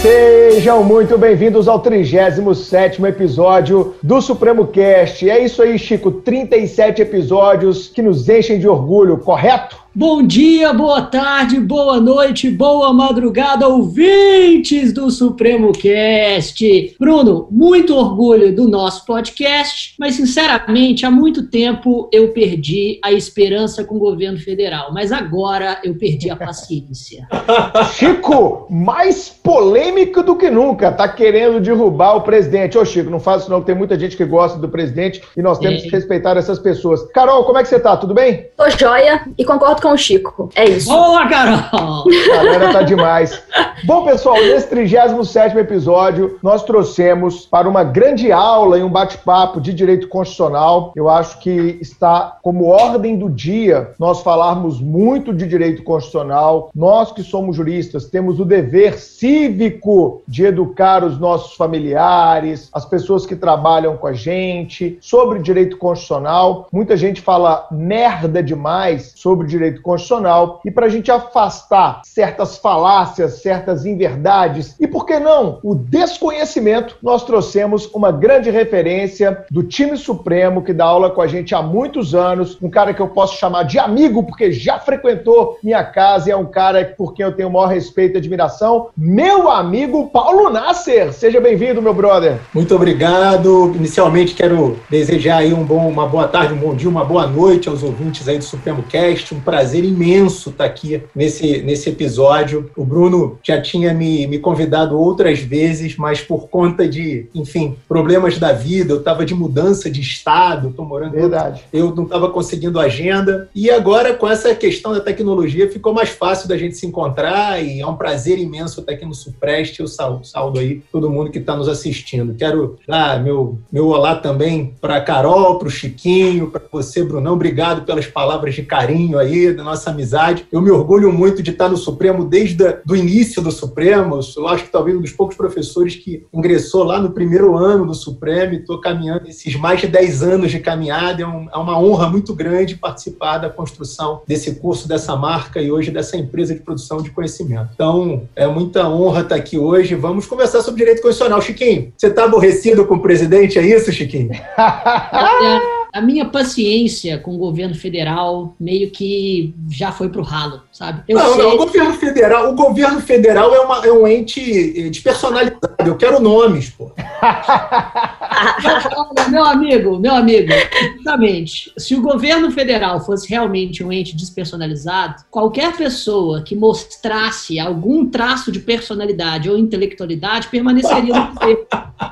Sejam muito bem-vindos ao 37º episódio do Supremo Cast. É isso aí, Chico, 37 episódios que nos enchem de orgulho, correto? Bom dia, boa tarde, boa noite, boa madrugada, ouvintes do Supremo Cast. Bruno, muito orgulho do nosso podcast, mas sinceramente, há muito tempo eu perdi a esperança com o governo federal, mas agora eu perdi a paciência. Chico, mais polêmico do que nunca, tá querendo derrubar o presidente. Ô, Chico, não faz isso não, tem muita gente que gosta do presidente e nós temos é. que respeitar essas pessoas. Carol, como é que você tá? Tudo bem? Tô joia e concordo com o Chico. É isso. Boa, Carol! A galera tá demais. Bom, pessoal, nesse 37 episódio, nós trouxemos para uma grande aula e um bate-papo de direito constitucional. Eu acho que está como ordem do dia nós falarmos muito de direito constitucional. Nós que somos juristas temos o dever cívico de educar os nossos familiares, as pessoas que trabalham com a gente sobre direito constitucional. Muita gente fala merda demais sobre direito constitucional constitucional e para a gente afastar certas falácias, certas inverdades e, por que não, o desconhecimento, nós trouxemos uma grande referência do time supremo que dá aula com a gente há muitos anos, um cara que eu posso chamar de amigo porque já frequentou minha casa e é um cara por quem eu tenho o maior respeito e admiração, meu amigo Paulo Nasser. Seja bem-vindo, meu brother. Muito obrigado. Inicialmente quero desejar aí um bom, uma boa tarde, um bom dia, uma boa noite aos ouvintes aí do Supremo Cast. Um prazer imenso estar tá aqui nesse, nesse episódio. O Bruno já tinha me, me convidado outras vezes, mas por conta de, enfim, problemas da vida, eu estava de mudança de estado, estou morando. Verdade. Eu não estava conseguindo agenda. E agora, com essa questão da tecnologia, ficou mais fácil da gente se encontrar e é um prazer imenso estar aqui no Supreste. Eu saldo, saldo aí todo mundo que está nos assistindo. Quero dar meu, meu olá também para a Carol, para o Chiquinho, para você, Brunão. Obrigado pelas palavras de carinho aí da nossa nossa amizade. Eu me orgulho muito de estar no Supremo desde o início do Supremo. Eu acho que talvez um dos poucos professores que ingressou lá no primeiro ano do Supremo e estou caminhando esses mais de 10 anos de caminhada. É, um, é uma honra muito grande participar da construção desse curso, dessa marca e hoje dessa empresa de produção de conhecimento. Então, é muita honra estar aqui hoje. Vamos conversar sobre direito constitucional. Chiquinho, você está aborrecido com o presidente? É isso, Chiquinho? a minha paciência com o governo federal meio que já foi pro ralo, sabe? Eu não, sei... não, o governo federal, o governo federal é, uma, é um ente despersonalizado. Eu quero nomes, pô. meu amigo, meu amigo, exatamente. Se o governo federal fosse realmente um ente despersonalizado, qualquer pessoa que mostrasse algum traço de personalidade ou intelectualidade permaneceria no poder.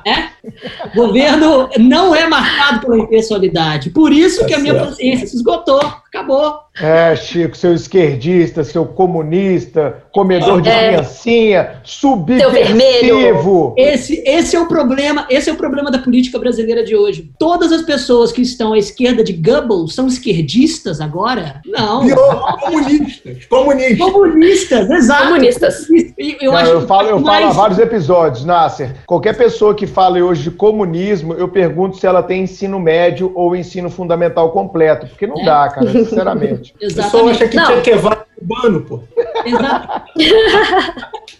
É? O governo não é marcado pela impessoalidade verdade. Por isso tá que a minha paciência se esgotou. Acabou. É, Chico, seu esquerdista, seu comunista, comedor de é. criancinha, subversivo. Esse, esse é o problema, esse é o problema da política brasileira de hoje. Todas as pessoas que estão à esquerda de Goebbels são esquerdistas agora? Não. Pior, comunistas. Comunistas. Comunistas, exato. Comunistas. Eu, Não, eu falo, eu mais... falo há vários episódios, Nasser. Qualquer pessoa que fale hoje de comunismo, eu pergunto se ela tem ensino médio ou ensino fundamental completo, porque não é. dá, cara sinceramente. Exatamente. O pessoal acha que tinha que levar cubano, pô. Exato.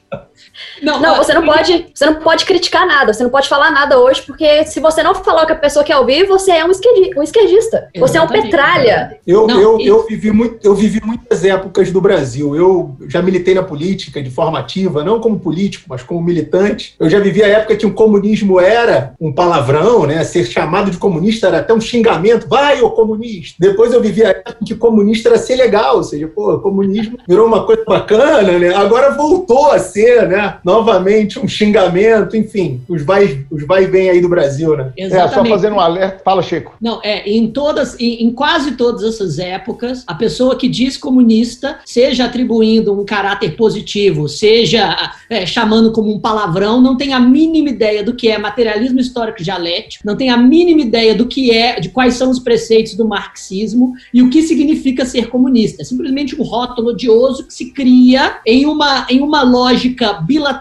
Não, não, você não pode, você não pode criticar nada, você não pode falar nada hoje, porque se você não falar o que a pessoa quer ouvir, você é um, esquerdista. Um esquerdista. Você é um petralha. Eu, não, eu, eu, vivi muito, eu vivi muitas épocas do Brasil. Eu já militei na política de forma ativa, não como político, mas como militante. Eu já vivi a época que o comunismo era um palavrão, né? Ser chamado de comunista era até um xingamento. Vai, ô comunista! Depois eu vivi a época que comunista era ser legal, ou seja, pô, comunismo virou uma coisa bacana, né? Agora voltou a ser, né? Novamente um xingamento, enfim, os vai, os vai e vem aí do Brasil, né? Exatamente. É, só fazendo um alerta. Fala, Chico. Não, é, em todas, em, em quase todas essas épocas, a pessoa que diz comunista, seja atribuindo um caráter positivo, seja é, chamando como um palavrão, não tem a mínima ideia do que é materialismo histórico dialético, não tem a mínima ideia do que é, de quais são os preceitos do marxismo e o que significa ser comunista. É simplesmente um rótulo odioso que se cria em uma, em uma lógica bilateral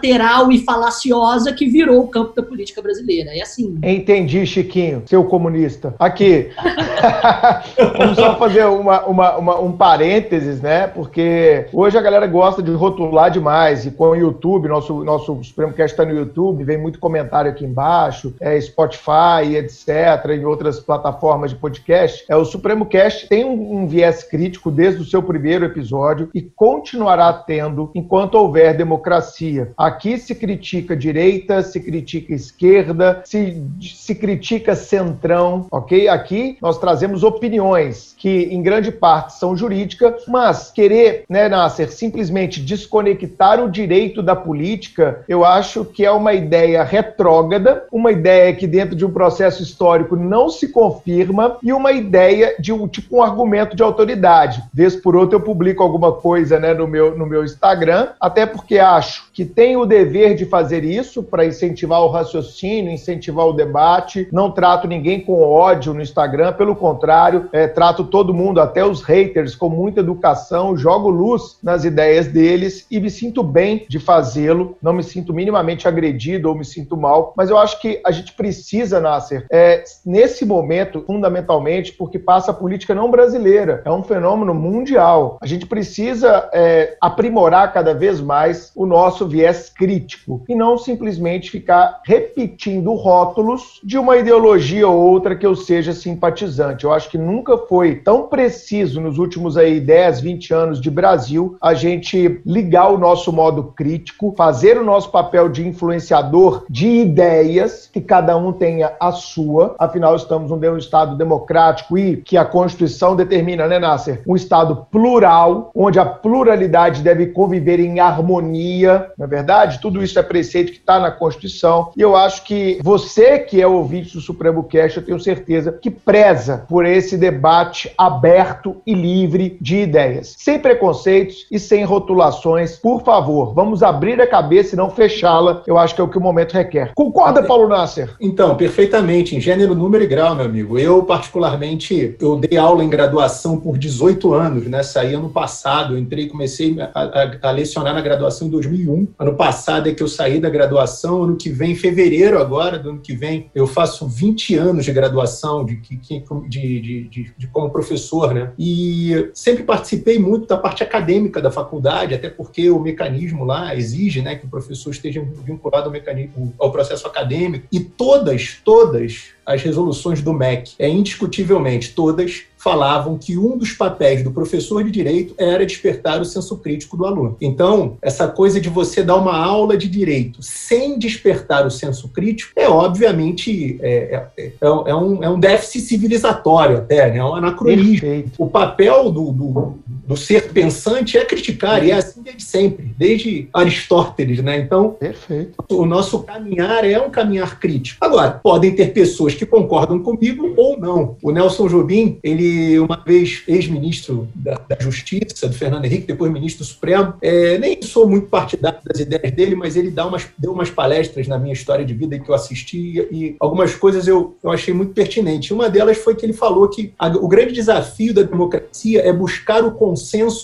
e falaciosa que virou o campo da política brasileira. É assim. Entendi, Chiquinho, seu comunista. Aqui, Vamos só fazer uma, uma, uma, um parênteses, né? Porque hoje a galera gosta de rotular demais. E com o YouTube, nosso, nosso Supremo Cast está no YouTube, vem muito comentário aqui embaixo, é Spotify, etc., em outras plataformas de podcast. É, o Supremo Cast tem um, um viés crítico desde o seu primeiro episódio e continuará tendo enquanto houver democracia. Aqui se critica direita, se critica esquerda, se, se critica centrão, ok? Aqui nós trazemos opiniões que, em grande parte, são jurídicas, mas querer, né, Nasser, simplesmente desconectar o direito da política, eu acho que é uma ideia retrógrada, uma ideia que, dentro de um processo histórico, não se confirma e uma ideia de um tipo um argumento de autoridade. Vez por outra, eu publico alguma coisa né, no, meu, no meu Instagram, até porque acho que tem o dever de fazer isso para incentivar o raciocínio, incentivar o debate. Não trato ninguém com ódio no Instagram, pelo contrário, é, trato todo mundo, até os haters, com muita educação, jogo luz nas ideias deles e me sinto bem de fazê-lo. Não me sinto minimamente agredido ou me sinto mal, mas eu acho que a gente precisa, Nasser, é, nesse momento, fundamentalmente, porque passa a política não brasileira, é um fenômeno mundial. A gente precisa é, aprimorar cada vez mais o nosso viés crítico e não simplesmente ficar repetindo rótulos de uma ideologia ou outra que eu seja simpatizante. Eu acho que nunca foi tão preciso nos últimos aí 10, 20 anos de Brasil a gente ligar o nosso modo crítico, fazer o nosso papel de influenciador de ideias, que cada um tenha a sua. Afinal, estamos num Estado democrático e que a Constituição determina, né, Nasser? Um Estado plural, onde a pluralidade deve conviver em harmonia, não é verdade? Tudo isso é preceito que está na Constituição. E eu acho que você, que é ouvinte do Supremo Cast, eu tenho certeza que preza por esse debate aberto e livre de ideias, sem preconceitos e sem rotulações. Por favor, vamos abrir a cabeça e não fechá-la. Eu acho que é o que o momento requer. Concorda, Paulo Nasser? Então, perfeitamente, em gênero, número e grau, meu amigo. Eu, particularmente, eu dei aula em graduação por 18 anos, né? Saí ano passado, eu entrei, comecei a, a, a lecionar na graduação em 2001. Ano passado é que eu saí da graduação, ano que vem, em fevereiro agora, do ano que vem, eu faço 20 anos de graduação de, de, de, de, de como professor, né? E sempre participei muito da parte acadêmica da faculdade, até porque o mecanismo lá exige, né, que o professor esteja vinculado ao mecanismo, ao processo acadêmico. E todas, todas as resoluções do MEC, é indiscutivelmente todas falavam que um dos papéis do professor de direito era despertar o senso crítico do aluno. Então, essa coisa de você dar uma aula de direito sem despertar o senso crítico é, obviamente, é, é, é, é um, é um déficit civilizatório até, né? é um anacronismo. Perfeito. O papel do, do, do, ser pensante é criticar, e é assim desde sempre, desde Aristóteles. Né? Então, Perfeito. o nosso caminhar é um caminhar crítico. Agora, podem ter pessoas que concordam comigo ou não. O Nelson Jobim, ele, uma vez ex-ministro da, da, Justiça, do Fernando Henrique, depois ministro do Supremo, é, nem sou muito partidário das ideias dele, mas ele dá umas, deu umas palestras na minha história de vida que eu assisti e algumas coisas eu, eu achei muito pertinentes. Uma delas foi que ele falou que a, o grande desafio da democracia é buscar o consenso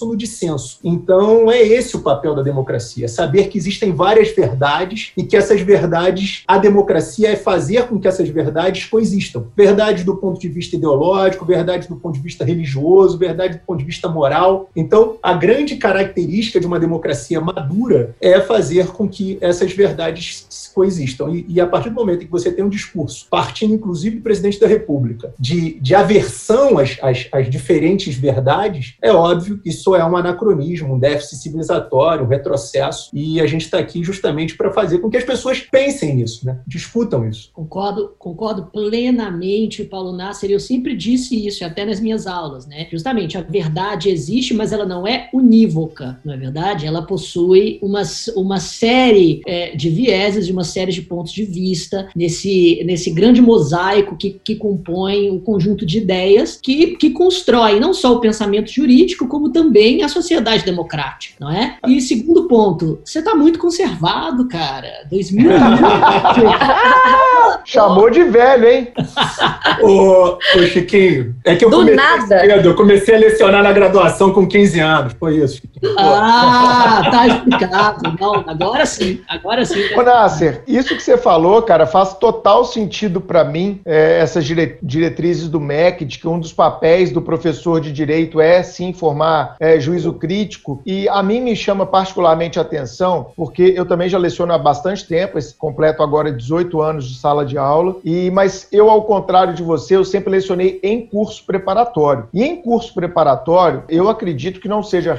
no dissenso. Então, é esse o papel da democracia, saber que existem várias verdades e que essas verdades, a democracia é fazer com que essas verdades coexistam. Verdades do ponto de vista ideológico, verdades do ponto de vista religioso, verdade do ponto de vista moral. Então, a grande característica de uma democracia madura é fazer com que essas verdades coexistam. E, e, a partir do momento em que você tem um discurso, partindo inclusive do presidente da República, de, de aversão às, às, às diferentes verdades, é óbvio que isso é um anacronismo, um déficit civilizatório, um retrocesso. E a gente está aqui justamente para fazer com que as pessoas pensem nisso, né? discutam isso. Concordo, concordo plenamente, Paulo Nasser. Eu sempre disse isso, até nas minhas aulas, né? Justamente, a verdade existe, mas ela não é unívoca, não é verdade? Ela possui uma, uma série é, de vieses, de uma série de pontos de vista nesse, nesse grande mosaico que, que compõe o conjunto de ideias que, que constrói não só o pensamento jurídico, como também a sociedade democrática, não é? E segundo ponto, você está muito conservado, cara. 2000 Chamou de velho, hein? ô, ô, Chiquinho, é que eu Do comecei nada. Cedo, eu comecei a lecionar na graduação com 15 anos, foi isso. Ah, tá explicado. Não, agora sim, agora sim. Ô, Nasser, isso que você falou, cara, faz total sentido para mim, é, essas diretrizes do MEC, de que um dos papéis do professor de direito é sim formar é, juízo crítico. E a mim me chama particularmente atenção, porque eu também já leciono há bastante tempo, completo agora 18 anos de sala de aula, e mas eu, ao contrário de você, eu sempre lecionei em curso preparatório. E em curso preparatório, eu acredito que não seja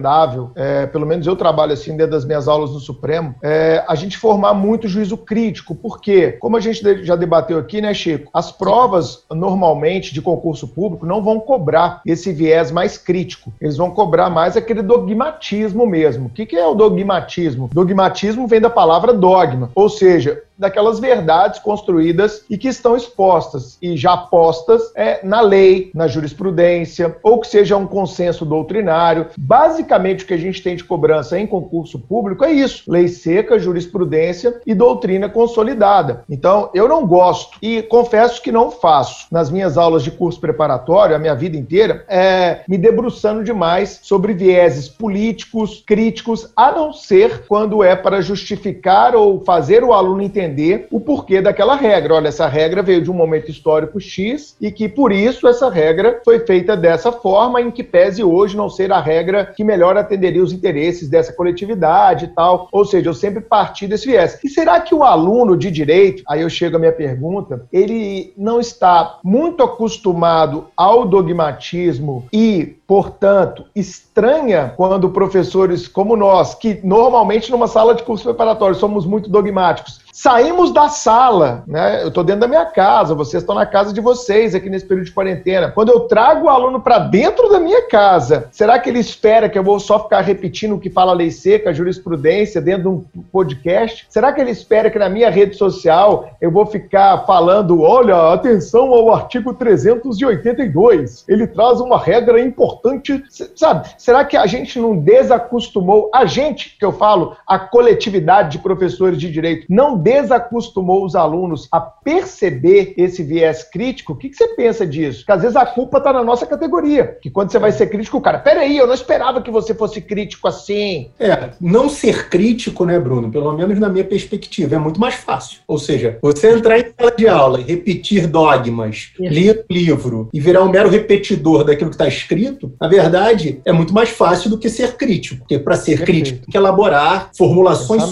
recomendável, é, pelo menos eu trabalho assim dentro das minhas aulas no Supremo, é, a gente formar muito juízo crítico. Porque, como a gente já debateu aqui, né, Chico? As provas, normalmente, de concurso público, não vão cobrar esse viés mais crítico. Eles vão cobrar mais aquele dogmatismo mesmo. O que, que é o dogmatismo? Dogmatismo vem da palavra dogma, ou seja, daquelas verdades construídas e que estão expostas e já postas é, na lei, na jurisprudência, ou que seja um consenso doutrinário. Basicamente, o que a gente tem de cobrança em concurso público é isso: lei seca, jurisprudência e doutrina consolidada. Então, eu não gosto e confesso que não faço nas minhas aulas de curso preparatório, a minha vida inteira, é, me debruçando demais sobre vieses políticos, críticos, a não ser quando é para justificar ou fazer o aluno entender o porquê daquela regra. Olha, essa regra veio de um momento histórico X e que por isso essa regra foi feita dessa forma, em que pese hoje não ser a regra que melhor atenderia os interesses dessa coletividade e tal. Ou seja, eu sempre parti desse viés. E será que o aluno de direito, aí eu chego à minha pergunta, ele não está muito acostumado ao dogmatismo e portanto, estranha quando professores como nós, que normalmente numa sala de curso preparatório somos muito dogmáticos, saímos da sala, né? Eu estou dentro da minha casa, vocês estão na casa de vocês aqui nesse período de quarentena. Quando eu trago o aluno para dentro da minha casa, será que ele espera que eu vou só ficar repetindo o que fala a lei seca, a jurisprudência, dentro de um podcast? Será que ele espera que na minha rede social eu vou ficar falando, olha, atenção ao artigo 382, ele traz uma regra importante importante, sabe? Será que a gente não desacostumou, a gente, que eu falo, a coletividade de professores de direito, não desacostumou os alunos a perceber esse viés crítico? O que, que você pensa disso? Porque às vezes a culpa está na nossa categoria, que quando você vai ser crítico, o cara, peraí, eu não esperava que você fosse crítico assim. É, não ser crítico, né, Bruno? Pelo menos na minha perspectiva, é muito mais fácil. Ou seja, você entrar em sala de aula e repetir dogmas, ler livro e virar um mero repetidor daquilo que está escrito, na verdade, é muito mais fácil do que ser crítico. Porque para ser Perfeito. crítico, tem que elaborar formulações,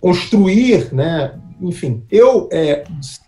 construir, né? Enfim, eu é,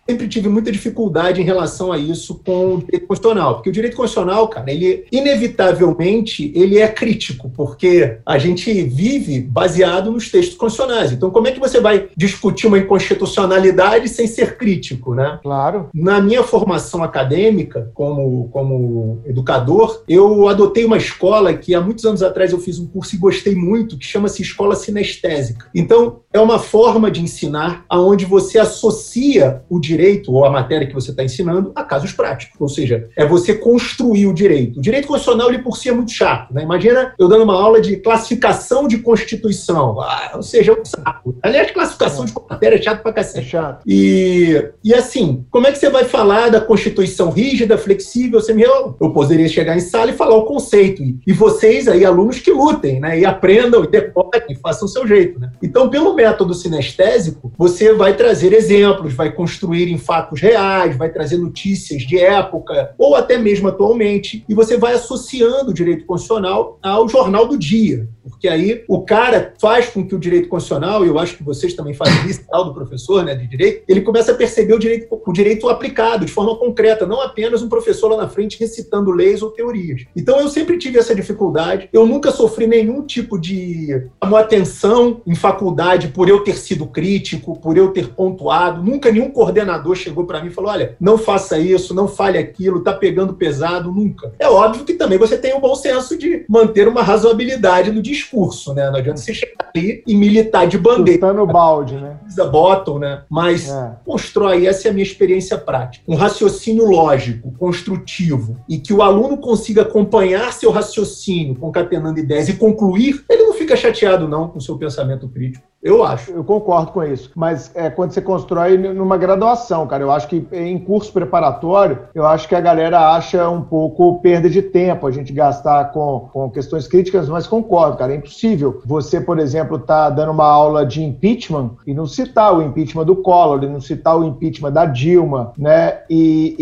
sempre tive muita dificuldade em relação a isso com o direito constitucional, porque o direito constitucional, cara, ele inevitavelmente ele é crítico, porque a gente vive baseado nos textos constitucionais. Então, como é que você vai discutir uma inconstitucionalidade sem ser crítico, né? Claro. Na minha formação acadêmica, como, como educador, eu adotei uma escola que há muitos anos atrás eu fiz um curso e gostei muito, que chama-se Escola Sinestésica. Então, é uma forma de ensinar aonde você associa o direito direito ou a matéria que você está ensinando a casos práticos. Ou seja, é você construir o direito. O direito constitucional, ele por si é muito chato. Né? Imagina eu dando uma aula de classificação de Constituição. Ah, ou seja, é um saco. Aliás, classificação de matéria é chato pra cacete. É chato. E, e assim, como é que você vai falar da Constituição rígida, flexível, semi Eu poderia chegar em sala e falar o conceito. E, e vocês aí, alunos, que lutem, né? E aprendam, e decorem, e façam o seu jeito. Né? Então, pelo método sinestésico, você vai trazer exemplos, vai construir em fatos reais, vai trazer notícias de época, ou até mesmo atualmente, e você vai associando o direito constitucional ao jornal do dia. Porque aí o cara faz com que o direito constitucional, e eu acho que vocês também fazem isso, tal do professor né, de direito, ele começa a perceber o direito, o direito aplicado de forma concreta, não apenas um professor lá na frente recitando leis ou teorias. Então eu sempre tive essa dificuldade, eu nunca sofri nenhum tipo de atenção em faculdade por eu ter sido crítico, por eu ter pontuado, nunca nenhum coordenador chegou para mim e falou: olha, não faça isso, não fale aquilo, tá pegando pesado, nunca. É óbvio que também você tem o um bom senso de manter uma razoabilidade no discurso, né? Não adianta você chegar ali e militar de bandeira. Tá no balde, né? Bottom, né? Mas é. constrói, essa é a minha experiência prática. Um raciocínio lógico, construtivo, e que o aluno consiga acompanhar seu raciocínio, concatenando ideias e concluir, ele não fica chateado, não, com o seu pensamento crítico. Eu acho. Eu concordo com isso. Mas é quando você constrói numa graduação, cara. Eu acho que em curso preparatório, eu acho que a galera acha um pouco perda de tempo a gente gastar com, com questões críticas, mas concordo, cara. É impossível você, por exemplo, tá dando uma aula de impeachment e não citar o impeachment do Collor, e não citar o impeachment da Dilma, né? E,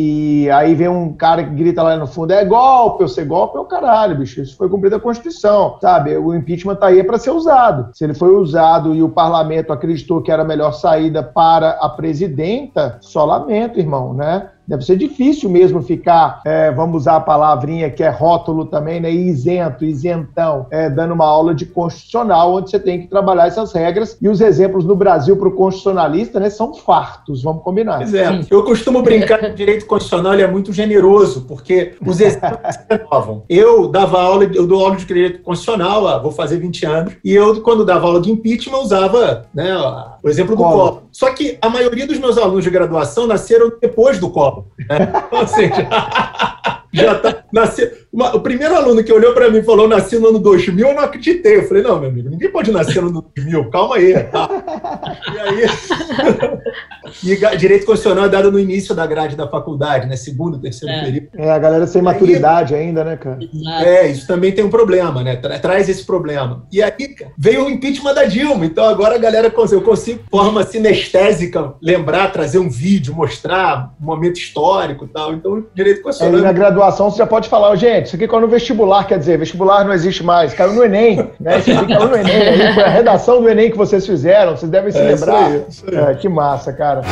e aí vem um cara que grita lá no fundo: é golpe, eu sei golpe é o caralho, bicho. Isso foi cumprido a Constituição, sabe? O impeachment tá aí para ser usado. Se ele foi usado e o parlamento acreditou que era a melhor saída para a presidenta, só lamento, irmão, né? Deve ser difícil mesmo ficar, é, vamos usar a palavrinha que é rótulo também, né? Isento, isentão, é, dando uma aula de constitucional, onde você tem que trabalhar essas regras. E os exemplos no Brasil para o constitucionalista, né, são fartos, vamos combinar. Pois é. Eu costumo brincar que o direito constitucional é muito generoso, porque os exemplos se renovam. Eu dava aula, eu dou aula de direito constitucional, vou fazer 20 anos, e eu, quando dava aula de impeachment, usava né, o exemplo do Collor. Só que a maioria dos meus alunos de graduação nasceram depois do Collor. Né? Ou seja, já tá, nasceu, uma, o primeiro aluno que olhou para mim e falou, nasci no ano 2000, eu não acreditei. Eu falei, não, meu amigo, ninguém pode nascer no ano 2000, calma aí. Tá? E aí, e direito constitucional é dado no início da grade da faculdade, né? Segundo, terceiro é. período. É, a galera sem maturidade aí, ainda, né, cara? É, isso também tem um problema, né? Tra traz esse problema. E aí, veio o impeachment da Dilma, então agora a galera, eu consigo, de forma sinestésica, lembrar, trazer um vídeo, mostrar um momento histórico e tal. Então, direito constitucional... É, na graduação você já pode falar, gente, isso aqui caiu no vestibular, quer dizer, vestibular não existe mais, caiu no Enem, né? Isso aqui caiu no Enem, aí foi a redação do Enem que vocês fizeram, vocês devem se é, lembrar. Isso aí, isso aí. É, que massa, cara.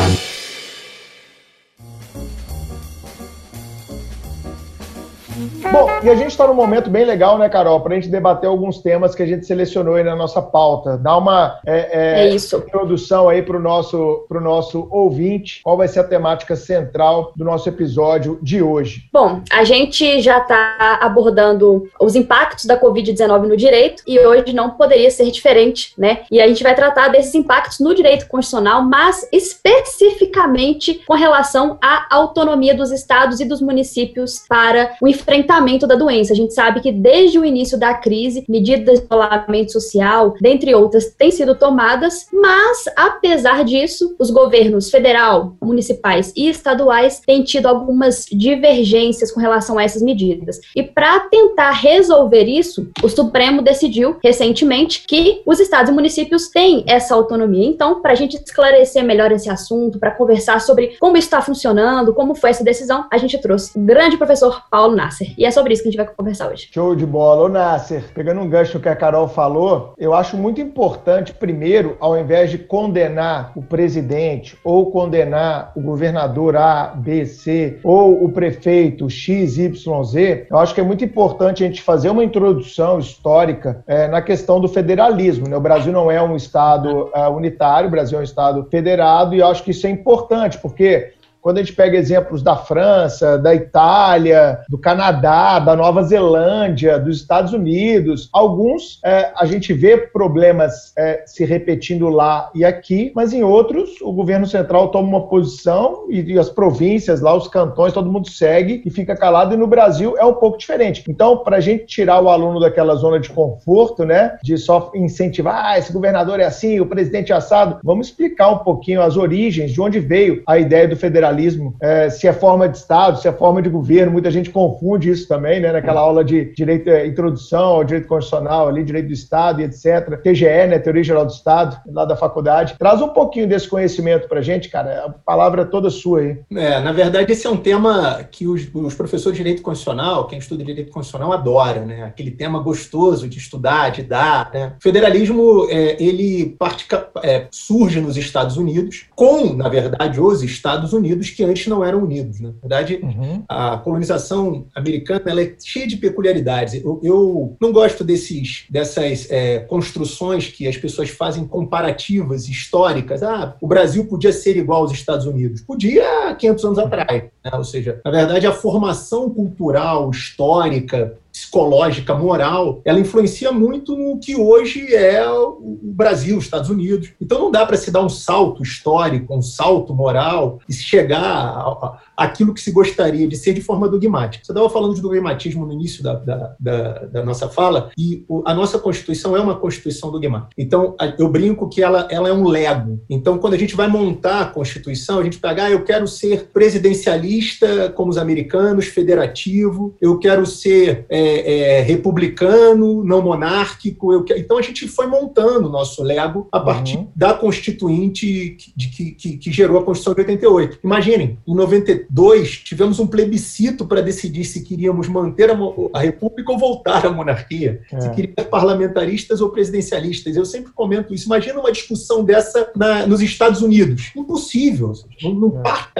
Bom, e a gente está num momento bem legal, né, Carol, para a gente debater alguns temas que a gente selecionou aí na nossa pauta. Dá uma é, é, é introdução aí para o nosso, pro nosso ouvinte. Qual vai ser a temática central do nosso episódio de hoje? Bom, a gente já está abordando os impactos da Covid-19 no direito e hoje não poderia ser diferente, né? E a gente vai tratar desses impactos no direito constitucional, mas especificamente com relação à autonomia dos estados e dos municípios para o enfrentamento enfrentamento da doença. A gente sabe que desde o início da crise, medidas de isolamento social, dentre outras, têm sido tomadas, mas apesar disso, os governos federal, municipais e estaduais têm tido algumas divergências com relação a essas medidas. E para tentar resolver isso, o Supremo decidiu recentemente que os estados e municípios têm essa autonomia. Então, para a gente esclarecer melhor esse assunto, para conversar sobre como está funcionando, como foi essa decisão, a gente trouxe o grande professor Paulo Nasser. E é sobre isso que a gente vai conversar hoje. Show de bola. Ô, Nasser, pegando um gancho que a Carol falou, eu acho muito importante, primeiro, ao invés de condenar o presidente ou condenar o governador A, B, C ou o prefeito X, Y, Z, eu acho que é muito importante a gente fazer uma introdução histórica é, na questão do federalismo. Né? O Brasil não é um Estado uh, unitário, o Brasil é um Estado federado e eu acho que isso é importante, porque quando a gente pega exemplos da França, da Itália, do Canadá, da Nova Zelândia, dos Estados Unidos, alguns é, a gente vê problemas é, se repetindo lá e aqui, mas em outros o governo central toma uma posição e, e, as províncias lá, os cantões, todo mundo segue e fica calado. E no Brasil é um pouco diferente. Então, para a gente tirar o aluno daquela zona de conforto, né, de só incentivar, ah, esse governador é assim, o presidente é assado, vamos explicar um pouquinho as origens, de onde veio a ideia do federalismo federalismo, é, se é forma de Estado, se é forma de governo, muita gente confunde isso também, né? Naquela aula de direito, é, introdução ao direito constitucional, ali, direito do Estado e etc. TGE, né? Teoria Geral do Estado, lá da faculdade. Traz um pouquinho desse conhecimento pra gente, cara. A palavra é toda sua aí. É, na verdade, esse é um tema que os, os professores de direito constitucional, quem estuda direito constitucional, adora, né? Aquele tema gostoso de estudar, de dar, né? O federalismo, é, ele partica, é, surge nos Estados Unidos com, na verdade, os Estados Unidos Unidos que antes não eram unidos. Né? Na verdade, uhum. a colonização americana ela é cheia de peculiaridades. Eu, eu não gosto desses, dessas é, construções que as pessoas fazem comparativas históricas. Ah, o Brasil podia ser igual aos Estados Unidos. Podia há 500 anos atrás. Né? Ou seja, na verdade, a formação cultural, histórica psicológica, moral, ela influencia muito no que hoje é o Brasil, os Estados Unidos. Então não dá para se dar um salto histórico, um salto moral e chegar àquilo que se gostaria de ser de forma dogmática. Você estava falando de dogmatismo no início da, da, da, da nossa fala e a nossa Constituição é uma Constituição dogmática. Então eu brinco que ela, ela é um lego. Então quando a gente vai montar a Constituição, a gente pega, ah, eu quero ser presidencialista como os americanos, federativo, eu quero ser é, é, republicano, não monárquico. Eu, então a gente foi montando o nosso Lego a partir uhum. da Constituinte que, que, que, que, gerou a Constituição de 88. Imaginem, em 92 tivemos um plebiscito para decidir se queríamos manter a, a, República ou voltar à monarquia, é. se queríamos parlamentaristas ou presidencialistas. Eu sempre comento isso. Imagina uma discussão dessa na, nos Estados Unidos. Impossível. Não, não é. parte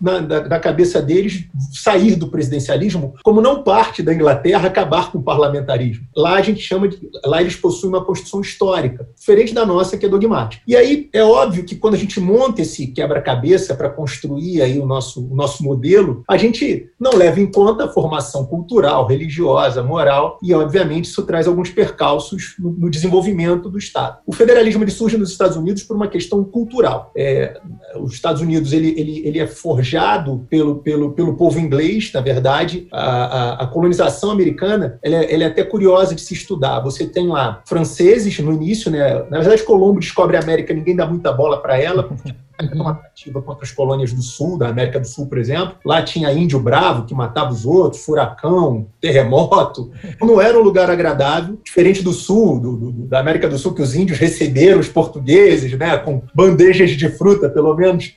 na, na, na cabeça deles sair do presidencialismo, como não parte da Inglaterra acabar com o parlamentarismo. Lá a gente chama de. Lá eles possuem uma Constituição histórica, diferente da nossa, que é dogmática. E aí é óbvio que quando a gente monta esse quebra-cabeça para construir aí o nosso, o nosso modelo, a gente não leva em conta a formação cultural, religiosa, moral, e obviamente isso traz alguns percalços no, no desenvolvimento do Estado. O federalismo ele surge nos Estados Unidos por uma questão cultural. É, os Estados Unidos ele, ele, ele é forjado pelo, pelo, pelo povo inglês, na verdade, a, a, a colonização americana ela é, ela é, até curiosa de se estudar. Você tem lá franceses no início, né? Na verdade, Colombo descobre a América, ninguém dá muita bola para ela, porque uma atrativa contra as colônias do sul, da América do Sul, por exemplo. Lá tinha índio bravo que matava os outros, furacão, terremoto. Não era um lugar agradável, diferente do sul, do, do, da América do Sul, que os índios receberam os portugueses, né, com bandejas de fruta, pelo menos.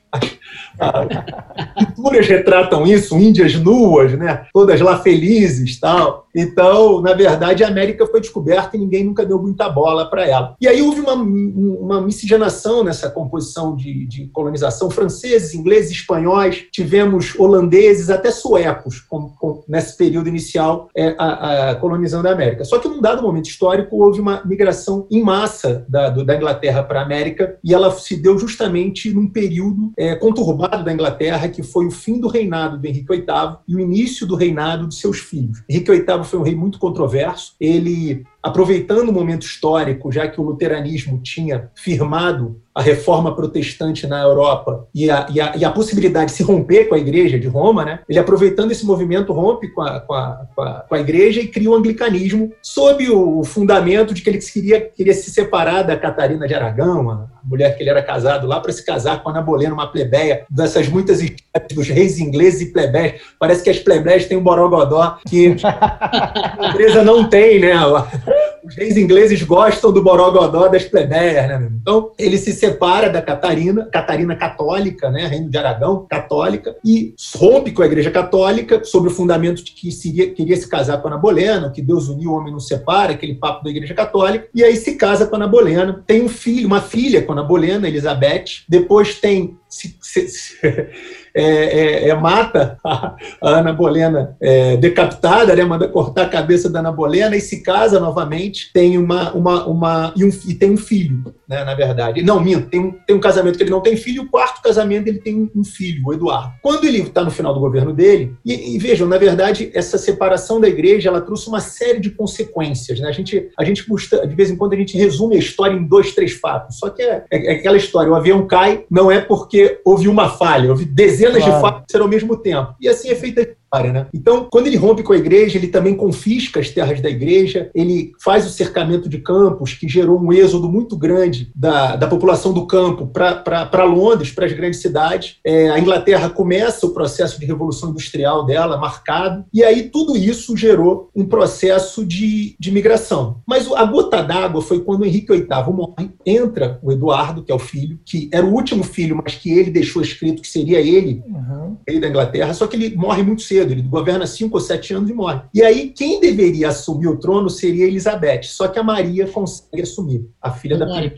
Pinturas retratam isso, índias nuas, né, todas lá felizes, tal. Então, na verdade, a América foi descoberta e ninguém nunca deu muita bola para ela. E aí houve uma, uma miscigenação nessa composição de, de colonização, franceses, ingleses, espanhóis, tivemos holandeses, até suecos, com, com, nesse período inicial, é, a, a, colonizando a América. Só que num dado momento histórico, houve uma migração em massa da, do, da Inglaterra para a América, e ela se deu justamente num período é, conturbado da Inglaterra, que foi o fim do reinado do Henrique VIII e o início do reinado de seus filhos. Henrique VIII foi um rei muito controverso, ele aproveitando o momento histórico, já que o luteranismo tinha firmado a reforma protestante na Europa e a, e a, e a possibilidade de se romper com a igreja de Roma, né? ele aproveitando esse movimento rompe com a, com a, com a, com a igreja e cria o anglicanismo sob o fundamento de que ele queria, queria se separar da Catarina de Aragão, a mulher que ele era casado lá, para se casar com a Ana Bolena, uma plebeia, dessas muitas histórias dos reis ingleses e plebeias. Parece que as plebeias têm um borogodó que a empresa não tem, né? Os reis ingleses gostam do borogodó das plebeias, né? Então, ele se separa da Catarina, Catarina católica, né? Reino de Aragão, católica, e rompe com a igreja católica sobre o fundamento de que seria, queria se casar com a Ana Bolena, que Deus uniu, o homem não separa, aquele papo da igreja católica, e aí se casa com a Ana Bolena, tem um filho, uma filha com a Ana Bolena, Elizabeth, depois tem se, se, se, é, é, é, mata a, Ana Bolena é, decapitada, né, manda cortar a cabeça da Ana Bolena e se casa novamente, tem uma, uma, uma e, um, e tem um filho, né, na verdade. Não, minto, tem um, tem um casamento que ele não tem filho, o quarto casamento ele tem um filho, o Eduardo. Quando ele está no final do governo dele, e, e, vejam, na verdade, essa separação da igreja, ela trouxe uma série de consequências, né? A gente, a gente de vez em quando a gente resume a história em dois, três fatos, só que é, é, é aquela história, o avião cai, não é porque houve uma falha, houve dezenas claro. de falhas ao mesmo tempo. E assim é feita né? Então, quando ele rompe com a igreja, ele também confisca as terras da igreja, ele faz o cercamento de campos, que gerou um êxodo muito grande da, da população do campo para Londres, para as grandes cidades. É, a Inglaterra começa o processo de revolução industrial dela, marcado, e aí tudo isso gerou um processo de, de migração. Mas a gota d'água foi quando Henrique VIII morre, entra o Eduardo, que é o filho, que era o último filho, mas que ele deixou escrito que seria ele, uhum. rei da Inglaterra, só que ele morre muito cedo cedo, ele governa cinco ou sete anos e morre. E aí, quem deveria assumir o trono seria Elizabeth, só que a Maria consegue assumir, a filha da Maria,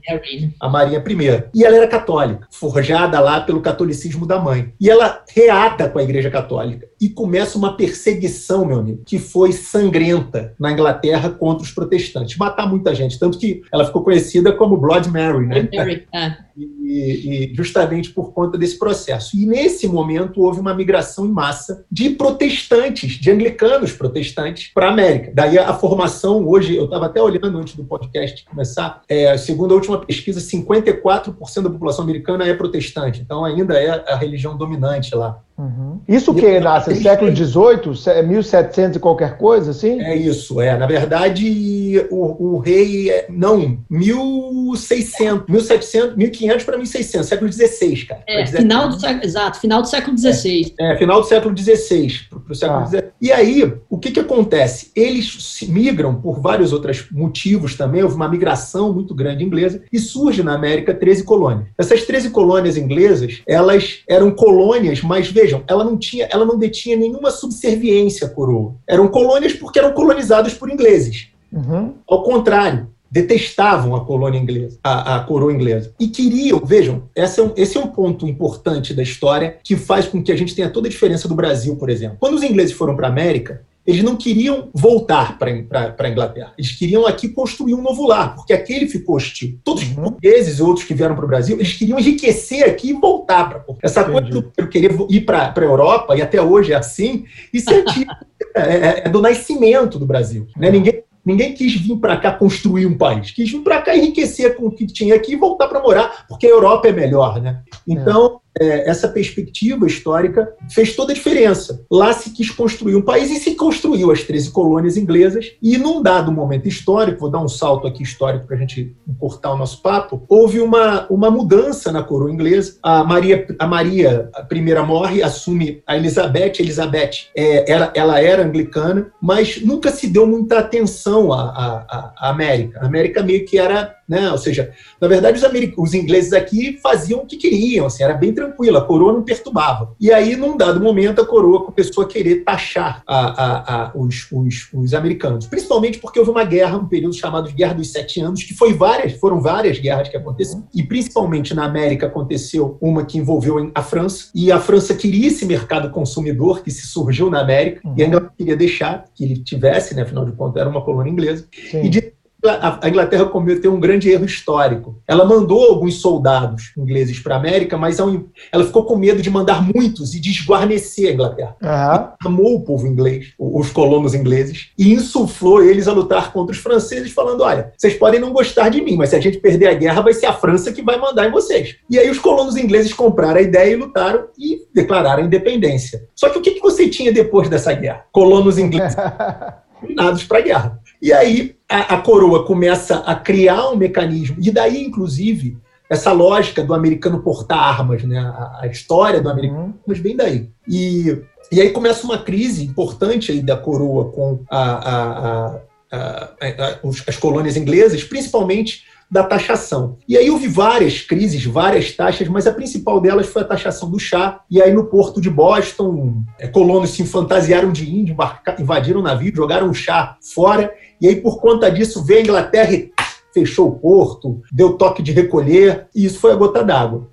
a Maria I. E ela era católica, forjada lá pelo catolicismo da mãe. E ela reata com a Igreja Católica e começa uma perseguição, meu amigo, que foi sangrenta na Inglaterra contra os protestantes. Matar muita gente, tanto que ela ficou conhecida como Blood Mary, né? Mary, é. E, justamente por conta desse processo. E nesse momento houve uma migração em massa de protestantes, de anglicanos protestantes, para a América. Daí a formação, hoje, eu estava até olhando antes do podcast começar, é, segundo a última pesquisa, 54% da população americana é protestante, então ainda é a religião dominante lá. Uhum. Isso que nasce século XVIII, 1700 e qualquer coisa, assim? É isso, é. Na verdade, o, o rei, é, não, 1600, 1700, 1500 para 1600, século XVI, cara. É, final do século, exato, final do século XVI. É, é final do século XVI, para o século ah. E aí, o que que acontece? Eles migram por vários outros motivos também, houve uma migração muito grande inglesa, e surge na América 13 colônias. Essas 13 colônias inglesas, elas eram colônias mais vejam, ela não tinha, ela não detinha nenhuma subserviência à coroa. Eram colônias porque eram colonizadas por ingleses. Uhum. Ao contrário, detestavam a colônia inglesa, a, a coroa inglesa. E queriam, vejam, esse é, um, esse é um ponto importante da história que faz com que a gente tenha toda a diferença do Brasil, por exemplo. Quando os ingleses foram para a América, eles não queriam voltar para a Inglaterra. Eles queriam aqui construir um novo lar, porque aquele ficou hostil. Todos os uhum. portugueses e outros que vieram para o Brasil, eles queriam enriquecer aqui e voltar para Essa Entendi. coisa do querer ir para a Europa, e até hoje é assim, isso é, é, é, é, do nascimento do Brasil. Né? Uhum. Ninguém Ninguém quis vir para cá construir um país, quis vir para cá enriquecer com o que tinha aqui e voltar para morar, porque a Europa é melhor, né? Então, é, essa perspectiva histórica fez toda a diferença. Lá se quis construir um país e se construiu as 13 colônias inglesas, e num dado momento histórico, vou dar um salto aqui histórico para a gente encurtar o nosso papo, houve uma, uma mudança na coroa inglesa. A Maria, a Maria a primeira morre, assume a Elizabeth. Elizabeth é, ela, ela era anglicana, mas nunca se deu muita atenção à, à, à América. A América meio que era né? Ou seja, na verdade, os, os ingleses aqui faziam o que queriam, assim, era bem tranquilo, a coroa não perturbava. E aí, num dado momento, a coroa começou a querer taxar a, a, a, os, os, os, americanos, principalmente porque houve uma guerra, um período chamado de Guerra dos Sete Anos, que foi várias, foram várias guerras que aconteceram, e principalmente na América aconteceu uma que envolveu a França, e a França queria esse mercado consumidor que se surgiu na América, uhum. e ainda queria deixar que ele tivesse, né, afinal de contas era uma colônia inglesa, Sim. e de a Inglaterra cometeu um grande erro histórico. Ela mandou alguns soldados ingleses para a América, mas ela ficou com medo de mandar muitos e desguarnecer a Inglaterra. Uhum. Amou o povo inglês, os colonos ingleses, e insuflou eles a lutar contra os franceses, falando: olha, vocês podem não gostar de mim, mas se a gente perder a guerra, vai ser a França que vai mandar em vocês. E aí os colonos ingleses compraram a ideia e lutaram e declararam a independência. Só que o que você tinha depois dessa guerra? Colonos ingleses para a guerra. E aí a, a, coroa começa a criar um mecanismo, e daí, inclusive, essa lógica do americano portar armas, né? a, a história do americano, mas bem daí. E, e aí começa uma crise importante aí da coroa com a, as colônias inglesas, principalmente da taxação. E aí houve várias crises, várias taxas, mas a principal delas foi a taxação do chá. E aí no porto de Boston, é, colonos se fantasiaram de índio, invadiram o navio, jogaram o chá fora. E aí por conta disso veio a Inglaterra e fechou o porto, deu toque de recolher, e isso foi a gota d'água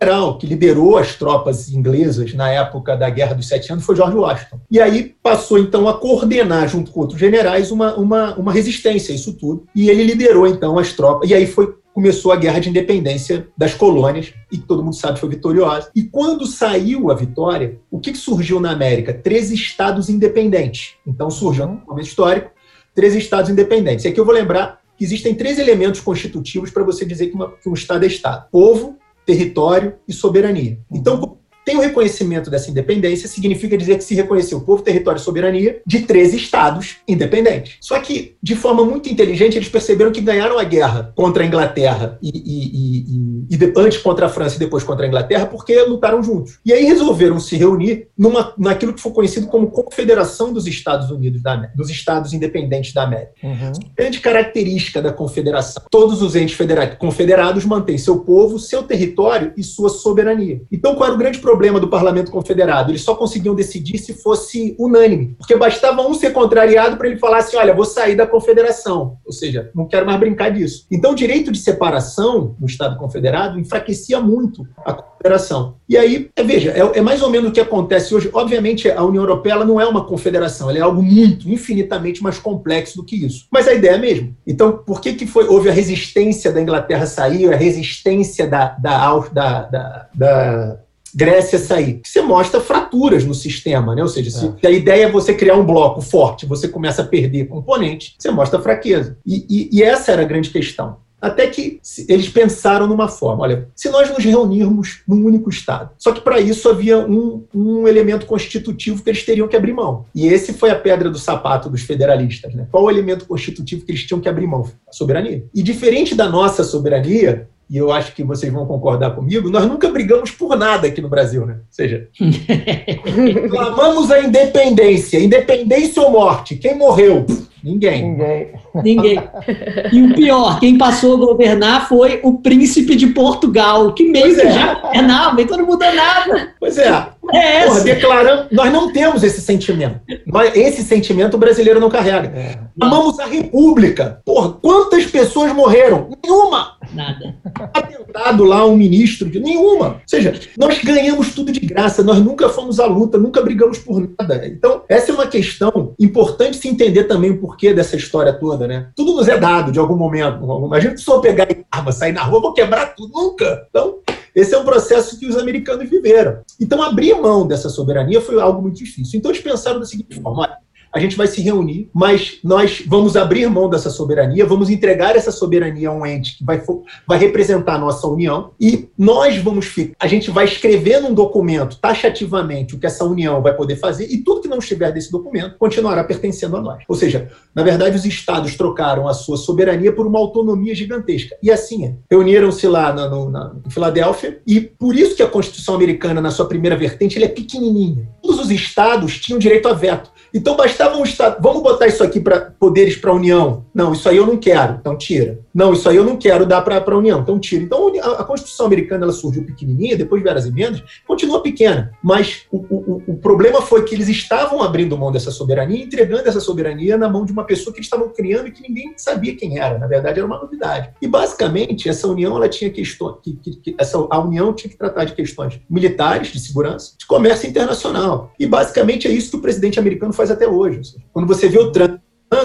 general que liderou as tropas inglesas na época da Guerra dos Sete Anos foi George Washington. E aí passou então a coordenar, junto com outros generais, uma, uma, uma resistência a isso tudo. E ele liderou então as tropas. E aí foi começou a guerra de independência das colônias, e todo mundo sabe foi vitoriosa. E quando saiu a vitória, o que surgiu na América? Três estados independentes. Então surgiu, no momento histórico, três estados independentes. E aqui eu vou lembrar que existem três elementos constitutivos para você dizer que, uma, que um estado é estado: povo, território e soberania. Então, tem o reconhecimento dessa independência, significa dizer que se reconheceu o povo, território e soberania de 13 estados independentes. Só que, de forma muito inteligente, eles perceberam que ganharam a guerra contra a Inglaterra e, e, e, e de, antes contra a França e depois contra a Inglaterra porque lutaram juntos. E aí resolveram se reunir numa, naquilo que foi conhecido como Confederação dos Estados Unidos, da, dos Estados Independentes da América. Uhum. Grande característica da confederação. Todos os entes confederados mantêm seu povo, seu território e sua soberania. Então, qual era o grande problema? Problema do parlamento confederado. Eles só conseguiam decidir se fosse unânime, porque bastava um ser contrariado para ele falar assim: olha, vou sair da confederação. Ou seja, não quero mais brincar disso. Então, o direito de separação no Estado confederado enfraquecia muito a confederação. E aí, é, veja, é, é, mais ou menos o que acontece hoje. Obviamente, a União Europeia não é uma confederação, ela é algo muito, infinitamente mais complexo do que isso. Mas a ideia é mesmo. Então, por que, que foi, houve a resistência da Inglaterra sair, a resistência da, da, da, da, da Grécia sair. Você mostra fraturas no sistema, né? Ou seja, se é. a ideia é você criar um bloco forte, você começa a perder componente, você mostra fraqueza. E, e, e essa era a grande questão. Até que eles pensaram numa forma: olha, se nós nos reunirmos num único Estado. Só que para isso havia um, um, elemento constitutivo que eles teriam que abrir mão. E esse foi a pedra do sapato dos federalistas. Né? Qual o elemento constitutivo que eles tinham que abrir mão? A soberania. E diferente da nossa soberania, e eu acho que vocês vão concordar comigo, nós nunca brigamos por nada aqui no Brasil, né? Ou seja, clamamos a independência, independência ou morte. Quem morreu? Ninguém. Ninguém. Ninguém. E o pior, quem passou a governar foi o príncipe de Portugal, que meio pois que é. já governava, então não mudou nada. Pois é. É Porra, declarando, nós não temos esse sentimento. Nós, esse sentimento o brasileiro não carrega. É. Amamos a República. Porra, quantas pessoas morreram? Nenhuma. Nada. Atentado lá um ministro de nenhuma. Ou seja, nós ganhamos tudo de graça, nós nunca fomos à luta, nunca brigamos por nada. Então, essa é uma questão importante se entender também o porquê dessa história toda, né? Tudo nos é dado de algum momento. Imagina que só pegar arma, sair na rua, vou quebrar tudo. Nunca. Então, esse é um processo que os americanos viveram. Então, abrir mão dessa soberania foi algo muito difícil. Então, eles pensaram da seguinte forma: a gente vai se reunir, mas nós vamos abrir mão dessa soberania, vamos entregar essa soberania a um ente que vai, vai representar a nossa união e nós vamos ficar. A gente vai escrever num documento taxativamente o que essa união vai poder fazer e tudo que não estiver desse documento continuará pertencendo a nós. Ou seja, na verdade, os estados trocaram a sua soberania por uma autonomia gigantesca. E assim é. Reuniram-se lá na, na, em Filadélfia e por isso que a Constituição americana, na sua primeira vertente, é pequenininha. Todos os estados tinham direito a veto. Então bastava um Estado. Vamos botar isso aqui para poderes para a União. Não, isso aí eu não quero, então tira. Não, isso aí eu não quero dar para a União, então tira. Então a, a, Constituição americana ela surgiu pequenininha, depois de várias emendas, continua pequena. Mas o, o, o problema foi que eles estavam abrindo mão dessa soberania, entregando essa soberania na mão de uma pessoa que eles estavam criando e que ninguém sabia quem era. Na verdade, era uma novidade. E basicamente essa União ela tinha questões, que, que, que, essa, a União tinha que tratar de questões militares, de segurança, de comércio internacional. E basicamente é isso que o presidente americano faz até hoje. Quando você vê o Trump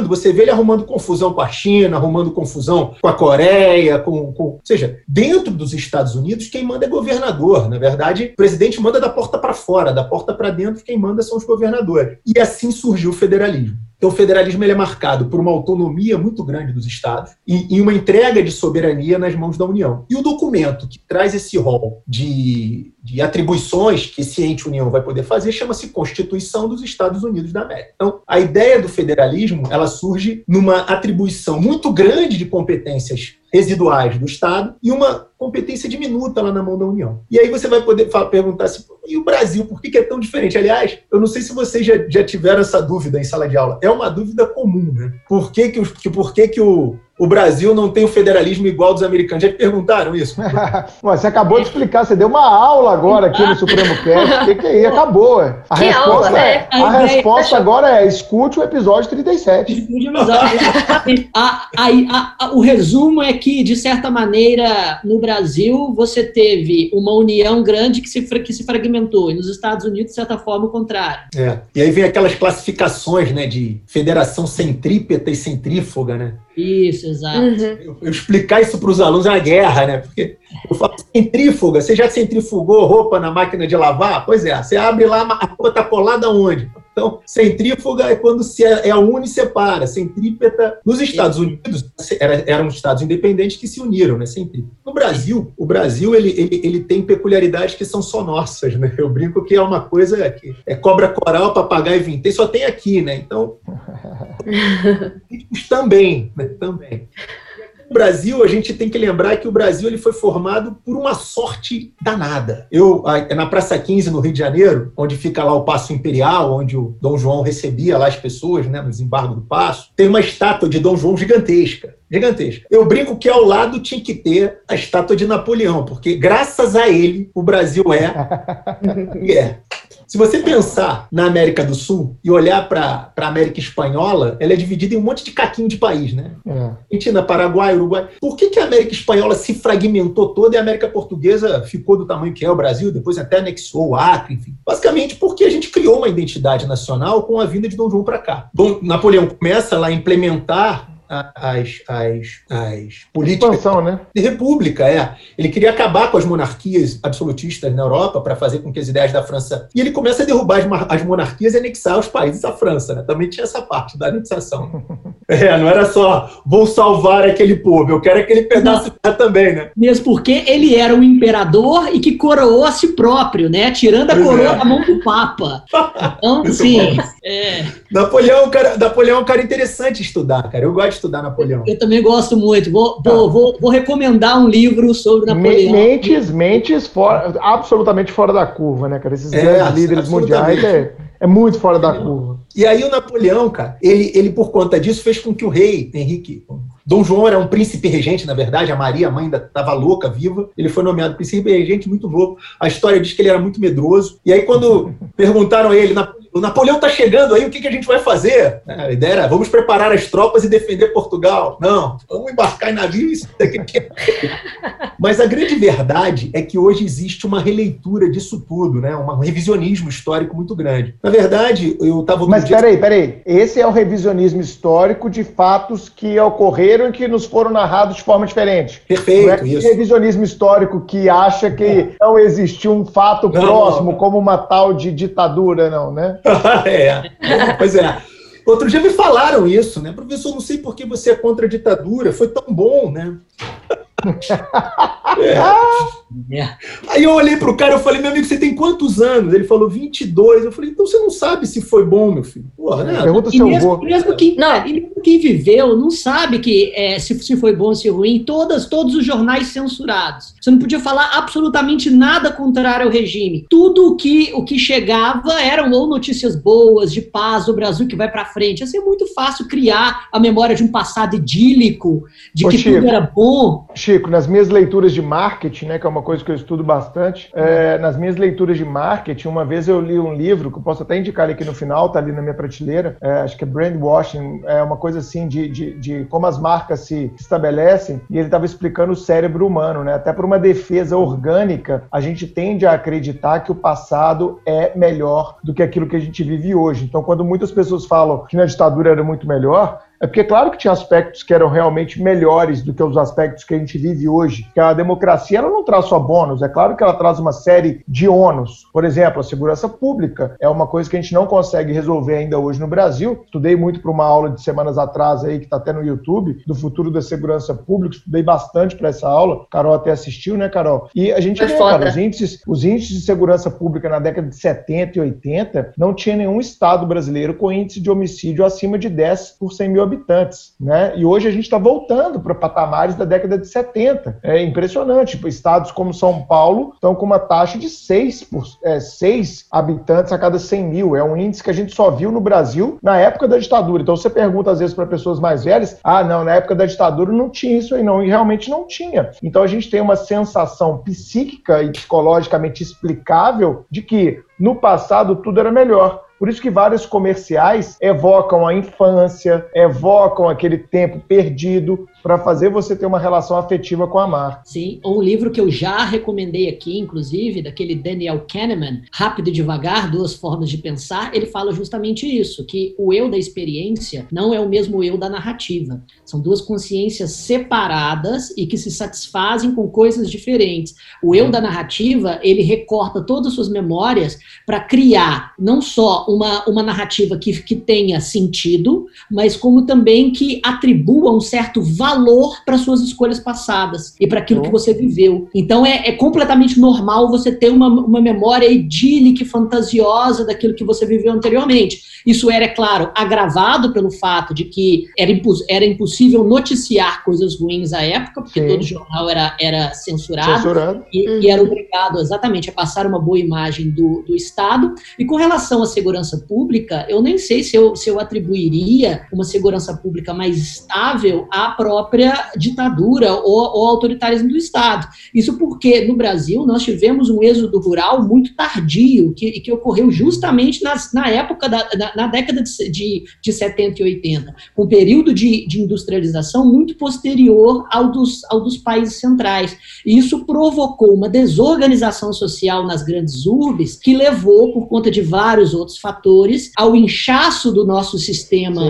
você vê ele arrumando confusão com a China, arrumando confusão com a Coreia, com, com... ou seja, dentro dos Estados Unidos quem manda é governador. Na verdade, o presidente manda da porta para fora, da porta para dentro quem manda são os governadores. E assim surgiu o federalismo. Então, o federalismo ele é marcado por uma autonomia muito grande dos estados e, e, uma entrega de soberania nas mãos da União. E o documento que traz esse rol de, de atribuições que esse ente União vai poder fazer chama-se Constituição dos Estados Unidos da América. Então, a ideia do federalismo ela surge numa atribuição muito grande de competências residuais do Estado e uma competência diminuta lá na mão da União. E aí você vai poder falar, perguntar assim, e o Brasil, por que, que, é tão diferente? Aliás, eu não sei se vocês já, já tiveram essa dúvida em sala de aula. É uma dúvida comum, né? Por que, que, que, por que, que o, o Brasil não tem o federalismo igual dos americanos. Já te perguntaram isso? você acabou de explicar, você deu uma aula agora aqui no Supremo Cast. O que, que é? Acabou. A que resposta, aula, é, a, a resposta agora é escute o episódio 37. a, a, a, o resumo é que, de certa maneira, no Brasil, você teve uma união grande que se, que se fragmentou. E nos Estados Unidos, de certa forma, o contrário. É. E aí vem aquelas classificações né, de federação centrípeta e centrífuga, né? Isso, exato. Uhum. Eu, eu, explicar isso para os alunos é uma guerra, né? Porque eu falo centrífuga, você já centrifugou roupa na máquina de lavar? Pois é, você abre lá, a roupa está colada onde? Então, centrífuga é quando se é, é a une e separa. Centrípeta, nos Estados Unidos, era, eram estados independentes que se uniram, né? Centrípeta. No Brasil, o Brasil ele, ele, ele tem peculiaridades que são só nossas, né? Eu brinco que é uma coisa que é cobra coral, papagaio e vintém, só tem aqui, né? Então, também, né? Também. O Brasil, a gente tem que lembrar que o Brasil ele foi formado por uma sorte danada. Eu, na Praça 15, no Rio de Janeiro, onde fica lá o Paço Imperial, onde o Dom João recebia lá as pessoas, né, no desembargo do Paço, tem uma estátua de Dom João gigantesca. gigantesca. Eu brinco que ao lado tinha que ter a estátua de Napoleão, porque graças a ele o Brasil é. é. Se você pensar na América do Sul e olhar para a América Espanhola, ela é dividida em um monte de caquinho de país, né? É. Argentina, Paraguai, Uruguai. Por que, que a América Espanhola se fragmentou toda e a América Portuguesa ficou do tamanho que é o Brasil, depois até anexou o Acre, enfim? Basicamente porque a gente criou uma identidade nacional com a vinda de Dom João para cá. Bom, Napoleão começa lá a implementar as, as, as políticas Expansão, né? de república. É. Ele queria acabar com as monarquias absolutistas na Europa para fazer com que as ideias da França. E ele começa a derrubar as, as monarquias e anexar os países à França. Né? Também tinha essa parte da anexação. é, não era só vou salvar aquele povo, eu quero aquele pedaço também, né? Mesmo porque ele era um imperador e que coroou a si próprio, né? Tirando a pois coroa é. da mão do Papa. Então, sim. É. Napoleão, cara, Napoleão é um cara interessante estudar, cara. Eu gosto estudar Napoleão. Eu também gosto muito. Vou, tá. vou, vou, vou, recomendar um livro sobre Napoleão. Mentes, mentes fora, absolutamente fora da curva, né, cara? Esses é, grandes líderes mundiais é, é muito fora da curva. E aí o Napoleão, cara, ele, ele por conta disso fez com que o rei Henrique Dom João era um príncipe regente, na verdade, a Maria, a mãe, ainda estava louca, viva. Ele foi nomeado príncipe regente muito novo. A história diz que ele era muito medroso. E aí, quando perguntaram a ele, o Napoleão está chegando aí, o que, que a gente vai fazer? É, a ideia era, vamos preparar as tropas e defender Portugal. Não, vamos embarcar em navios. Mas a grande verdade é que hoje existe uma releitura disso tudo, né? um revisionismo histórico muito grande. Na verdade, eu estava... Mas dia... peraí, peraí. Esse é o revisionismo histórico de fatos que ocorreram e que nos foram narrados de forma diferente. Perfeito, não é isso. revisionismo histórico que acha que não existiu um fato não, próximo, não. como uma tal de ditadura, não, né? é, pois é. Outro dia me falaram isso, né? Professor, não sei por que você é contra a ditadura, foi tão bom, né? É. Aí eu olhei pro cara e falei, meu amigo, você tem quantos anos? Ele falou 22. Eu falei, então você não sabe se foi bom, meu filho. Porra, né? Pergunta e seu mesmo, mesmo quem, não. e mesmo quem viveu não sabe que é, se, se foi bom ou se ruim. Todas, todos os jornais censurados. Você não podia falar absolutamente nada contrário ao regime. Tudo o que, o que chegava eram ou notícias boas, de paz, do Brasil que vai para frente. Ia ser muito fácil criar a memória de um passado idílico, de Ô, que Chico, tudo era bom. Chico, nas minhas leituras de marketing, né, que é uma coisa que eu estudo bastante, é, nas minhas leituras de marketing, uma vez eu li um livro, que eu posso até indicar aqui no final, tá ali na minha prateleira, é, acho que é Brandwashing, é uma coisa assim de, de, de como as marcas se estabelecem, e ele estava explicando o cérebro humano, né? Até por uma defesa orgânica, a gente tende a acreditar que o passado é melhor do que aquilo que a gente vive hoje. Então, quando muitas pessoas falam que na ditadura era muito melhor, é porque, claro que tinha aspectos que eram realmente melhores do que os aspectos que a gente vive hoje. Que a democracia ela não traz só bônus, é claro que ela traz uma série de ônus. Por exemplo, a segurança pública é uma coisa que a gente não consegue resolver ainda hoje no Brasil. Estudei muito para uma aula de semanas atrás aí, que está até no YouTube, do futuro da segurança pública. Estudei bastante para essa aula. Carol até assistiu, né, Carol? E a gente vê, cara, os índices, os índices de segurança pública na década de 70 e 80 não tinha nenhum estado brasileiro com índice de homicídio acima de 10 por 100 mil habitantes, né? E hoje a gente está voltando para patamares da década de 70. É impressionante. Tipo, estados como São Paulo estão com uma taxa de 6, por, é, 6 habitantes a cada 100 mil. É um índice que a gente só viu no Brasil na época da ditadura. Então você pergunta às vezes para pessoas mais velhas: ah, não, na época da ditadura não tinha isso aí, não. E realmente não tinha. Então a gente tem uma sensação psíquica e psicologicamente explicável de que no passado tudo era melhor. Por isso que vários comerciais evocam a infância, evocam aquele tempo perdido, para fazer você ter uma relação afetiva com a marca. Sim, um livro que eu já recomendei aqui, inclusive, daquele Daniel Kahneman, Rápido e Devagar, Duas Formas de Pensar, ele fala justamente isso, que o eu da experiência não é o mesmo eu da narrativa. São duas consciências separadas e que se satisfazem com coisas diferentes. O eu da narrativa, ele recorta todas as suas memórias para criar não só uma, uma narrativa que, que tenha sentido, mas como também que atribua um certo valor para suas escolhas passadas e para aquilo que você viveu. Então é, é, completamente normal você ter uma, uma memória idílica e fantasiosa daquilo que você viveu anteriormente. Isso era, é claro, agravado pelo fato de que era, imposs era impossível noticiar coisas ruins à época, porque Sim. todo jornal era, era censurado, E, uhum. e, era obrigado exatamente a passar uma boa imagem do, do Estado. E com relação à segurança segurança pública, eu nem sei se eu, se eu atribuiria uma segurança pública mais estável à própria ditadura ou, ou autoritarismo do Estado. Isso porque no Brasil nós tivemos um êxodo rural muito tardio, que, que ocorreu justamente nas, na época da na, na década de, de, de 70 e 80, um período de, de industrialização muito posterior ao dos, ao dos países centrais. E isso provocou uma desorganização social nas grandes urbes que levou, por conta de vários outros fatores, ao inchaço do nosso sistema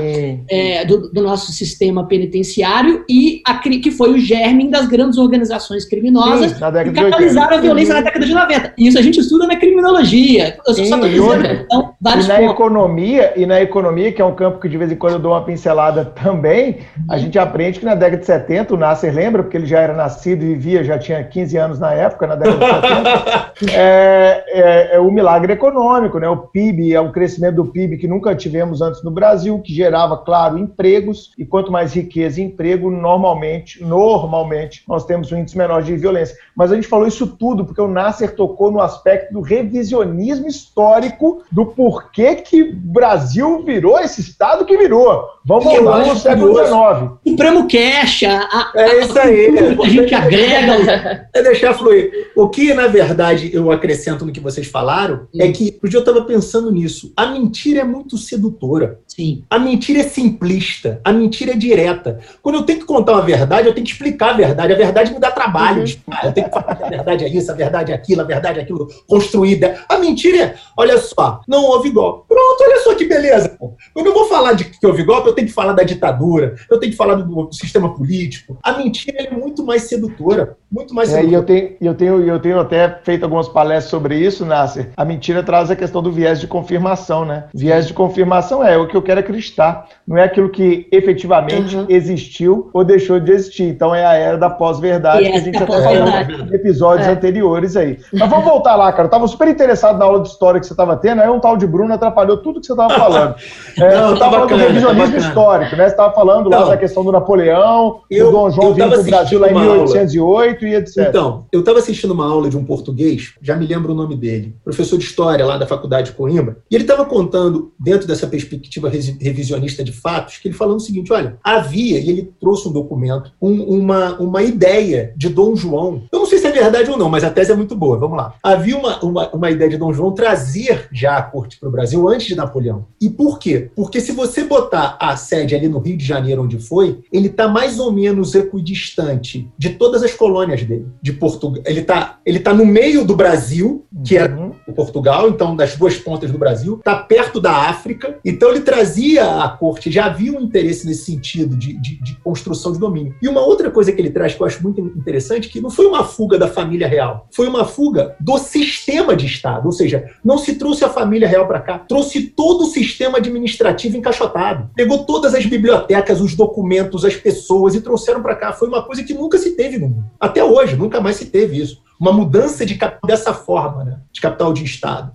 é, do, do, nosso sistema penitenciário e a, que foi o germe das grandes organizações criminosas Sim, que catalisaram a violência na década de 90. Isso a gente estuda na criminologia. Eu Sim, só estou dizendo, então, vários e na pontos. economia, e na economia, que é um campo que de vez em quando eu dou uma pincelada também, a gente aprende que na década de 70, o Nasser lembra, porque ele já era nascido e vivia, já tinha 15 anos na época, na década de 70, é, é, é, o milagre econômico, né? O PIB é um crescimento do PIB que nunca tivemos antes no Brasil, que gerava, claro, empregos, e quanto mais riqueza e emprego, normalmente, normalmente, nós temos um índice menor de violência. Mas a gente falou isso tudo porque o Nasser tocou no aspecto do revisionismo histórico do porquê que o Brasil virou esse estado que virou. Vamos voltar no século XIX. Supremo Cash, a, a, é isso aí. A, a gente agrega. É deixar fluir. O que, na verdade, eu acrescento no que vocês falaram é que, hoje eu estava pensando nisso, a mentira é muito sedutora. Sim. A mentira é simplista, a mentira é direta. Quando eu tenho que contar uma verdade, eu tenho que explicar a verdade. A verdade me dá trabalho. Uhum. Eu tenho que falar que a verdade é isso, a verdade é aquilo, a verdade é aquilo construída. A mentira é, olha só, não houve golpe. Pronto, olha só que beleza. Quando eu vou falar de que houve golpe, eu tenho que falar da ditadura, eu tenho que falar do, do sistema político. A mentira é muito mais sedutora, muito mais sedutora. É, e eu tenho, eu, tenho, eu tenho até feito algumas palestras sobre isso, Nasser. A mentira traz a questão do viés de confirmação, né? Viés de confirmação é o que eu quero acreditar, não é aquilo que efetivamente uhum. existiu ou deixou de existir. Então é a era da pós-verdade que a gente já está falando em episódios é. anteriores aí. Mas vamos voltar lá, cara. Eu estava super interessado na aula de história que você estava tendo, aí um tal de Bruno atrapalhou tudo que você estava falando. É, não, eu estava falando bacana, do revisionismo tá histórico, né? Você estava falando lá da questão do Napoleão, eu, do Dom João vindo para o Brasil lá em 1808 aula. e etc. Então, eu estava assistindo uma aula de um português, já me lembro o nome dele, professor de história lá da Faculdade de Coimbra, e ele estava contando, dentro dessa perspectiva revisionista de fatos, que ele falando o seguinte: olha, havia, e ele trouxe um documento, um, uma, uma ideia de Dom João. Eu não sei se é verdade ou não, mas a tese é muito boa. Vamos lá. Havia uma, uma, uma ideia de Dom João trazer já a corte para o Brasil antes de Napoleão. E por quê? Porque se você botar a sede ali no Rio de Janeiro, onde foi, ele está mais ou menos equidistante de todas as colônias dele, de Portugal. Ele está ele tá no meio do Brasil, que era uhum. o Portugal, então das duas pontas do Brasil, está perto da África, então ele trazia a corte, já havia um interesse nesse sentido de, de, de construção de domínio. E uma outra coisa que ele traz que eu acho muito interessante, que não foi uma fuga da família real, foi uma fuga do sistema de Estado, ou seja, não se trouxe a família real para cá, trouxe todo o sistema administrativo encaixotado, pegou todas as bibliotecas, os documentos, as pessoas e trouxeram para cá. Foi uma coisa que nunca se teve no mundo. Até hoje, nunca mais se teve isso. Uma mudança de dessa forma, né? de capital de Estado.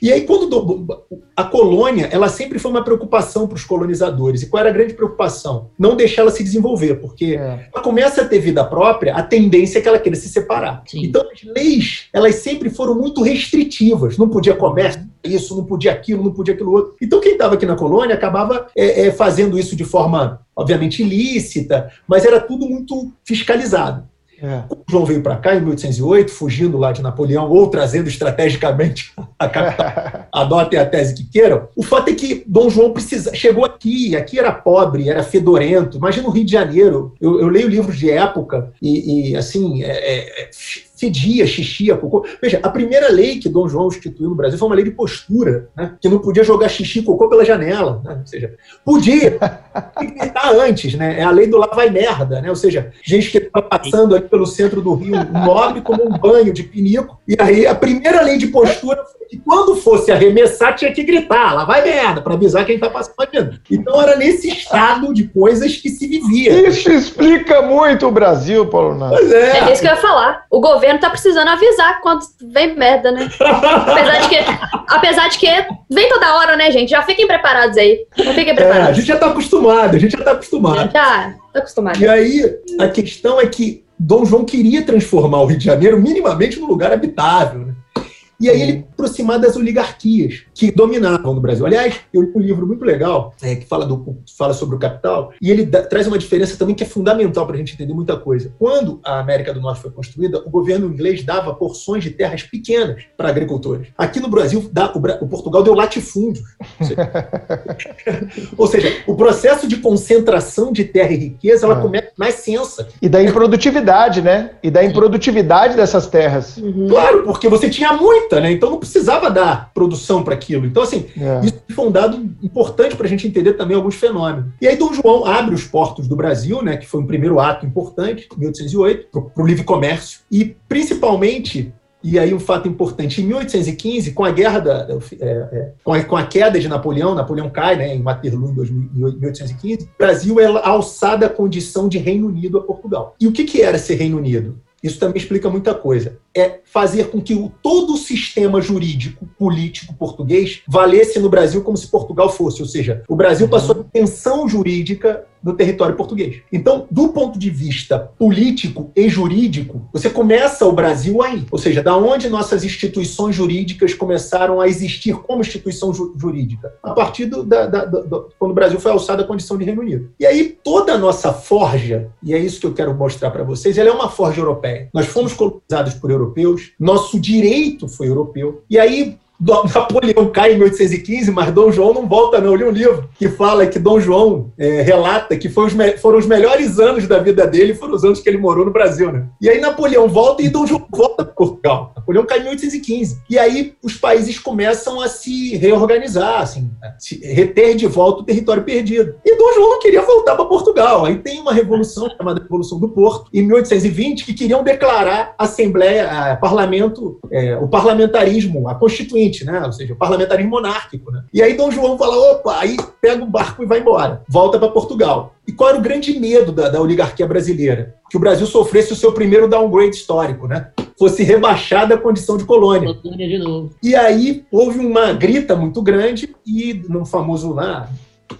E aí, quando a colônia, ela sempre foi uma preocupação para os colonizadores. E qual era a grande preocupação? Não deixar ela se desenvolver, porque é. ela começa a ter vida própria, a tendência é que ela queira se separar. Sim. Então, as leis, elas sempre foram muito restritivas. Não podia comércio, isso, não podia aquilo, não podia aquilo outro. Então, quem estava aqui na colônia acabava é, é, fazendo isso de forma, obviamente, ilícita, mas era tudo muito fiscalizado. É. O João veio para cá em 1808, fugindo lá de Napoleão, ou trazendo estrategicamente a capital. Adotem a tese que queiram. O fato é que Dom João precisa, chegou aqui, aqui era pobre, era fedorento. Imagina o Rio de Janeiro. Eu, eu leio livros de época e, e assim, é, é, é fedia, xixia, cocô. Veja, a primeira lei que Dom João instituiu no Brasil foi uma lei de postura, né? que não podia jogar xixi e cocô pela janela. Né? Ou seja, podia, tem que gritar antes, né? É a lei do lá vai merda, né? Ou seja, gente que estava passando ali pelo centro do Rio, nobre como um banho de pinico, e aí a primeira lei de postura foi que quando fosse arremessar tinha que gritar, lá vai merda, para avisar quem está passando. Então era nesse estado de coisas que se vivia. Isso explica muito o Brasil, Paulo Nath. É. é isso que eu ia falar. O governo governo tá precisando avisar quando vem merda, né? apesar, de que, apesar de que vem toda hora, né, gente? Já fiquem preparados aí. Já fiquem preparados. É, a gente já tá acostumado, a gente já tá acostumado. Já, tá acostumado. E aí, a questão é que Dom João queria transformar o Rio de Janeiro minimamente num lugar habitável, né? E aí ele aproximar das oligarquias que dominavam no Brasil. Aliás, eu li um livro muito legal é, que fala, do, fala sobre o capital e ele traz uma diferença também que é fundamental para a gente entender muita coisa. Quando a América do Norte foi construída, o governo inglês dava porções de terras pequenas para agricultores. Aqui no Brasil, dá, o, o, Portugal deu latifúndios. Ou seja, o processo de concentração de terra e riqueza ela é. começa na essência. E da improdutividade, né? E da improdutividade dessas terras. Uhum. Claro, porque você tinha muita, né? Então não precisava dar produção para aquilo. Então, assim, é. isso foi um dado importante para a gente entender também alguns fenômenos. E aí Dom João abre os portos do Brasil, né? Que foi um primeiro ato importante, em 1808, para o livre comércio. E principalmente e aí um fato importante, em 1815, com a guerra da, é, é, com, a, com, a, queda de Napoleão, Napoleão cai, né, em Waterloo em 1815, o Brasil é alçada à condição de Reino Unido a Portugal. E o que, que era ser Reino Unido? Isso também explica muita coisa. É fazer com que o, todo o sistema jurídico, político português valesse no Brasil como se Portugal fosse. Ou seja, o Brasil passou a tensão jurídica do território português. Então, do ponto de vista político e jurídico, você começa o Brasil aí, ou seja, da onde nossas instituições jurídicas começaram a existir como instituição ju jurídica, a partir do, da, da, do, quando o Brasil foi alçado à condição de Reino Unido. E aí toda a nossa forja, e é isso que eu quero mostrar para vocês, ela é uma forja europeia. Nós fomos colonizados por europeus, nosso direito foi europeu. E aí Napoleão cai em 1815, mas Dom João não volta, não. Eu li um livro que fala que Dom João é, relata que os foram os melhores anos da vida dele, foram os anos que ele morou no Brasil, né? E aí Napoleão volta e Dom João volta para Portugal. Napoleão cai em 1815. E aí os países começam a se reorganizar, assim, se reter de volta o território perdido. E Dom João queria voltar para Portugal. Aí tem uma revolução chamada Revolução do Porto, em 1820, que queriam declarar Assembleia, a, parlamento, é, o parlamentarismo, a Constituinte né? Ou seja, o parlamentarismo monárquico, né? E aí Dom João fala, opa, aí pega o barco e vai embora, volta para Portugal. E qual era o grande medo da, da oligarquia brasileira? Que o Brasil sofresse o seu primeiro downgrade histórico, né? fosse rebaixada à condição de colônia. De novo. E aí houve uma grita muito grande e no famoso lá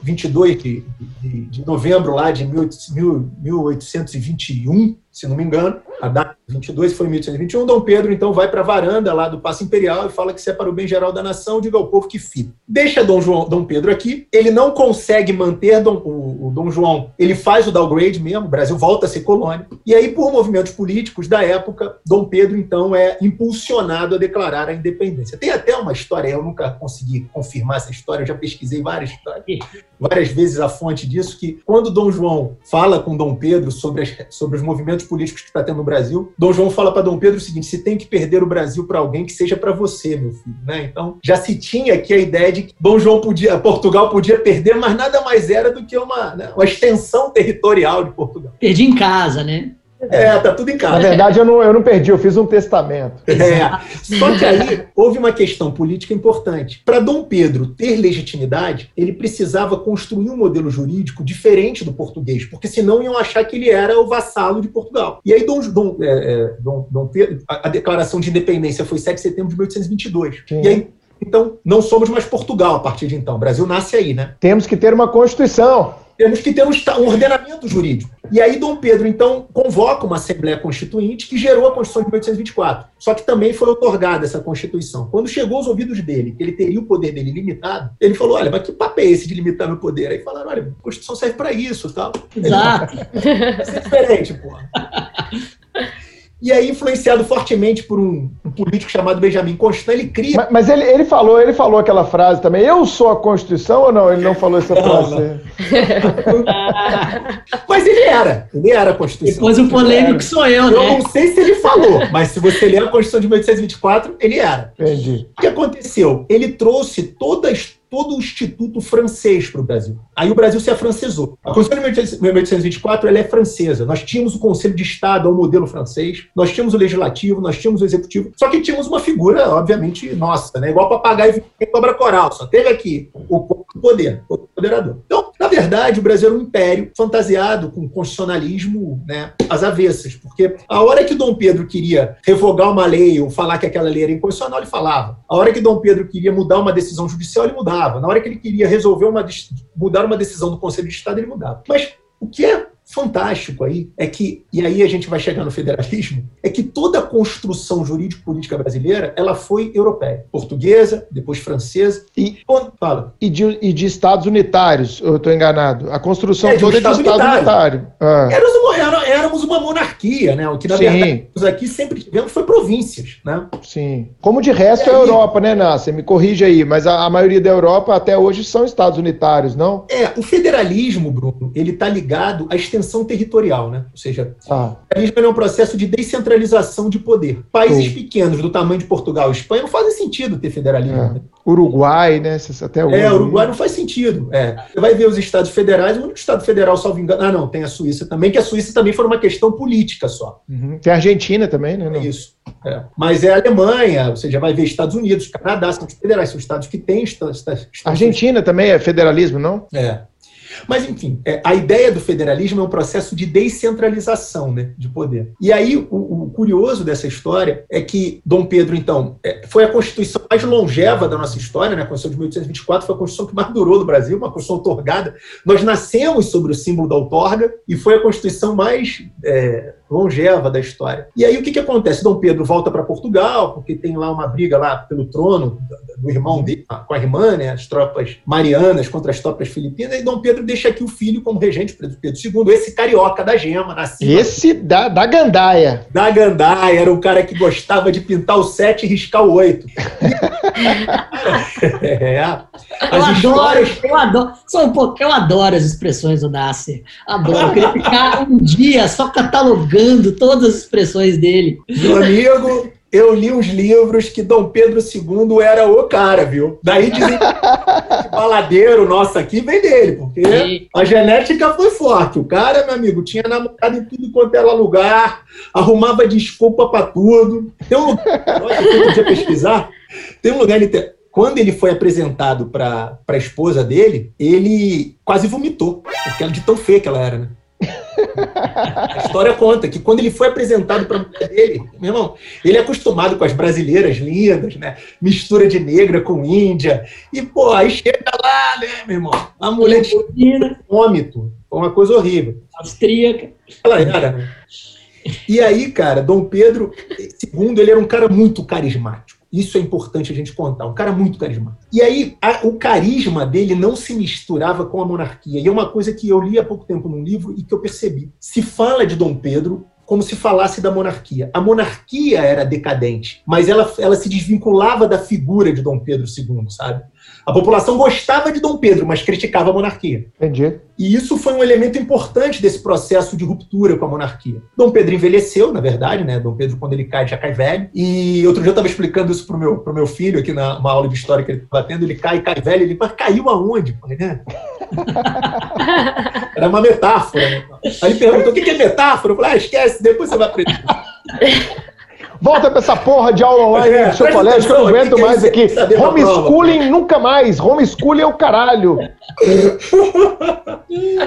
22 de, de, de novembro lá de 1821, se não me engano, a data 22 foi 1821, Dom Pedro então vai para a varanda lá do Paço Imperial e fala que se é para o bem geral da nação, diga ao povo que fica. Deixa Dom, João, Dom Pedro aqui, ele não consegue manter Dom, o, o, Dom João, ele faz o downgrade mesmo, o Brasil volta a ser colônia, e aí por movimentos políticos da época, Dom Pedro então é impulsionado a declarar a independência. Tem até uma história, eu nunca consegui confirmar essa história, eu já pesquisei várias histórias, várias vezes a fonte disso, que quando Dom João fala com Dom Pedro sobre, as, sobre os movimentos políticos que está tendo no Brasil, Dom João fala para Dom Pedro o seguinte: se tem que perder o Brasil para alguém, que seja para você, meu filho. Né? Então, já se tinha aqui a ideia de que Dom João podia, Portugal podia perder, mas nada mais era do que uma, né, uma extensão territorial de Portugal. Perdi em casa, né? É, tá tudo em casa. Na verdade, eu não, eu não perdi, eu fiz um testamento. É. Só que aí houve uma questão política importante. Para Dom Pedro ter legitimidade, ele precisava construir um modelo jurídico diferente do português, porque senão iam achar que ele era o vassalo de Portugal. E aí, Dom, Dom, é, é Dom, Dom Pedro, a, a, declaração de independência foi 7 de setembro de 1822. Sim. E aí, então, não somos mais Portugal a partir de então. O Brasil nasce aí, né? Temos que ter uma Constituição temos que ter um, ordenamento jurídico. E aí Dom Pedro, então, convoca uma Assembleia Constituinte que gerou a Constituição de 1824. Só que também foi otorgada essa Constituição. Quando chegou aos ouvidos dele, que ele teria o poder dele limitado, ele falou, olha, mas que papo é esse de limitar meu poder? Aí falaram, olha, a Constituição serve para isso tal. Exato. Vai ser diferente, pô. E aí, influenciado fortemente por um, um político chamado Benjamin Constant, ele cria. Mas, mas, ele, ele falou, ele falou aquela frase também. Eu sou a Constituição ou não? Ele não falou essa frase. Mas ele era. Ele era a Constituição. Depois o polêmico sou eu, né? Eu não sei se ele falou, mas se você ler a Constituição de 1824, ele era. Entendi. O que aconteceu? Ele trouxe toda a história todo o instituto francês para o Brasil. Aí o Brasil se afrancesou. A Constituição de 1824 ela é francesa. Nós tínhamos o Conselho de Estado ao modelo francês, nós tínhamos o Legislativo, nós tínhamos o Executivo, só que tínhamos uma figura, obviamente, nossa, né? igual papagaio e cobra coral. Só teve aqui o poder, o poderador. Então, na verdade, o Brasil era um império fantasiado com constitucionalismo né, às avessas, porque a hora que Dom Pedro queria revogar uma lei ou falar que aquela lei era inconstitucional, ele falava. A hora que Dom Pedro queria mudar uma decisão judicial, ele mudava. Na hora que ele queria resolver uma mudar uma decisão do Conselho de Estado, ele mudava. Mas o que é fantástico aí é que, e aí a gente vai chegar no federalismo, é que toda a construção jurídico-política brasileira, ela foi europeia. Portuguesa, depois francesa. E, fala. E de, e de estados unitários, eu estou enganado. A construção é, toda é de estado unitário. unitário. Ah. Éramos, éramos, uma monarquia, né? O que, na Sim. verdade, aqui sempre tivemos foi províncias, né? Sim. Como de resto é a Europa, né, Nasser? Me corrija aí, mas a, a maioria da Europa até hoje são estados unitários, não? É, o federalismo, Bruno, ele está ligado à extensão territorial, né? Ou seja, ah. o federalismo é um processo de descentralização de poder. Países pequenos do tamanho de Portugal e Espanha não fazem sentido ter federalismo. É. Né? Uruguai, né? Até hoje. É, Uruguai não faz sentido. É. Você vai ver os estados federais, o único estado federal, salvo engano. Ah, não, tem a Suíça também, que a Suíça também foi uma questão política só. Uhum. Tem a Argentina também, né? Não? Isso. É. Mas é a Alemanha, você já vai ver Estados Unidos, Canadá, são os federais, são estados que têm. Estados, estados, Argentina também é federalismo, não? É. Mas, enfim, é, a ideia do federalismo é um processo de descentralização né, de poder. E aí, o, o curioso dessa história é que Dom Pedro, então, é, foi a constituição mais longeva da nossa história, né? a Constituição de 1824 foi a Constituição que mais durou no Brasil, uma Constituição otorgada. Nós nascemos sobre o símbolo da outorga e foi a Constituição mais é, longeva da história. E aí o que, que acontece? Dom Pedro volta para Portugal, porque tem lá uma briga lá pelo trono do irmão dele, com a irmã, né, as tropas marianas contra as tropas filipinas, e Dom Pedro deixa aqui o filho como regente, Pedro II, esse carioca da gema, nascido. Esse da, da gandaia. Da gandaia, era um cara que gostava de pintar o 7 e riscar o 8. é, as eu histórias... adoro, eu adoro, só um pouco, eu adoro as expressões do Nasser. Adoro. Eu queria ficar um dia só catalogando todas as expressões dele. Meu amigo, eu li uns livros que Dom Pedro II era o cara, viu? Daí dizem que baladeiro nosso aqui vem dele, porque Sim. a genética foi forte. O cara, meu amigo, tinha namorado em tudo quanto era lugar, arrumava desculpa para tudo. Tem um lugar, eu podia pesquisar, tem um lugar quando ele foi apresentado para a esposa dele, ele quase vomitou, porque ela de tão feia que ela era, né? A história conta que quando ele foi apresentado para a mulher dele, meu irmão, ele é acostumado com as brasileiras lindas, né? Mistura de negra com índia. E, pô, aí chega lá, né, meu irmão? A mulher de vômito. Foi uma coisa horrível. Austríaca. Ela era, né? E aí, cara, Dom Pedro II, ele era um cara muito carismático. Isso é importante a gente contar. Um cara muito carismático. E aí, a, o carisma dele não se misturava com a monarquia. E é uma coisa que eu li há pouco tempo num livro e que eu percebi. Se fala de Dom Pedro como se falasse da monarquia. A monarquia era decadente, mas ela, ela se desvinculava da figura de Dom Pedro II, sabe? A população gostava de Dom Pedro, mas criticava a monarquia. Entendi. E isso foi um elemento importante desse processo de ruptura com a monarquia. Dom Pedro envelheceu, na verdade, né? Dom Pedro, quando ele cai, já cai velho. E outro dia eu estava explicando isso pro meu, pro meu filho aqui na uma aula de história que ele estava tendo. Ele cai, cai velho. Ele, mas caiu aonde? Pai, né? Era uma metáfora. Né? Aí ele perguntou: o que é metáfora? Eu falei: ah, esquece, depois você vai aprender. Volta pra essa porra de aula online é, do seu colégio que eu não aguento mais aqui. Homeschooling nunca mais. Homeschooling é o caralho. e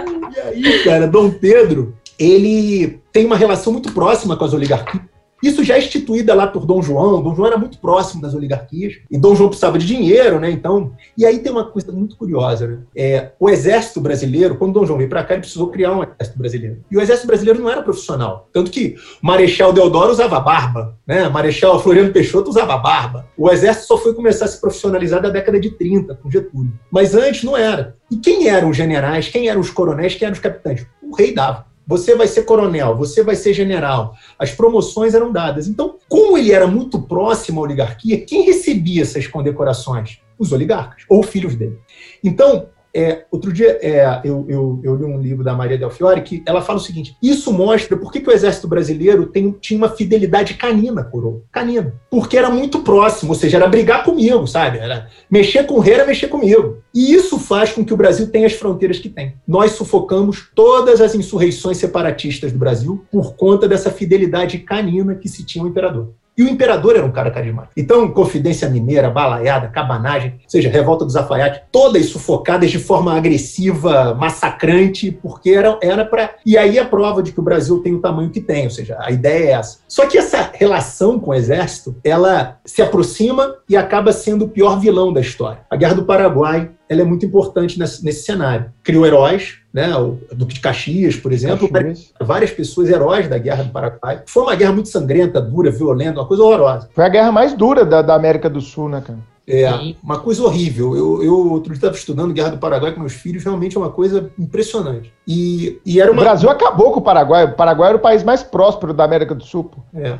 aí, cara, Dom Pedro, ele tem uma relação muito próxima com as oligarquias. Isso já é instituída lá por Dom João. Dom João era muito próximo das oligarquias e Dom João precisava de dinheiro, né? Então, e aí tem uma coisa muito curiosa, né? É, o exército brasileiro, quando Dom João veio para cá, ele precisou criar um exército brasileiro. E o exército brasileiro não era profissional, tanto que Marechal Deodoro usava barba, né? Marechal Floriano Peixoto usava barba. O exército só foi começar a se profissionalizar na década de 30 com Getúlio. Mas antes não era. E quem eram os generais? Quem eram os coronéis? Quem eram os capitães? O rei dava. Você vai ser coronel, você vai ser general. As promoções eram dadas. Então, como ele era muito próximo à oligarquia, quem recebia essas condecorações? Os oligarcas, ou filhos dele. Então, é, outro dia é, eu, eu, eu, li um livro da Maria Del Fiore que ela fala o seguinte: isso mostra por que, o exército brasileiro tem, tinha uma fidelidade canina, coroa. Canina. Porque era muito próximo, ou seja, era brigar comigo, sabe? Era mexer com o rei era mexer comigo. E isso faz com que o Brasil tenha as fronteiras que tem. Nós sufocamos todas as insurreições separatistas do Brasil por conta dessa fidelidade canina que se tinha o imperador. E o imperador era um cara carismático. Então, Confidência Mineira, Balaiada, Cabanagem, ou seja, Revolta dos Alfaiates, todas sufocadas de forma agressiva, massacrante, porque era, era para. E aí a prova de que o Brasil tem o tamanho que tem, ou seja, a ideia é essa. Só que essa relação com o exército, ela se aproxima e acaba sendo o pior vilão da história. A Guerra do Paraguai ela é muito importante nesse, nesse cenário. Criou heróis, né? O Duque de Caxias, por exemplo, Caxias. várias pessoas heróis da Guerra do Paraguai. Foi uma guerra muito sangrenta, dura, violenta, uma coisa horrorosa. Foi a guerra mais dura da, da América do Sul, né, cara? É, uma coisa horrível. Eu, eu outro dia estava estudando Guerra do Paraguai com meus filhos, realmente é uma coisa impressionante. E, e era uma... O Brasil acabou com o Paraguai. O Paraguai era o país mais próspero da América do Sul. É,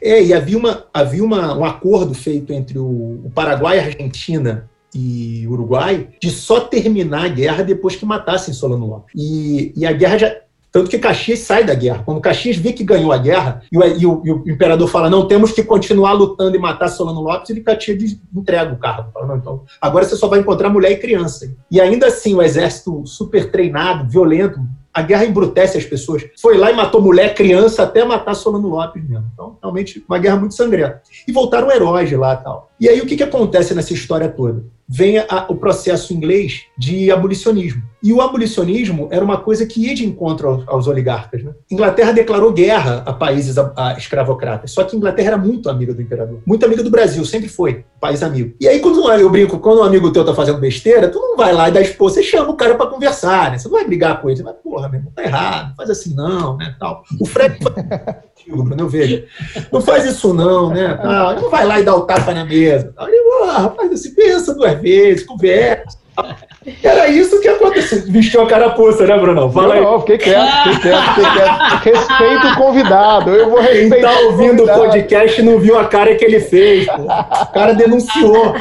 é e havia, uma, havia uma, um acordo feito entre o, o Paraguai e a Argentina e Uruguai de só terminar a guerra depois que matassem Solano Lopes. E, e a guerra já, tanto que Caxias sai da guerra. Quando Caxias vê que ganhou a guerra, e o, e o, e o imperador fala: não, temos que continuar lutando e matar Solano Lopes, ele Caxias entrega o carro. Fala, não, então, agora você só vai encontrar mulher e criança. E ainda assim, o exército super treinado, violento, a guerra embrutece as pessoas. Foi lá e matou mulher, criança, até matar Solano Lopes mesmo. Então, realmente, uma guerra muito sangrenta. E voltaram heróis lá e tal. E aí, o que, que acontece nessa história toda? Vem a, o processo inglês de abolicionismo. E o abolicionismo era uma coisa que ia de encontro aos, aos oligarcas. Né? Inglaterra declarou guerra a países a, a escravocratas. Só que Inglaterra era muito amiga do imperador. Muito amiga do Brasil, sempre foi. País amigo. E aí, quando eu brinco, quando um amigo teu tá fazendo besteira, tu não vai lá e dá expor, você chama o cara para conversar, né? Você não vai brigar com ele. Você vai, porra, meu irmão, tá errado, faz assim não, né? Tal. O Fred Bruno, eu vejo. Não faz isso não, né? Tal. Não vai lá e dá o tapa na mesa. Ele, ah, rapaz, assim, pensa duas vezes, conversa. Era isso que aconteceu. Vestiu a carapuça, né, Bruno? Fala não, aí. Não, fiquei quieto, fiquei quieto, fiquei quieto. Respeito o convidado. Eu vou respeitar. Quem tá ouvindo o, o podcast não viu a cara que ele fez. Pô. O cara denunciou.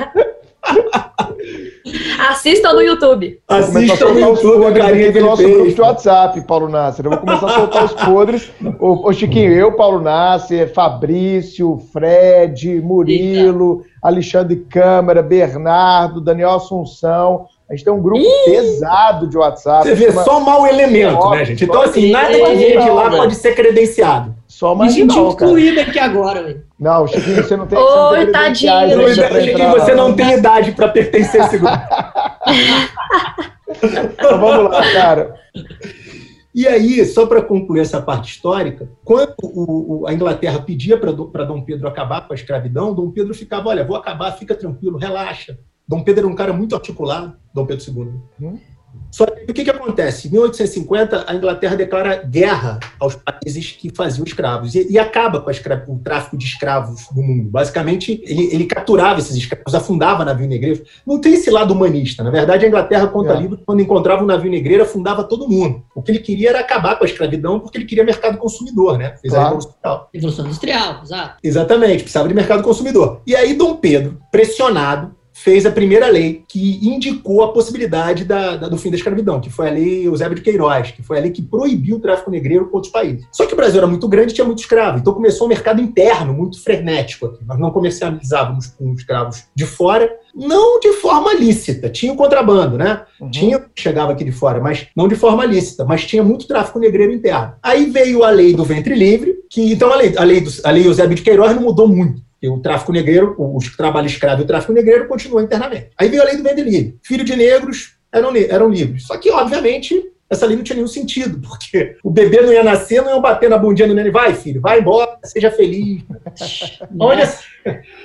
Assistam no YouTube. Assistam no YouTube a carinha que nosso grupo de WhatsApp, Paulo Nasser. Eu vou começar a soltar os podres. Ô, ô, Chiquinho, eu, Paulo Nasser, Fabrício, Fred, Murilo, Eita. Alexandre Câmara, Bernardo, Daniel Assunção. A gente tem um grupo Ih! pesado de WhatsApp. Você vê, chama... só mau elemento, né, gente? Então, assim, nada que vem de lá pode ser credenciado. Só mais gente incluída aqui agora, velho. Não, Chiquinho, você não tem. Oi, tadinho. Chiquinho, você não tem idade para pertencer a esse grupo. então vamos lá, cara. E aí, só para concluir essa parte histórica, quando o, o, a Inglaterra pedia para Dom Pedro acabar com a escravidão, Dom Pedro ficava: olha, vou acabar, fica tranquilo, relaxa. Dom Pedro era um cara muito articulado, Dom Pedro II. Hum? Só que o que, que acontece? Em 1850, a Inglaterra declara guerra aos países que faziam escravos e, e acaba com o tráfico de escravos no mundo. Basicamente, ele, ele, capturava esses escravos, afundava navio negreiro. Não tem esse lado humanista. Na verdade, a Inglaterra conta é. livro quando encontrava um navio negreiro, afundava todo mundo. O que ele queria era acabar com a escravidão, porque ele queria mercado consumidor, né? Fez claro. a Revolução Industrial. Revolução Industrial, exato. Exatamente, precisava de mercado consumidor. E aí, Dom Pedro, pressionado, fez a primeira lei que indicou a possibilidade da, da, do fim da escravidão, que foi a lei Eusébio de Queiroz, que foi a lei que proibiu o tráfico negreiro com outros países. Só que o Brasil era muito grande e tinha muito escravo, então começou um mercado interno muito frenético aqui. Nós não comercializávamos com escravos de fora, não de forma lícita. Tinha o contrabando, né? Uhum. Tinha chegava aqui de fora, mas não de forma lícita, mas tinha muito tráfico negreiro interno. Aí veio a lei do ventre livre, que então a lei, a lei, do, a lei Eusébio de Queiroz não mudou muito o tráfico negreiro, o trabalho escravo e o tráfico negreiro continuou internamente. Aí veio a lei do vende livre. Filho de negros eram, eram livres. Só que, obviamente, essa lei não tinha nenhum sentido, porque o bebê não ia nascer, não ia bater na bundinha do neném. Vai, filho, vai embora, seja feliz. onde, essa,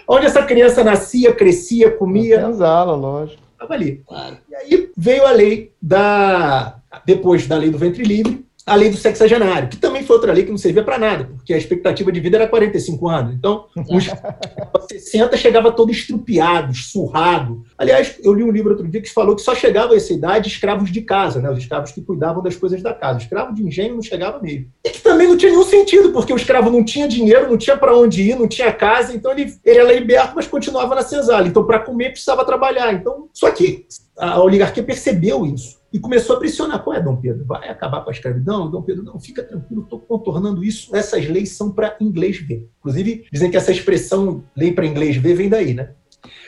onde essa criança nascia, crescia, comia. Senzala, lógico. Estava ali. Claro. E aí veio a lei da. Depois da lei do ventre livre, a lei do sexagenário, que também foi outra lei que não servia para nada, porque a expectativa de vida era 45 anos. Então, os 60 chegava todo estrupiado, surrado. Aliás, eu li um livro outro dia que falou que só chegava a essa idade escravos de casa, né? os escravos que cuidavam das coisas da casa. O escravo de engenho não chegava mesmo. E que também não tinha nenhum sentido, porque o escravo não tinha dinheiro, não tinha para onde ir, não tinha casa, então ele, ele era liberto, mas continuava na senzala. Então, para comer, precisava trabalhar. Então, só que a oligarquia percebeu isso e começou a pressionar. Qual é, Dom Pedro? Vai acabar com a escravidão? Dom Pedro, não, fica tranquilo, estou contornando isso. Essas leis são para inglês ver. Inclusive, dizem que essa expressão lei para inglês ver vem daí, né?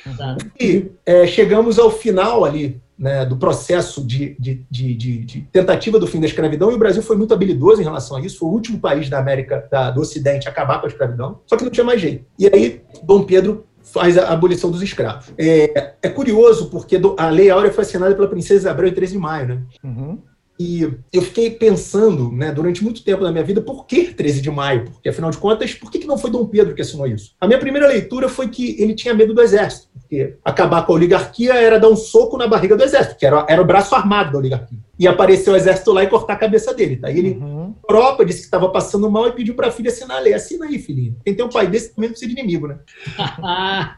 Exato. E é, chegamos ao final ali né, do processo de, de, de, de, tentativa do fim da escravidão, e o Brasil foi muito habilidoso em relação a isso, foi o último país da América da, do Ocidente a acabar com a escravidão, só que não tinha mais jeito. E aí, Dom Pedro faz a abolição dos escravos. É, é curioso porque a Lei Áurea foi assinada pela princesa Isabel em 13 de maio, né? Uhum. E eu fiquei pensando, né, durante muito tempo na minha vida, por que 13 de maio? Porque, afinal de contas, por que que não foi Dom Pedro que assinou isso? A minha primeira leitura foi que ele tinha medo do exército, porque acabar com a oligarquia era dar um soco na barriga do exército, que era, era o braço armado da oligarquia. E apareceu o exército lá e cortar a cabeça dele. Daí ele, Uhum. própria, disse que estava passando mal e pediu para a filha assinar a lei. Assina aí, filhinho. Tem um pai desse precisa de inimigo, né?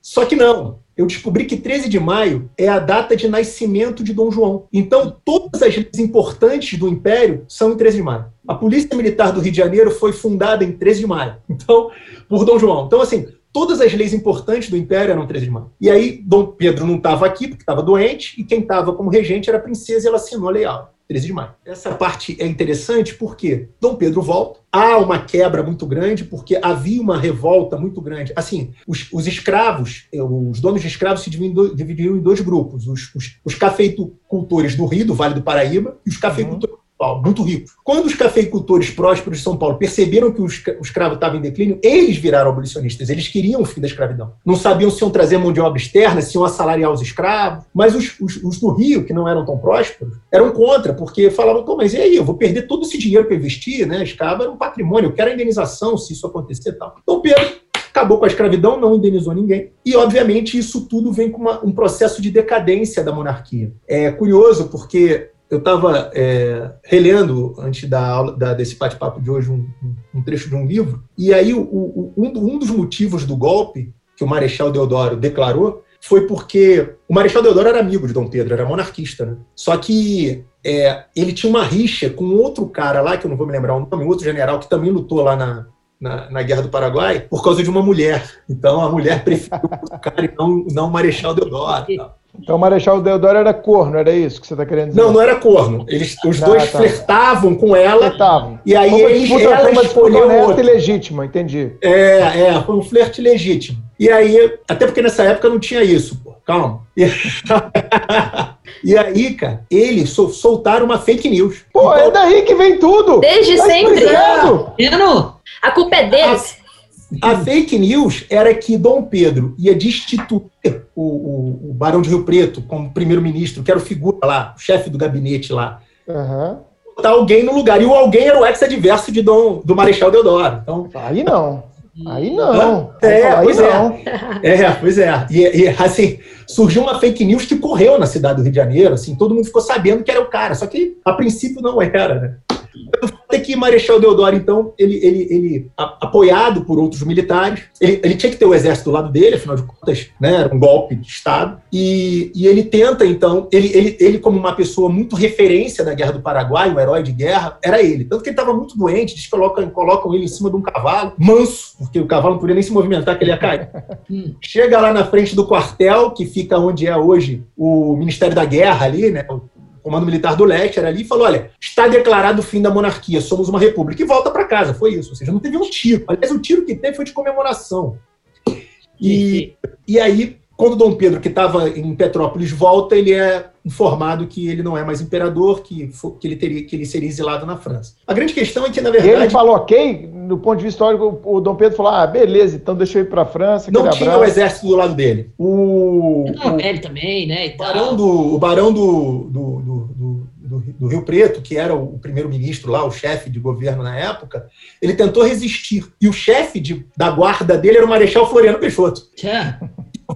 Só que não. Eu descobri que 13 de maio é a data de nascimento de Dom João. Então, todas as leis importantes do Império são em 13 de maio. A Polícia Militar do Rio de Janeiro foi fundada em 13 de maio. Então, por Dom João. Então, assim, todas as leis importantes do Império eram 13 de maio. E aí, Dom Pedro não estava aqui porque estava doente, e quem estava como regente era a princesa e ela assinou a lei Áurea. 13 de maio. Essa parte é interessante porque Dom Pedro volta, há uma quebra muito grande, porque havia uma revolta muito grande. Assim, os, os escravos, eh, os donos de escravos se dividiam em dois, dividiam em dois grupos: os, os, os cafeicultores do Rio, do Vale do Paraíba, e os cafeicultores de São Paulo, muito ricos. Quando os cafeicultores prósperos de São Paulo perceberam que o escra- o escravo estava em declínio, eles viraram abolicionistas. Eles queriam o fim da escravidão. Não sabiam se iam trazer mão de obra externa, se iam assalariar os escravos. Mas os, os, os do Rio, que não eram tão prósperos, eram contra, porque falavam, Pô, mas e aí? Eu vou perder todo esse dinheiro que eu investi, né? Escravo era um patrimônio, eu quero a indenização se isso acontecer tal. Então, Pedro acabou com a escravidão, não indenizou ninguém. E, obviamente, isso tudo vem com uma- um processo de decadência da monarquia. É curioso porque eu estava relendo, antes da aula, da- desse bate-papo de hoje, um, um- trecho de um livro, e aí o- o- um, um dos motivos do golpe que o Marechal Deodoro declarou foi porque o Marechal Deodoro era amigo de Dom Pedro, era monarquista, né? Só que é, ele tinha uma rixa com outro cara lá, que eu não vou me lembrar o nome, outro general que também lutou lá na, na, na Guerra do Paraguai, por causa de uma mulher. Então a mulher preferiu o cara e não, não o Marechal Deodoro. tal. Então o Marechal Deodoro era corno, era isso que você está querendo dizer? Não, não era corno. Eles, os Ah, dois tá. flertavam com ela. Estavam. E aí eles, disputa, ela foi uma escolheu honesta outro. e legítima, entendi. É, é, foi um flerte legítimo. E aí, até porque nessa época não tinha isso, pô, calma. E, e aí, cara, eles sol- soltaram uma fake news. Pô, Então, é daí que vem tudo! Desde Tá sempre. Vendo? A culpa é deles. A fake news era que Dom Pedro ia destituir o, o, o Barão de Rio Preto como primeiro-ministro, que era o figura lá, o chefe do gabinete lá. Aham. Botar alguém no lugar. E o alguém era o ex-adverso de Dom, do Marechal Deodoro. Então, Aí não. Aí não. É, aí pois é. não. É, pois é. E, e, assim, surgiu uma fake news que correu na cidade do Rio de Janeiro, assim, todo mundo ficou sabendo que era o cara, só que a princípio não era, né? Fato é que Marechal Deodoro, então, ele, ele, ele a- apoiado por outros militares, ele, ele tinha que ter o exército do lado dele, afinal de contas, né, era um golpe de Estado, e, e ele tenta, então, ele, ele, ele, como uma pessoa muito referência da Guerra do Paraguai, um herói de guerra, era ele. Tanto que ele estava muito doente, eles colocam, colocam ele em cima de um cavalo, manso, porque o cavalo não podia nem se movimentar, que ele ia cair. Chega lá na frente do quartel, que fica onde é hoje o Ministério da Guerra ali, né? Comando Militar do Leste era ali e falou: olha, está declarado o fim da monarquia, somos uma república. E volta para casa, foi isso. Ou seja, não teve um tiro. Aliás, o tiro que teve foi de comemoração. E, e aí, quando Dom Pedro, que estava em Petrópolis, volta, ele é informado que ele não é mais imperador, que, que, ele, teria, que ele seria exilado na França. A grande questão é que, na E ele verdade, falou ok, do ponto de vista histórico, o Dom Pedro falou: ah, beleza, então deixa eu ir pra França. não tinha o abraço. exército do lado dele. O, Não, o- ele também, né? E O barão, do, o barão do, do, do, do, do- Rio Preto, que era o primeiro-ministro lá, o chefe de governo na época, ele tentou resistir. E o chefe de- da guarda dele era o Marechal Floriano Peixoto. Tchá.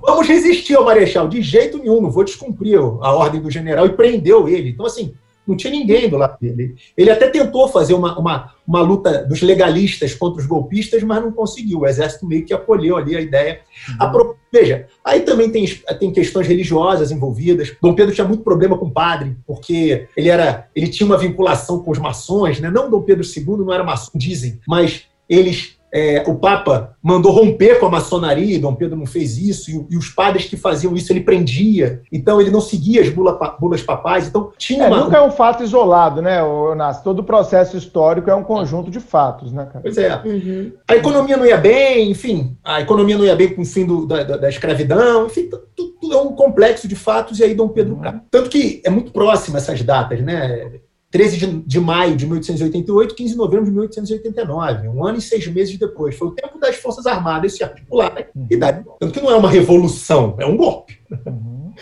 Vamos resistir ao Marechal, de jeito nenhum, não vou descumprir a ordem do general, e prendeu ele. Então, assim, não tinha ninguém do lado dele. Ele até tentou fazer uma, uma, uma luta dos legalistas contra os golpistas, mas não conseguiu. O exército meio que acolheu ali a ideia. A pro- Veja, aí também tem, tem questões religiosas envolvidas. Dom Pedro tinha muito problema com o padre, porque ele era, ele tinha uma vinculação com os maçons, né? Não Dom Pedro II não era maçom, dizem, mas eles é, o Papa mandou romper com a maçonaria, e Dom Pedro não fez isso, e, o- e os padres que faziam isso ele prendia, então ele não seguia as bula- bulas papais, então tinha É, uma. nunca é um fato isolado, né, ô, Nas? Todo processo histórico é um conjunto de fatos, né, cara? Pois é. Uhum. A economia não ia bem, enfim, a economia não ia bem com o fim do- da, da- da escravidão, enfim, tu- tu- tudo é um complexo de fatos, e aí Dom Pedro cai. Tanto que é muito próximo essas datas, né? 13 de, de maio de 1888, 15 de novembro de 1889, um ano e seis meses depois. Foi o tempo das Forças Armadas se articularem e dar. Tanto que não é uma revolução, é um golpe. Uhum.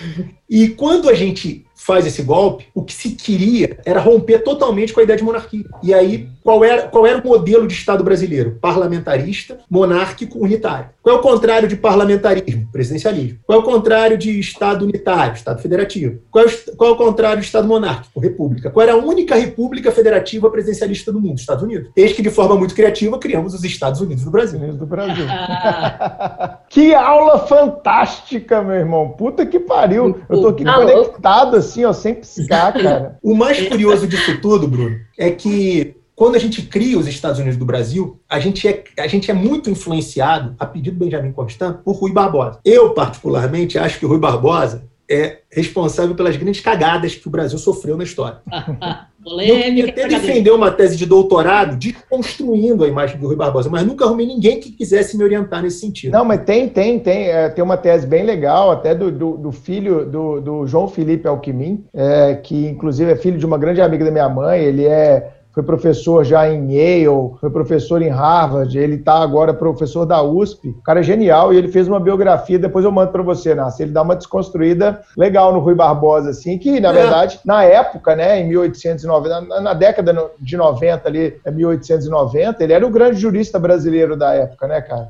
E quando a gente faz esse golpe, o que se queria era romper totalmente com a ideia de monarquia. E aí, qual era, qual era o modelo de Estado brasileiro? Parlamentarista, monárquico, unitário. Qual é o contrário de parlamentarismo? Presidencialismo. Qual é o contrário de Estado unitário? Estado federativo. Qual é o, qual é o contrário de Estado monárquico? República. Qual era a única república federativa presidencialista do mundo? Estados Unidos. Eis que, de forma muito criativa, criamos os Estados Unidos do Brasil. Unidos do Brasil. que aula fantástica, meu irmão. Puta que pariu. Eu tô aqui conectado assim, ó, sem piscar, cara. O mais curioso disso tudo, Bruno, é que quando a gente cria os Estados Unidos do Brasil, a gente é, a gente é muito influenciado, a pedido do Benjamin Constant, por Rui Barbosa. Eu, particularmente, acho que o Rui Barbosa é responsável pelas grandes cagadas que o Brasil sofreu na história. Eu até defender uma tese de doutorado desconstruindo a imagem do Rui Barbosa, mas nunca arrumei ninguém que quisesse me orientar nesse sentido. Não, mas tem, tem, tem. é, tem uma tese bem legal, até do, do, do filho do, do João Felipe Alquimim, é, que inclusive é filho de uma grande amiga da minha mãe. Ele é foi professor já em Yale, foi professor em Harvard, ele está agora professor da USP. O cara é genial e ele fez uma biografia, depois eu mando para você, Nassi. Ele dá uma desconstruída legal no Rui Barbosa, assim, que na É. verdade, na época, né, em 1890, na, na década de 90 ali, é 1890, ele era o grande jurista brasileiro da época, né, cara?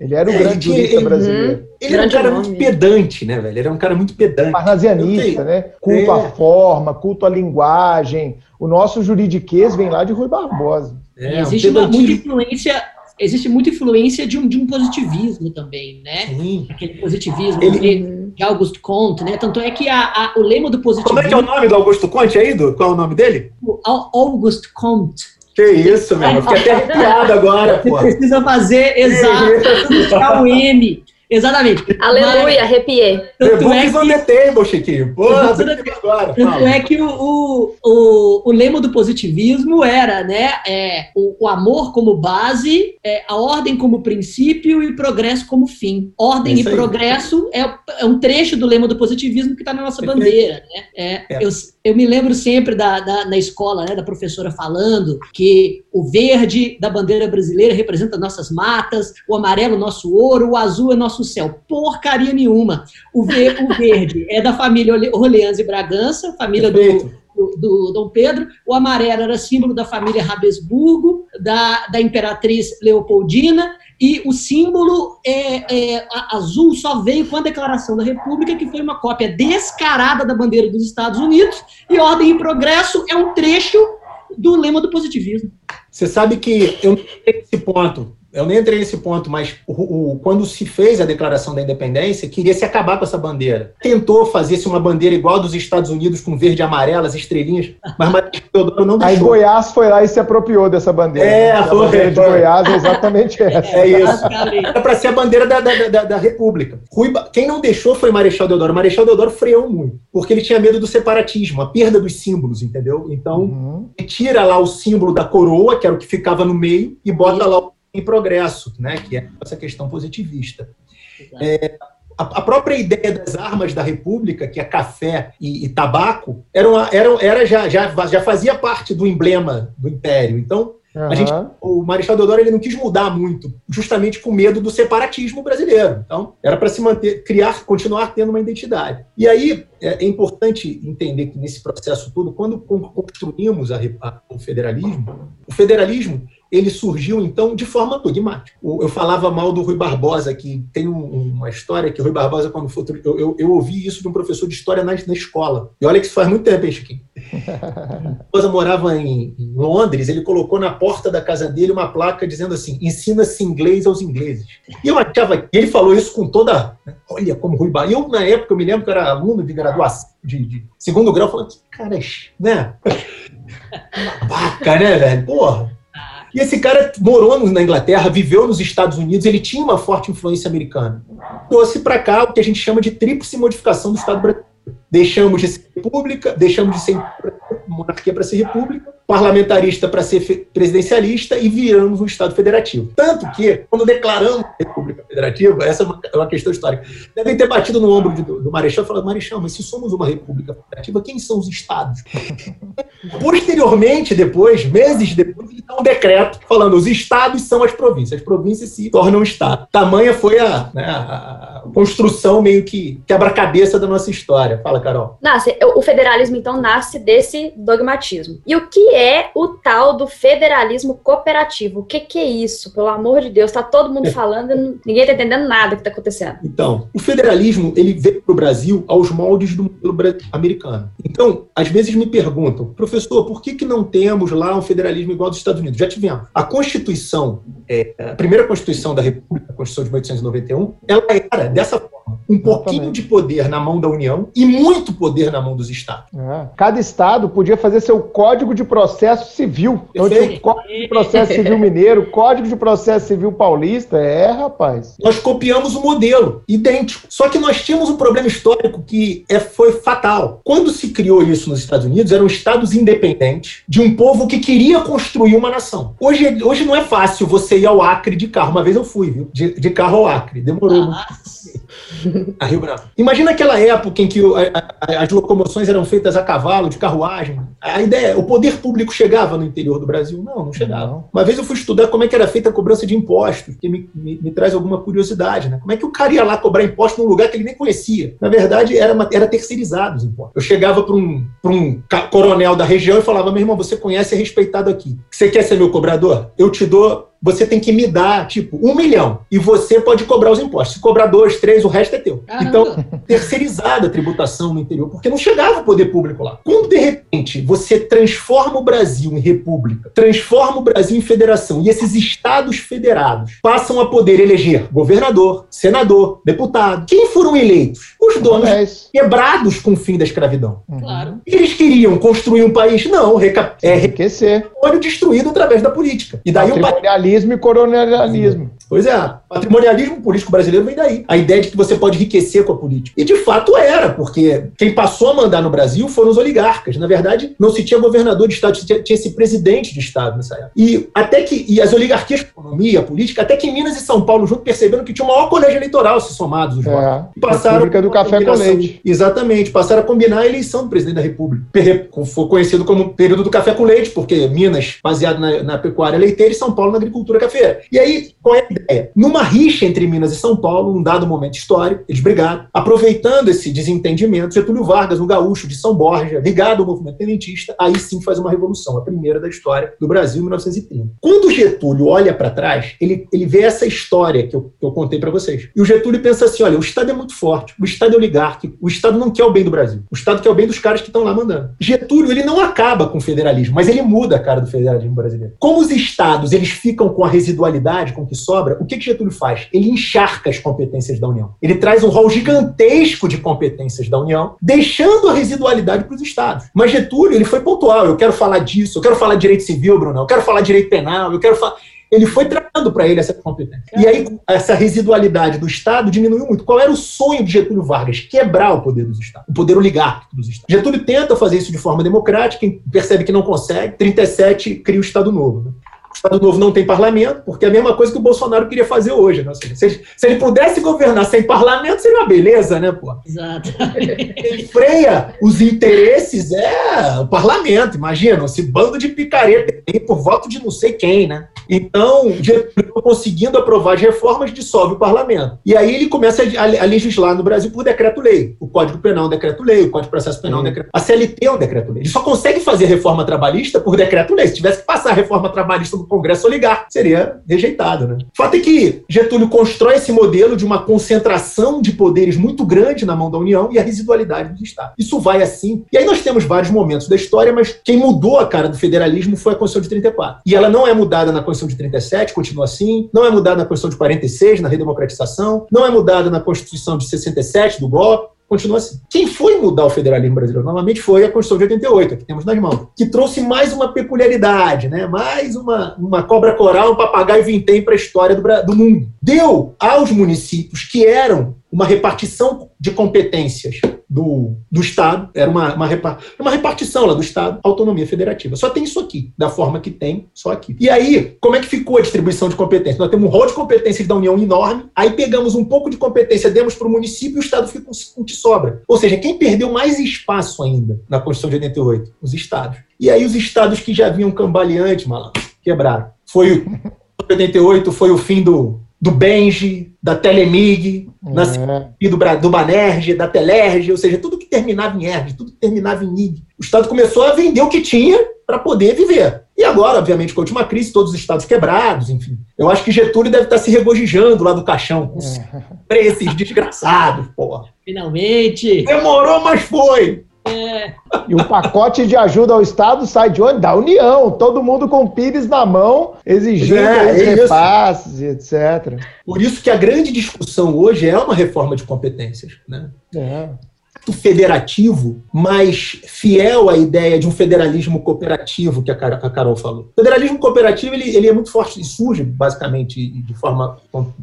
Ele era o É, ele grande tinha- jurista ele- brasileiro. Ele era um Grande cara nome. muito pedante, né, velho? Ele era um cara muito pedante. Parnasianista, né? Culto É. à forma, culto à linguagem. O nosso juridiquês vem lá de Rui Barbosa. É, um existe uma, muita influência, existe muita influência de um, de um positivismo também, né? Sim. Aquele positivismo Ele- de, Auguste Comte, né? Tanto é que a, a- o lema do Como positivismo, é que é o nome do Augusto Conte aí? Do, qual é o nome dele? Au- Auguste Comte, Que isso, meu. Eu fiquei até arrepiado agora, você pô. precisa fazer exato, buscar o M. Exatamente. Aleluia, arrepiei. The Tanto Book é is on que the table, Chiquinho. Porra, briga agora. Tanto é que o, o, o, o lema do positivismo era né, é, o, o amor como base, é, a ordem como princípio e progresso como fim. Ordem É e progresso é, é um trecho do lema do positivismo que está na nossa bandeira. Né? É, É. Eu, eu me lembro sempre da, da- na escola, né, da professora falando que o verde da bandeira brasileira representa nossas matas, o amarelo nosso ouro, o azul é nosso céu. Porcaria nenhuma. O, ve- o verde é da família Orle- Orleans e Bragança, família do, do, do Dom Pedro. O amarelo era símbolo da família Rabesburgo, da, da imperatriz Leopoldina. E o símbolo é, é, azul só veio com a Declaração da República, que foi uma cópia descarada da bandeira dos Estados Unidos. E ordem e progresso é um trecho do lema do positivismo. Você sabe que eu não entrei nesse ponto. Eu nem entrei nesse ponto, mas o, o- quando se fez a declaração da independência, queria se acabar com essa bandeira. Tentou fazer-se uma bandeira igual dos Estados Unidos, com verde e amarelo, as estrelinhas, mas Martins Teodoro não Aí deixou. Goiás foi lá e se apropriou dessa bandeira. É, né? A foi, bandeira de. Goiás é exatamente essa. É isso. Basicamente. Era para ser a bandeira da, da, da, da República. Rui Quem não deixou foi Marechal Deodoro. Marechal Deodoro freou muito, porque ele tinha medo do separatismo, a perda dos símbolos, entendeu? Então, Uhum. ele tira lá o símbolo da coroa, que era o que ficava no meio, e bota lá o em progresso, né? Que é essa questão positivista. A, a própria ideia das armas da República, que é café e, e tabaco, era, uma- era, era já, já, já fazia parte do emblema do Império. Então, A gente- o Marechal Deodoro ele não quis mudar muito, justamente com medo do separatismo brasileiro. Então, era para se manter, criar, continuar tendo uma identidade. E aí é, é importante entender que nesse processo todo, quando con- construímos a a- o federalismo, o federalismo ele surgiu então de forma dogmática. Eu falava mal do Rui Barbosa, que tem um- uma história que o Rui Barbosa, quando foi, eu, eu, eu ouvi isso de um professor de história na, na escola. E olha que isso faz muito tempo, hein, Chiquinho? esposa morava em, em Londres, ele colocou na porta da casa dele uma placa dizendo assim: ensina-se inglês aos ingleses. E eu achava que ele falou isso com toda. né, Olha como Rui Bar. Eu, na época, eu me lembro que eu era aluno de graduação, de, de segundo grau, falando, que cara, é né? Babaca, né, velho? Porra. E esse cara morou na Inglaterra, viveu nos Estados Unidos, ele tinha uma forte influência americana. Trouxe para cá o que a gente chama de tríplice modificação do Estado brasileiro. Deixamos de ser república, deixamos de ser monarquia para ser república, parlamentarista para ser presidencialista e viramos um Estado federativo. Tanto que, quando declaramos a República Federativa, essa é uma, é uma questão histórica, devem ter batido no ombro de- do, Marechal e falado: Marechal, mas se somos uma República Federativa, quem são os Estados? Posteriormente, depois, meses depois, ele dá um decreto falando: os Estados são as províncias, as províncias se tornam Estado. Tamanha foi a, né, a construção meio que quebra-cabeça da nossa história. Fala, Carol. Nasce, o federalismo, então, nasce desse dogmatismo. E o que é o tal do federalismo cooperativo? O que, que é isso? Pelo amor de Deus, tá todo mundo falando e ninguém tá entendendo nada que tá acontecendo. Então, o federalismo, ele veio para o Brasil aos moldes do modelo americano. Então, às vezes me perguntam, professor, por que, que não temos lá um federalismo igual dos Estados Unidos? Já tivemos. A Constituição, é, a primeira Constituição da República, a Constituição de 1891, ela era dessa forma. Um pouquinho de poder na mão da União e muito poder na mão dos estados. É. Cada estado podia fazer seu código de processo civil. Então tinha o código de processo civil mineiro, código de processo civil paulista. É, rapaz. Nós copiamos o modelo, idêntico. Só que nós tínhamos um problema histórico que é, foi fatal. Quando se criou isso nos Estados Unidos, eram estados independentes de um povo que queria construir uma nação. Hoje, hoje não é fácil você ir ao Acre de carro. Uma vez eu fui, viu? De, de carro ao Acre. Demorou muito. A Rio Branco. Imagina aquela época em que as locomoções eram feitas a cavalo, de carruagem. A ideia, o poder público chegava no interior do Brasil? Não, não chegava. Não. Uma vez eu fui estudar como é que era feita a cobrança de impostos, que me, me, me, traz alguma curiosidade, né? Como é que o cara ia lá cobrar imposto num lugar que ele nem conhecia? Na verdade, era, uma, era terceirizado os impostos. Eu chegava para um, um coronel da região e falava, meu irmão, você conhece e é respeitado aqui. Você quer ser meu cobrador? Eu te dou você tem que me dar, tipo, um milhão. E você pode cobrar os impostos. Se cobrar dois, três, o resto é teu. Caramba. Então, terceirizada a tributação no interior, porque não chegava o poder público lá. Quando, de repente, você transforma o Brasil em república, transforma o Brasil em federação, e esses estados federados passam a poder eleger governador, senador, deputado. Quem foram eleitos? Os donos é quebrados com o fim da escravidão. Uhum. Claro. Eles queriam construir um país? Não, reca... é enriquecer. destruído através da política. E daí o país colonialismo e colonialismo. Pois é, patrimonialismo político brasileiro vem daí. A ideia de que você pode enriquecer com a política. E de fato era, porque quem passou a mandar no Brasil foram os oligarcas. Na verdade, não se tinha governador de Estado, tinha, tinha esse presidente de Estado nessa época. E até que e as oligarquias, a economia, a política, até que Minas e São Paulo junto perceberam que tinha o maior colégio eleitoral se somados os é, E passaram a do café com leite. Exatamente, passaram a combinar a eleição do presidente da República. Foi conhecido como período do café com leite, porque Minas, baseado na, na pecuária leiteira, e São Paulo na agricultura cafeira. E aí, qual é a ideia? Numa rixa entre Minas e São Paulo, num dado momento histórico, eles brigaram. Aproveitando esse desentendimento, Getúlio Vargas, um gaúcho de São Borja, ligado ao movimento tenentista, aí sim faz uma revolução, a primeira da história do Brasil em 1930. Quando Getúlio olha para trás, ele, ele vê essa história que eu, que eu contei para vocês. E o Getúlio pensa assim: olha, o Estado é muito forte, o Estado é oligárquico, o Estado não quer o bem do Brasil, o Estado quer o bem dos caras que estão lá mandando. Getúlio, ele não acaba com o federalismo, mas ele muda a cara do federalismo brasileiro. Como os estados eles ficam com a residualidade, com o que sobra, o que, que Getúlio faz? Ele encharca as competências da União. Ele traz um rol gigantesco de competências da União, deixando a residualidade para os estados. Mas Getúlio, ele foi pontual. Eu quero falar disso, eu quero falar direito civil, Bruno, eu quero falar direito penal, eu quero falar ele foi trazendo para ele essa competência. E aí, essa residualidade do Estado diminuiu muito. Qual era o sonho de Getúlio Vargas? Quebrar o poder dos Estados, o poder oligárquico dos Estados. Getúlio tenta fazer isso de forma democrática, percebe que não consegue. 37 cria o Estado Novo. Né? O Estado Novo não tem parlamento, porque é a mesma coisa que o Bolsonaro queria fazer hoje. Né? Se, ele, se, ele, pudesse governar sem parlamento, seria uma beleza, né, pô? Exato. Ele freia os interesses, é o parlamento, imagina, esse bando de picareta aí por voto de não sei quem, né? Então, conseguindo aprovar as reformas, dissolve o parlamento. E aí ele começa a, a legislar no Brasil por decreto-lei. O Código Penal é um decreto-lei, o Código de Processo Penal é um decreto A CLT é um decreto-lei. Ele só consegue fazer reforma trabalhista por decreto-lei. Se tivesse que passar a reforma trabalhista do Congresso oligar, seria rejeitado. Né? O fato é que Getúlio constrói esse modelo de uma concentração de poderes muito grande na mão da União e a residualidade dos Estados. Isso vai assim. E aí nós temos vários momentos da história, mas quem mudou a cara do federalismo foi a Constituição de 34. E ela não é mudada na Constituição de 37, continua assim. Não é mudada na Constituição de 46, na redemocratização. Não é mudada na Constituição de 67, do golpe continua assim. Quem foi mudar o federalismo brasileiro novamente foi a Constituição de 88, que temos nas mãos, que trouxe mais uma peculiaridade, né? mais uma, uma cobra coral, um papagaio vintém para a história do, do mundo. Deu aos municípios que eram uma repartição de competências do, do Estado, era uma, uma, uma repartição lá do Estado, autonomia federativa. Só tem isso aqui, da forma que tem, só aqui. E aí, como é que ficou a distribuição de competências? Nós temos um rol de competências da União enorme, aí pegamos um pouco de competência, demos para o município e o Estado fica com o sobra. Ou seja, quem perdeu mais espaço ainda na Constituição de 88? Os Estados. E aí os Estados que já vinham cambaleantes, malandro, quebraram. Foi 88 foi o fim do, do Benji, da Telemig, é. e do, do Banerj, da Telerj, ou seja, tudo que terminava em Erg, tudo que terminava em Nig. O Estado começou a vender o que tinha para poder viver. E agora, obviamente, com a última crise, todos os estados quebrados, enfim. Eu acho que Getúlio deve estar se regozijando lá do caixão. É. Esses desgraçados, porra. Finalmente! Demorou, mas foi! É. E o pacote de ajuda ao Estado sai de onde? Da União. Todo mundo com o Pires na mão, exigindo é, é repasses, etc. Por isso que a grande discussão hoje é uma reforma de competências. Né? É federativo, mas fiel à ideia de um federalismo cooperativo que a Carol falou. O federalismo cooperativo ele, ele é muito forte e surge, basicamente, de forma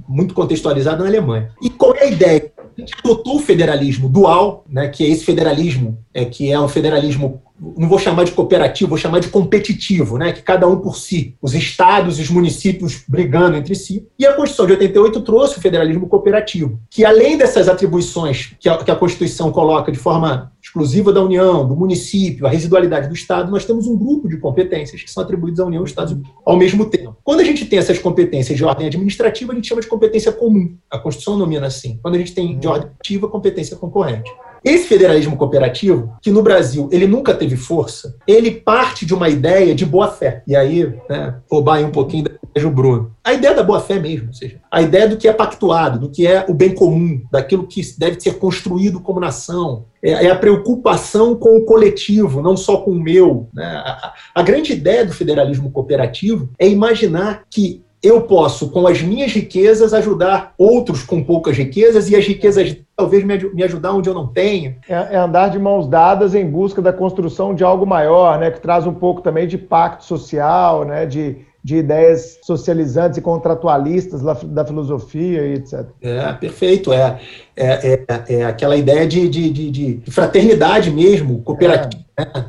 muito contextualizada na Alemanha. E qual é a ideia? A gente adotou o federalismo dual, né, que é esse federalismo, é, que é um federalismo não vou chamar de cooperativo, vou chamar de competitivo, né? que cada um por si, os estados e os municípios brigando entre si. E a Constituição de 88 trouxe o federalismo cooperativo, que além dessas atribuições que a, que a Constituição coloca de forma exclusiva da União, do município, a residualidade do Estado, nós temos um grupo de competências que são atribuídas à União e aos Estados ao mesmo tempo. Quando a gente tem essas competências de ordem administrativa, a gente chama de competência comum. A Constituição nomina assim. Quando a gente tem de ordem ativa, competência concorrente. Esse federalismo cooperativo, que no Brasil ele nunca teve força, ele parte de uma ideia de boa-fé. E aí, né, roubar aí um pouquinho da Bruno. A ideia da boa-fé mesmo, ou seja, a ideia do que é pactuado, do que é o bem comum, daquilo que deve ser construído como nação, é, é a preocupação com o coletivo, não só com o meu. Né? A grande ideia do federalismo cooperativo é imaginar que eu posso, com as minhas riquezas, ajudar outros com poucas riquezas e as riquezas talvez me ajudar onde eu não tenho. É, é, andar de mãos dadas em busca da construção de algo maior, né, que traz um pouco também de pacto social, né, de, de ideias socializantes e contratualistas da filosofia e etc. É, perfeito. É, é, é, é aquela ideia de, de, de, de fraternidade mesmo, cooperativa. É. Né?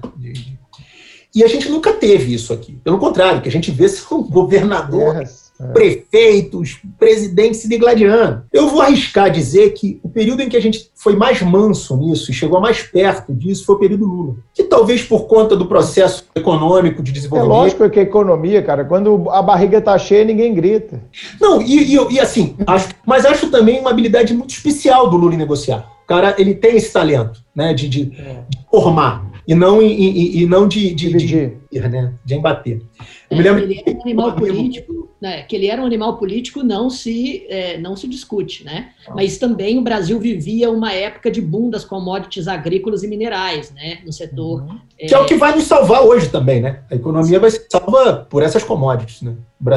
E a gente nunca teve isso aqui. Pelo contrário, o que a gente vê são governadores é. prefeitos, presidentes se degladiando. Eu vou arriscar dizer que o período em que a gente foi mais manso nisso e chegou mais perto disso foi o período Lula. Que talvez por conta do processo econômico de desenvolvimento. É lógico que a economia, cara, quando a barriga está cheia, ninguém grita. Não, e, e, e assim, acho, mas acho também uma habilidade muito especial do Lula em negociar. O cara, ele tem esse talento, né, de, de, é. de formar e não, e, e, e não de, de, de, de, né, de embater. Eu me lembro ele era um animal político, né, que ele era um animal político não se, é, não se discute, né? Mas também o Brasil vivia uma época de boom das commodities agrícolas e minerais, né? No setor. Uhum. É... Que é o que vai nos salvar hoje também, né? A economia vai ser salva por essas commodities, né?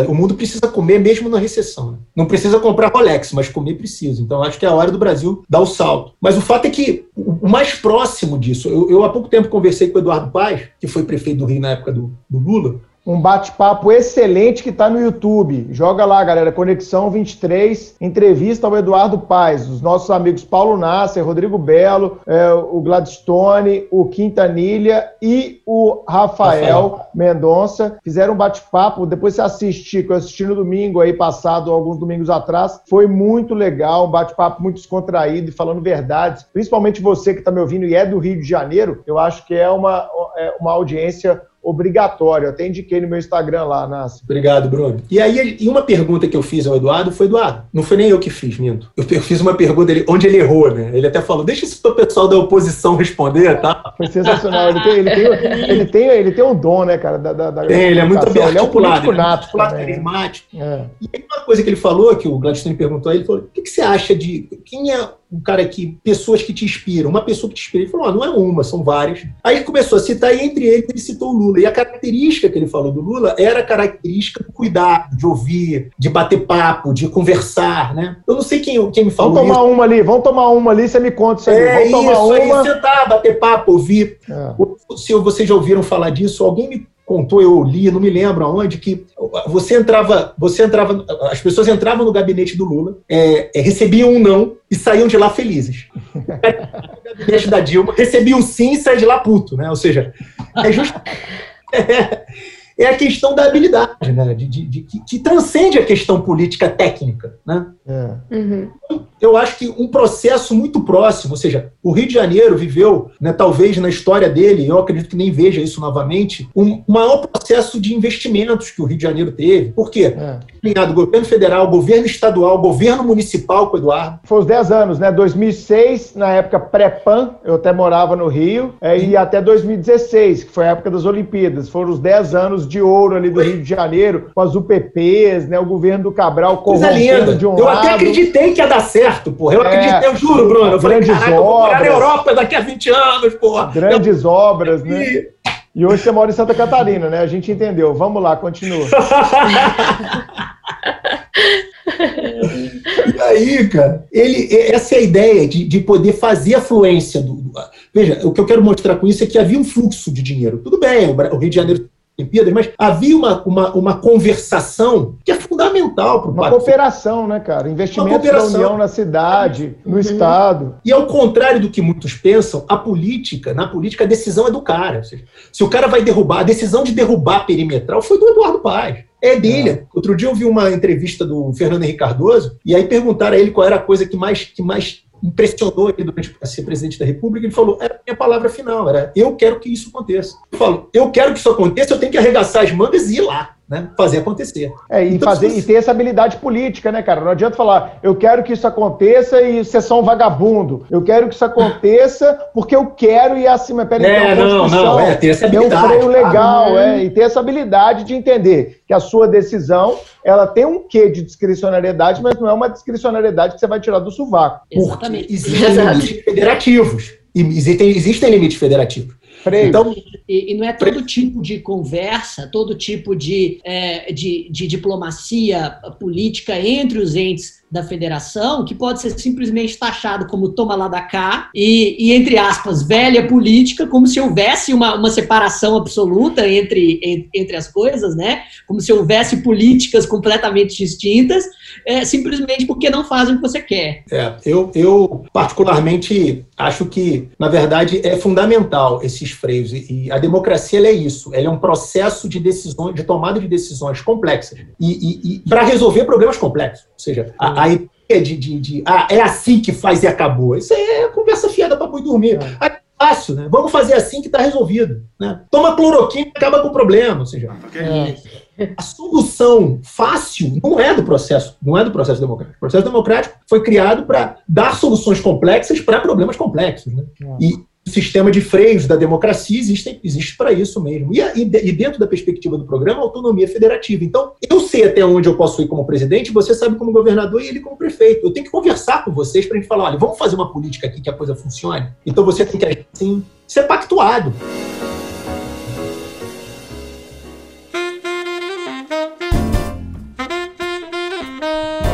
O mundo precisa comer mesmo na recessão. Né? Não precisa comprar Rolex, mas comer precisa. Então acho que é a hora do Brasil dar o salto. Mas o fato é que o mais próximo disso, eu, eu há pouco tempo conversei com o Eduardo Paz, que foi prefeito do Rio na época do, do Lula, um bate-papo excelente que está no YouTube. Joga lá, galera, Conexão 23, entrevista ao Eduardo Paz, os nossos amigos Paulo Nasser, Rodrigo Belo, é, o Gladstone, o Quintanilha e o Rafael, Rafael. Mendonça. Fizeram um bate-papo, depois você assiste, que eu assisti no domingo aí passado, alguns domingos atrás. Foi muito legal, um bate-papo muito descontraído e falando verdades. Principalmente você que está me ouvindo e é do Rio de Janeiro, eu acho que é uma, é uma audiência obrigatório. até indiquei no meu Instagram lá, Nassi. Obrigado, Bruno. E aí, e uma pergunta que eu fiz ao Eduardo foi, Eduardo, não foi nem eu que fiz, minto. Eu, eu fiz uma pergunta ele, onde ele errou, né? Ele até falou, deixa isso o pessoal da oposição responder, tá? Foi sensacional. Ele tem, ele tem, ele tem, ele tem um dom, né, cara? Da, da, da tem, ele é muito bem Ele é um político né? nato. Né? carismático. É. E aí, uma coisa que ele falou, que o Gladstone perguntou ele, falou, o que, que você acha de... Quem é um cara que. pessoas que te inspiram, uma pessoa que te inspira. Ele falou: ah, não é uma, são várias. Aí ele começou a citar, e entre eles ele citou o Lula. E a característica que ele falou do Lula era a característica do cuidado, de ouvir, de bater papo, de conversar, né? Eu não sei quem, quem me falou. Vamos tomar isso. uma ali, vamos tomar uma ali, você me conta isso aí. É vamos isso, tomar uma. aí sentar, bater papo, ouvir. É. Se vocês já ouviram falar disso, alguém me contou, eu li, não me lembro aonde, que você entrava, você entrava, as pessoas entravam no gabinete do Lula, é, é, recebiam um não e saíam de lá felizes. no gabinete da Dilma, recebiam um sim e saíam de lá puto, né? Ou seja, é, just... é, a questão da habilidade, né? De, de, de que, que, transcende a questão política técnica. Né? É. Uhum. Eu acho que um processo muito próximo, ou seja, o Rio de Janeiro viveu, né, talvez na história dele, eu acredito que nem veja isso novamente, um maior processo de investimentos que o Rio de Janeiro teve. Por quê? É. Alinhado governo federal, governo estadual, governo municipal com o Eduardo. Foi os 10 anos, né? 2006, na época pré-PAN, eu até morava no Rio, é, e até 2016, que foi a época das Olimpíadas. Foram os 10 anos de ouro ali do Rio de Janeiro, com as UPPs, né? O governo do Cabral corrompendo de um eu lado. Eu até acreditei que ia dar certo, porra. Eu é, acreditei, eu juro, Bruno. Eu falei, grandes caraca, obras, eu vou morar na Europa daqui a 20 anos, porra. Grandes eu... obras, né? E hoje você mora em Santa Catarina, né? A gente entendeu. Vamos lá, continua. e aí, cara, ele, essa é a ideia de, de poder fazer a fluência do, do, Veja, o que eu quero mostrar com isso é que havia um fluxo de dinheiro. Tudo bem, o Rio de Janeiro Olimpíadas, mas havia uma, uma, uma conversação que é fundamental para o Uma cooperação, né, cara? Investimento da União na cidade, no uhum. Estado. E ao contrário do que muitos pensam, a política, na política, a decisão é do cara. Seja, se o cara vai derrubar, a decisão de derrubar a perimetral foi do Eduardo Paz. É dele. É. Outro dia eu vi uma entrevista do Fernando Henrique Cardoso, e aí perguntaram a ele qual era a coisa que mais, que mais impressionou ele durante a ser presidente da República, ele falou: era a minha palavra final, era eu quero que isso aconteça. Eu falo, eu quero que isso aconteça, eu tenho que arregaçar as mangas e ir lá né, fazer acontecer. É, e, então, fazer, você... e ter essa habilidade política, né, cara? Não adianta falar, eu quero que isso aconteça e você é só um vagabundo. Eu quero que isso aconteça porque eu quero e mas peraí, é, não, não, é, ter essa habilidade. É um freio legal, ah, é, e ter essa habilidade de entender que a sua decisão, ela tem um quê de discricionariedade, mas não é uma discricionariedade que você vai tirar do sovaco. Exatamente. Porque existem limites federativos. Existem, existem limites federativos. Freio. Então, e, e, não é todo tipo de conversa, todo tipo de, é, de, de diplomacia política entre os entes da federação, que pode ser simplesmente taxado como toma lá da cá, e, e, entre aspas, velha política, como se houvesse uma, uma separação absoluta entre, entre as coisas, né? Como se houvesse políticas completamente distintas, é, simplesmente porque não fazem o que você quer. É, eu, eu particularmente acho que, na verdade, é fundamental esses freios, e, e a democracia é isso, ela é um processo de decisões, de tomada de decisões complexas, e, e, e para resolver problemas complexos, ou seja, a, a ideia de, de, de, ah, é assim que faz e acabou. Isso é conversa fiada para boi dormir. É. é fácil, né? Vamos fazer assim que está resolvido. Né? Toma cloroquina e acaba com o problema. Ou seja, é. A solução fácil não é do processo, não é do processo democrático. O processo democrático foi criado para dar soluções complexas para problemas complexos. Né? É. E o sistema de freios da democracia existe, existe para isso mesmo. E, e, dentro da perspectiva do programa, autonomia federativa. Então, eu sei até onde eu posso ir como presidente, você sabe como governador e ele como prefeito. Eu tenho que conversar com vocês para a gente falar: olha, vamos fazer uma política aqui que a coisa funcione. Então você tem que agir assim, ser pactuado.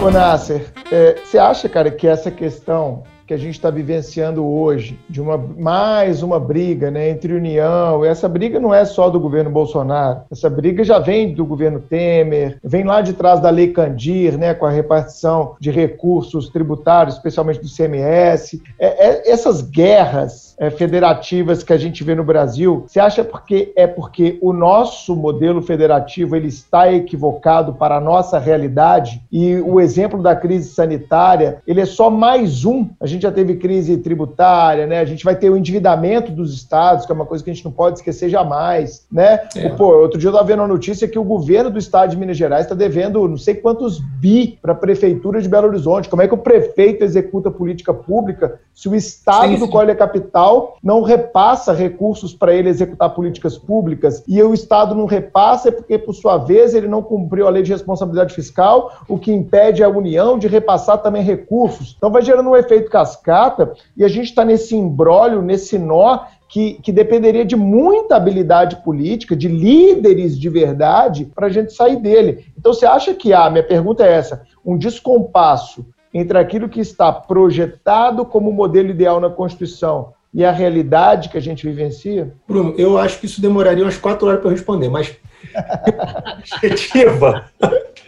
Ô Nasser, é, você acha, cara, que essa questão que a gente está vivenciando hoje, de uma mais uma briga né, entre União. Essa briga não é só do governo Bolsonaro, essa briga já vem do governo Temer, vem lá de trás da Lei Candir, né, com a repartição de recursos tributários, especialmente do CMS. É, é, essas guerras federativas que a gente vê no Brasil, você acha porque é porque o nosso modelo federativo ele está equivocado para a nossa realidade e o exemplo da crise sanitária ele é só mais um. A gente gente já teve crise tributária, né? A gente vai ter o endividamento dos estados, que é uma coisa que a gente não pode esquecer jamais, né? É. Pô, outro dia eu estava vendo a notícia que o governo do estado de Minas Gerais está devendo não sei quantos bi para a prefeitura de Belo Horizonte. Como é que o prefeito executa política pública se o estado sim, sim. do qual ele é capital não repassa recursos para ele executar políticas públicas e o estado não repassa é porque, por sua vez, ele não cumpriu a lei de responsabilidade fiscal, o que impede a União de repassar também recursos. Então vai gerando um efeito cascata e a gente está nesse embrólio, nesse nó que, que, dependeria de muita habilidade política, de líderes de verdade, para a gente sair dele. Então, você acha que há, minha pergunta é essa, um descompasso entre aquilo que está projetado como modelo ideal na Constituição e a realidade que a gente vivencia? Bruno, eu acho que isso demoraria umas quatro horas para responder, mas objetiva,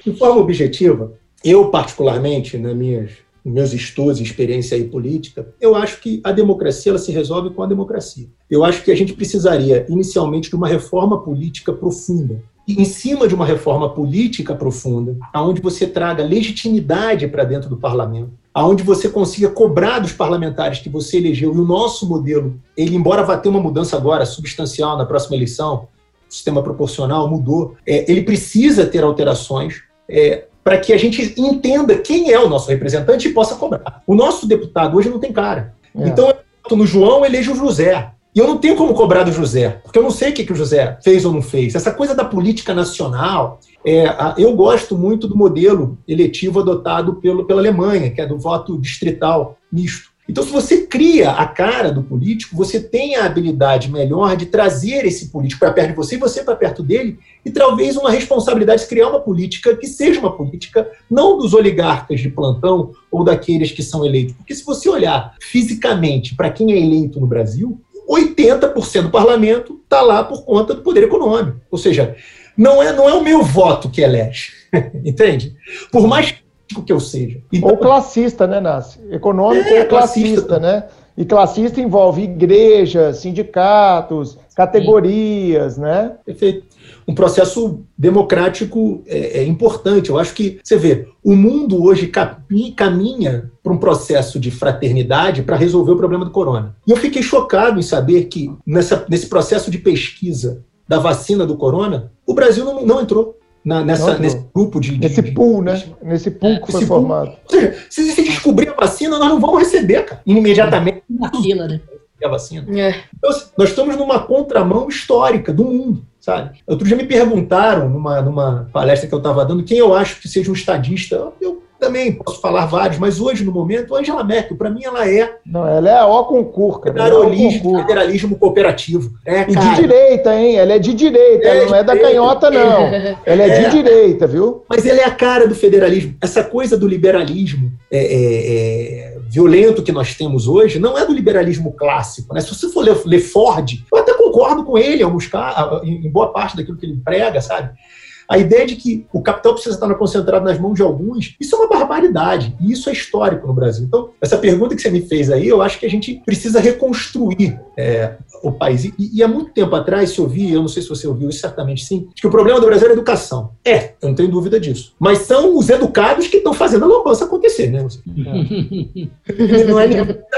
de forma objetiva, eu particularmente, nas minhas meus estudos e experiência aí política, eu acho que a democracia ela se resolve com a democracia. Eu acho que a gente precisaria inicialmente de uma reforma política profunda. em cima de uma reforma política profunda, aonde você traga legitimidade para dentro do parlamento, aonde você consiga cobrar dos parlamentares que você elegeu. E o nosso modelo, ele embora vá ter uma mudança agora substancial na próxima eleição, o sistema proporcional mudou, é, ele precisa ter alterações. É, para que a gente entenda quem é o nosso representante e possa cobrar. O nosso deputado hoje não tem cara. É. Então, eu voto no João, elejo o José. E eu não tenho como cobrar do José, porque eu não sei o que, que o José fez ou não fez. Essa coisa da política nacional, é, eu gosto muito do modelo eletivo adotado pelo, pela Alemanha, que é do voto distrital misto. Então, se você cria a cara do político, você tem a habilidade melhor de trazer esse político para perto de você e você para perto dele, e talvez uma responsabilidade de criar uma política que seja uma política não dos oligarcas de plantão ou daqueles que são eleitos. Porque se você olhar fisicamente para quem é eleito no Brasil, 80% do parlamento está lá por conta do poder econômico. Ou seja, não é, não é o meu voto que elege. Entende? Por mais que eu seja. Então, ou classista, né, Nasce? Econômico é, ou classista, classista, né? E classista envolve igrejas, sindicatos, categorias, Sim. né? Perfeito. Um processo democrático é, é, importante. Eu acho que, você vê, o mundo hoje caminha para um processo de fraternidade para resolver o problema do corona. E eu fiquei chocado em saber que, nessa, nesse processo de pesquisa da vacina do corona, o Brasil não, não entrou. Na, nessa, nesse grupo de, de Nesse pool, né? Nesse pool que foi formado. Ou seja, se, se descobrir a vacina, nós não vamos receber, cara, imediatamente. Na fila, né? A vacina. É. Então, assim, nós estamos numa contramão histórica do mundo, sabe? Outro dia me perguntaram, numa, numa palestra que eu estava dando, quem eu acho que seja um estadista. Eu também posso falar vários, mas hoje, no momento, Angela Merkel, para mim, ela é. Não, ela é a concurso, cara. Federalismo, é federalismo cooperativo. É, e de direita, hein? Ela é de direita, é ela não é da canhota, não. Ela é, é, de direita, viu? Mas ela é a cara do federalismo. Essa coisa do liberalismo é, é, é, violento que nós temos hoje não é do liberalismo clássico. Né? Se você for ler, ler Ford, eu até concordo com ele alguns, em boa parte daquilo que ele prega, sabe? A ideia de que o capital precisa estar concentrado nas mãos de alguns, isso é uma barbaridade. E isso é histórico no Brasil. Então, essa pergunta que você me fez aí, eu acho que a gente precisa reconstruir é, o país. E, e, há muito tempo atrás se ouvia, eu não sei se você ouviu isso, certamente sim, que o problema do Brasil é a educação. É, eu não tenho dúvida disso. Mas são os educados que estão fazendo a lambança acontecer, né? É. não é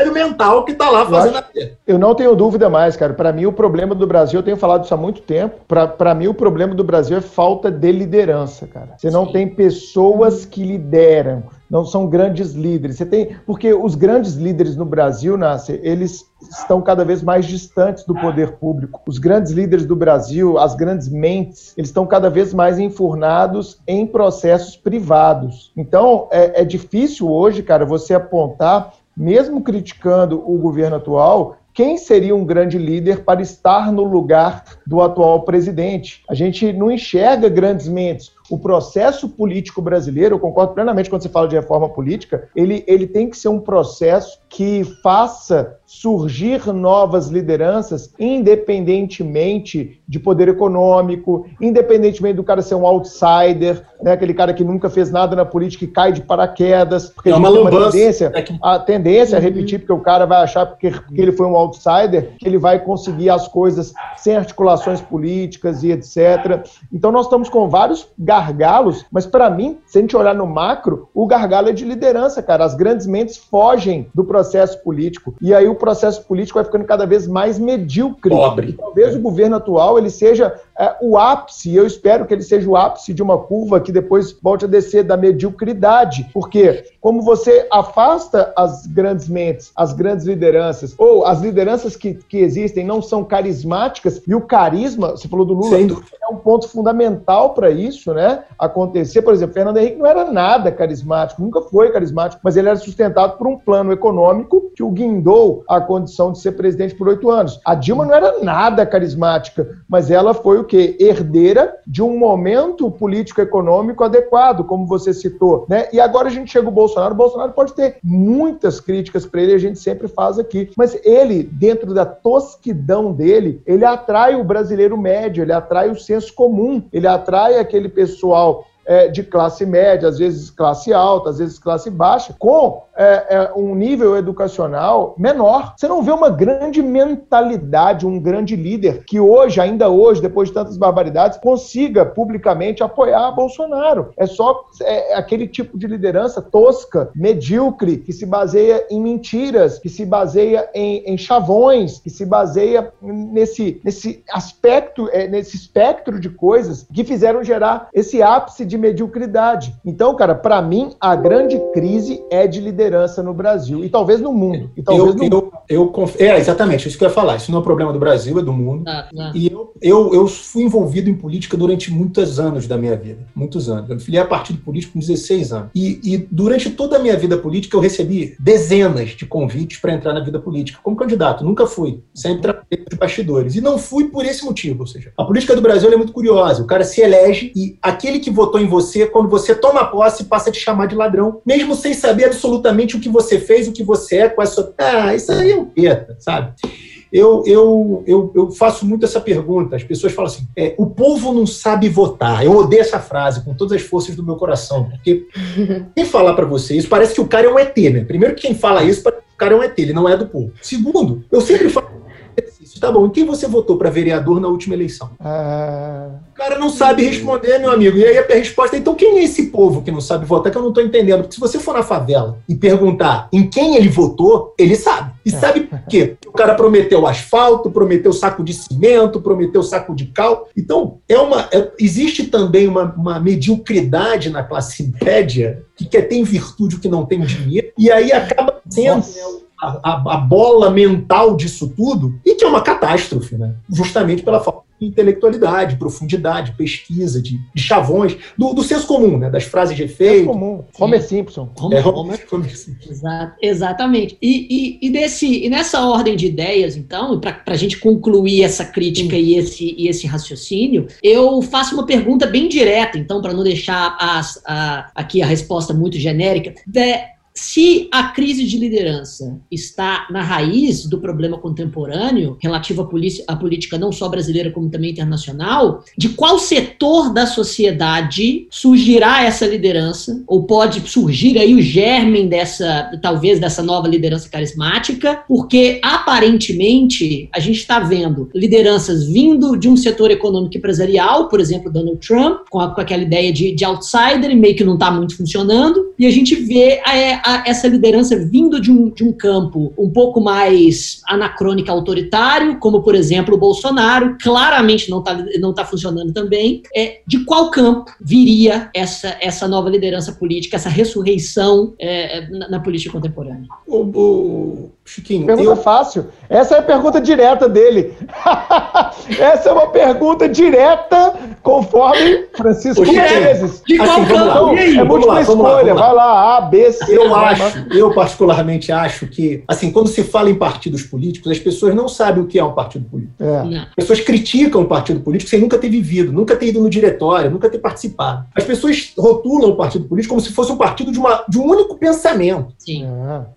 o mental que está lá fazendo a Eu não tenho dúvida mais, cara. Para mim, o problema do Brasil, eu tenho falado isso há muito tempo, para mim, o problema do Brasil é falta de liderança, cara. Você não Sim. tem pessoas que lideram, não são grandes líderes. Você tem, porque os grandes líderes no Brasil, Nasser, eles estão cada vez mais distantes do poder público. Os grandes líderes do Brasil, as grandes mentes, eles estão cada vez mais enfurnados em processos privados. Então, é, é difícil hoje, cara, você apontar mesmo criticando o governo atual, quem seria um grande líder para estar no lugar do atual presidente. A gente não enxerga grandes mentes. O processo político brasileiro, eu concordo plenamente quando você fala de reforma política, ele, ele tem que ser um processo que faça surgir novas lideranças, independentemente de poder econômico, independentemente do cara ser um outsider, né, aquele cara que nunca fez nada na política e cai de paraquedas, porque é uma, uma tendência, é a tendência é uhum. repetir, porque o cara vai achar porque, porque ele foi um outsider, que ele vai conseguir as coisas sem articulações políticas e etc. Então nós estamos com vários gargalos, mas para mim, se a gente olhar no macro, o gargalo é de liderança, cara. As grandes mentes fogem do processo político. E aí o processo político vai ficando cada vez mais medíocre. Pobre. E talvez é. o governo atual ele seja é, o ápice, eu espero que ele seja o ápice de uma curva que depois volte a descer da mediocridade. Porque como você afasta as grandes mentes, as grandes lideranças, ou as lideranças que, que existem não são carismáticas, e o carisma, você falou do Lula, é um ponto fundamental para isso, né? Acontecer, por exemplo, Fernando Henrique não era nada carismático, nunca foi carismático, mas ele era sustentado por um plano econômico que o guindou à condição de ser presidente por oito anos. A Dilma não era nada carismática, mas ela foi o que? Herdeira de um momento político-econômico adequado, como você citou, né? E agora a gente chega o Bolsonaro, o Bolsonaro pode ter muitas críticas para ele, a gente sempre faz aqui, mas ele, dentro da tosquidão dele, ele atrai o brasileiro médio, ele atrai o senso comum, ele atrai aquele pessoal é, de classe média, às vezes classe alta, às vezes classe baixa, com é, é, um nível educacional menor. Você não vê uma grande mentalidade, um grande líder que hoje, ainda hoje, depois de tantas barbaridades, consiga publicamente apoiar Bolsonaro. É só é, aquele tipo de liderança tosca, medíocre, que se baseia em mentiras, que se baseia em, em chavões, que se baseia nesse, nesse aspecto, é, nesse espectro de coisas que fizeram gerar esse ápice de mediocridade. Então, cara, para mim, a grande crise é de liderança no Brasil e talvez no mundo. E talvez eu, no... eu, eu, É, exatamente, isso que eu ia falar. Isso não é problema do Brasil, é do mundo. Ah, ah. E eu, eu, eu fui envolvido em política durante muitos anos da minha vida. Muitos anos. Eu me filiei a partido político com 16 anos. E, e durante toda a minha vida política, eu recebi dezenas de convites para entrar na vida política como candidato. Nunca fui. Sempre trabalhei de bastidores. E não fui por esse motivo. Ou seja, a política do Brasil é muito curiosa. O cara se elege e aquele que votou em você, quando você toma posse, passa a te chamar de ladrão, mesmo sem saber absolutamente o que você fez, o que você é, qual é sua. Ah, isso aí é um peta, sabe? Eu, eu, eu, eu, faço muito essa pergunta. As pessoas falam assim: é, o povo não sabe votar. Eu odeio essa frase com todas as forças do meu coração, porque quem falar para você isso parece que o cara é um ET, né? Primeiro, que quem fala isso, o cara é um ET, ele não é do povo. Segundo, eu sempre falo Tá bom, em quem você votou para vereador na última eleição? Ah... O cara não sabe responder, meu amigo. E aí a resposta é: então quem é esse povo que não sabe votar? Que eu não estou entendendo. Porque se você for na favela e perguntar em quem ele votou, ele sabe. E é. sabe por quê? O cara prometeu asfalto, prometeu saco de cimento, prometeu saco de cal. Então, é uma, é, existe também uma, uma mediocridade na classe média que quer ter em virtude o que não tem dinheiro, e aí acaba sendo. Né, a, a, bola mental disso tudo, e que é uma catástrofe, né? justamente pela falta de intelectualidade, profundidade, pesquisa, de, de chavões, do, do senso comum, né? das frases de efeito. comum. Homer Simpson. Homer, é, Homer, Homer Simpson. Exato, exatamente. E, e, e, desse, e nessa ordem de ideias, então, para a gente concluir essa crítica e esse, e esse raciocínio, eu faço uma pergunta bem direta, então, para não deixar as, a, aqui a resposta muito genérica. De, se a crise de liderança está na raiz do problema contemporâneo, relativo à, à, política não só brasileira, como também internacional, de qual setor da sociedade surgirá essa liderança, ou pode surgir aí o germen dessa, talvez, dessa nova liderança carismática, porque aparentemente a gente está vendo lideranças vindo de um setor econômico empresarial, por exemplo, Donald Trump, com, a, com aquela ideia de, de outsider, meio que não está muito funcionando, e a gente vê. É, a, essa liderança vindo de um, de um campo um pouco mais anacrônico autoritário, como por exemplo o Bolsonaro, claramente não está não tá funcionando também. É, de qual campo viria essa, essa nova liderança política, essa ressurreição é, na, na, política contemporânea? O, o Chiquinho, pergunta eu... fácil. Essa é a pergunta direta dele. essa é uma pergunta direta, conforme Francisco Menezes. De qual assim, campo? É múltipla escolha. Vai lá, A, B, C. Eu acho, eu particularmente acho que, assim, quando se fala em partidos políticos, as pessoas não sabem o que é um partido político. É. As pessoas criticam o partido político sem nunca ter vivido, nunca ter ido no diretório, nunca ter participado. As pessoas rotulam o partido político como se fosse um partido de, uma, de um único pensamento. Sim.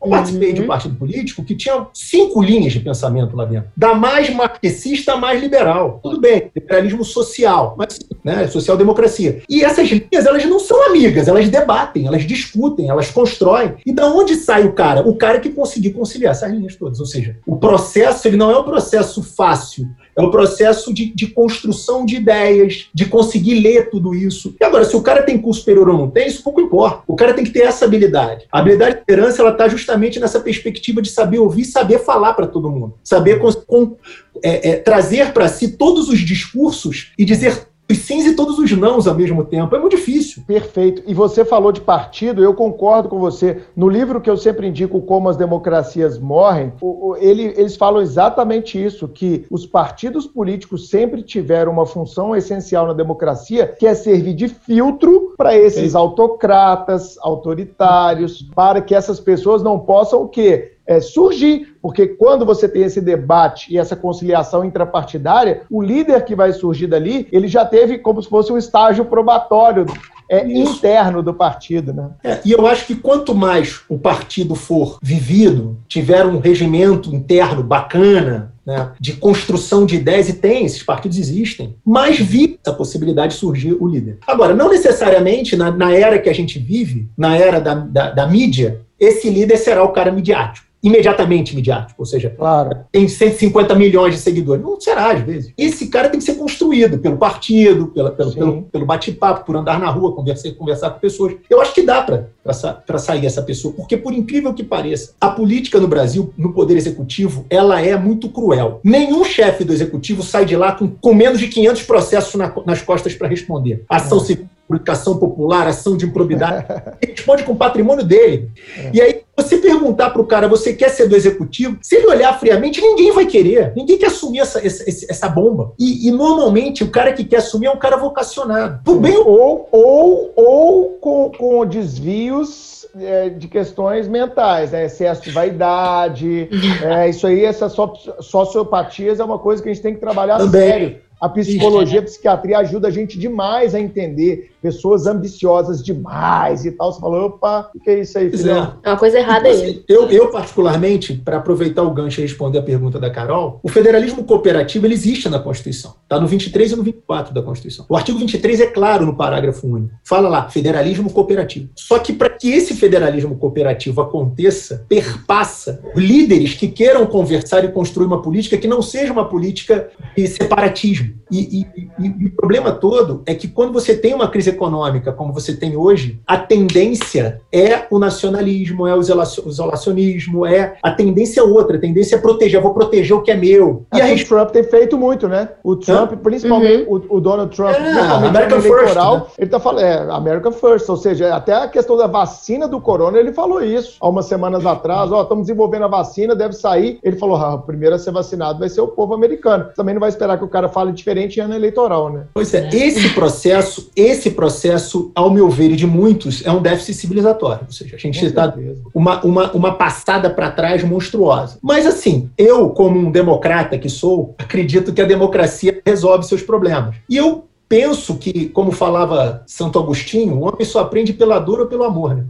Eu participei uhum. de um uhum. partido político que tinha cinco linhas de pensamento lá dentro. Da mais marxista à mais liberal. Tudo bem, liberalismo social, mas né, social-democracia. E essas linhas, elas não são amigas, elas debatem, elas discutem, elas constroem. E da onde sai o cara? O cara que conseguir conciliar essas linhas todas. Ou seja, o processo ele não é um processo fácil, é um processo de, de construção de ideias, de conseguir ler tudo isso. E agora, se o cara tem curso superior ou não tem, isso pouco importa. O cara tem que ter essa habilidade. A habilidade de liderança ela está justamente nessa perspectiva de saber ouvir, saber falar para todo mundo, saber com, com, é, é, trazer para si todos os discursos e dizer os sims e todos os nãos ao mesmo tempo. É muito difícil. Perfeito. E você falou de partido, eu concordo com você. No livro que eu sempre indico, Como as Democracias Morrem, ele, eles falam exatamente isso: que os partidos políticos sempre tiveram uma função essencial na democracia, que é servir de filtro para esses Sim. autocratas, autoritários, para que essas pessoas não possam o quê? É, surgir, porque quando você tem esse debate e essa conciliação intrapartidária, o líder que vai surgir dali, ele já teve como se fosse um estágio probatório é, interno do partido. Né? É, e eu acho que quanto mais o partido for vivido, tiver um regimento interno bacana, né, de construção de ideias, e tem, esses partidos existem, mas vi essa possibilidade de surgir o líder. Agora, não necessariamente na, na era que a gente vive, na era da, da, da mídia, esse líder será o cara midiático imediatamente midiático, ou seja, claro. tem 150 milhões de seguidores. Não será, às vezes. Esse cara tem que ser construído pelo partido, pela, pelo, pelo, pelo bate-papo, por andar na rua, conversar, conversar com pessoas. Eu acho que dá para sair essa pessoa, porque, por incrível que pareça, a política no Brasil, no Poder Executivo, ela é muito cruel. Nenhum chefe do Executivo sai de lá com, com menos de 500 processos na, nas costas para responder. Ação é. civil publicação popular, ação de improbidade, ele responde com o patrimônio dele. É. E aí, você perguntar para o cara, você quer ser do executivo? Se ele olhar friamente, ninguém vai querer. Ninguém quer assumir essa, essa, essa bomba. E, e, normalmente, o cara que quer assumir é um cara vocacionado. Por bem ou, ou, ou com, com desvios é, de questões mentais, né? excesso de vaidade, é, isso aí, essas sociopatias é uma coisa que a gente tem que trabalhar Também. sério. A psicologia, a psiquiatria ajuda a gente demais a entender pessoas ambiciosas demais e tal. Você falou, opa, o que é isso aí, filhão? É uma coisa errada aí. Assim, eu, eu, particularmente, para aproveitar o gancho e responder a pergunta da Carol, o federalismo cooperativo ele existe na Constituição. Está no 23 e no 24 da Constituição. O artigo 23 é claro no parágrafo único. Fala lá, federalismo cooperativo. Só que para que esse federalismo cooperativo aconteça, perpassa líderes que queiram conversar e construir uma política que não seja uma política de separatismo. E, e, e, e o problema todo é que quando você tem uma crise econômica como você tem hoje, a tendência é o nacionalismo, é o isolacionismo, é a tendência é outra, a tendência é proteger, eu vou proteger o que é meu. E aí, o Trump tem feito muito, né? O Trump, Hã? principalmente uhum. o, o, Donald Trump, é, principalmente no eleitoral, first, né? ele tá falando, é, America First, ou seja, até a questão da vacina do corona, ele falou isso há umas semanas atrás, ó, estamos desenvolvendo a vacina, deve sair. Ele falou, ah, o primeiro a ser vacinado vai ser o povo americano. Também não vai esperar que o cara fale diferente em ano eleitoral, né? Pois é, esse processo, esse processo ao meu ver, e de muitos, é um déficit civilizatório. Ou seja, a gente está uma, uma, uma passada para trás monstruosa. Mas, assim, eu, como um democrata que sou, acredito que a democracia resolve seus problemas. E eu penso que, como falava Santo Agostinho, o homem só aprende pela dor ou pelo amor. Né?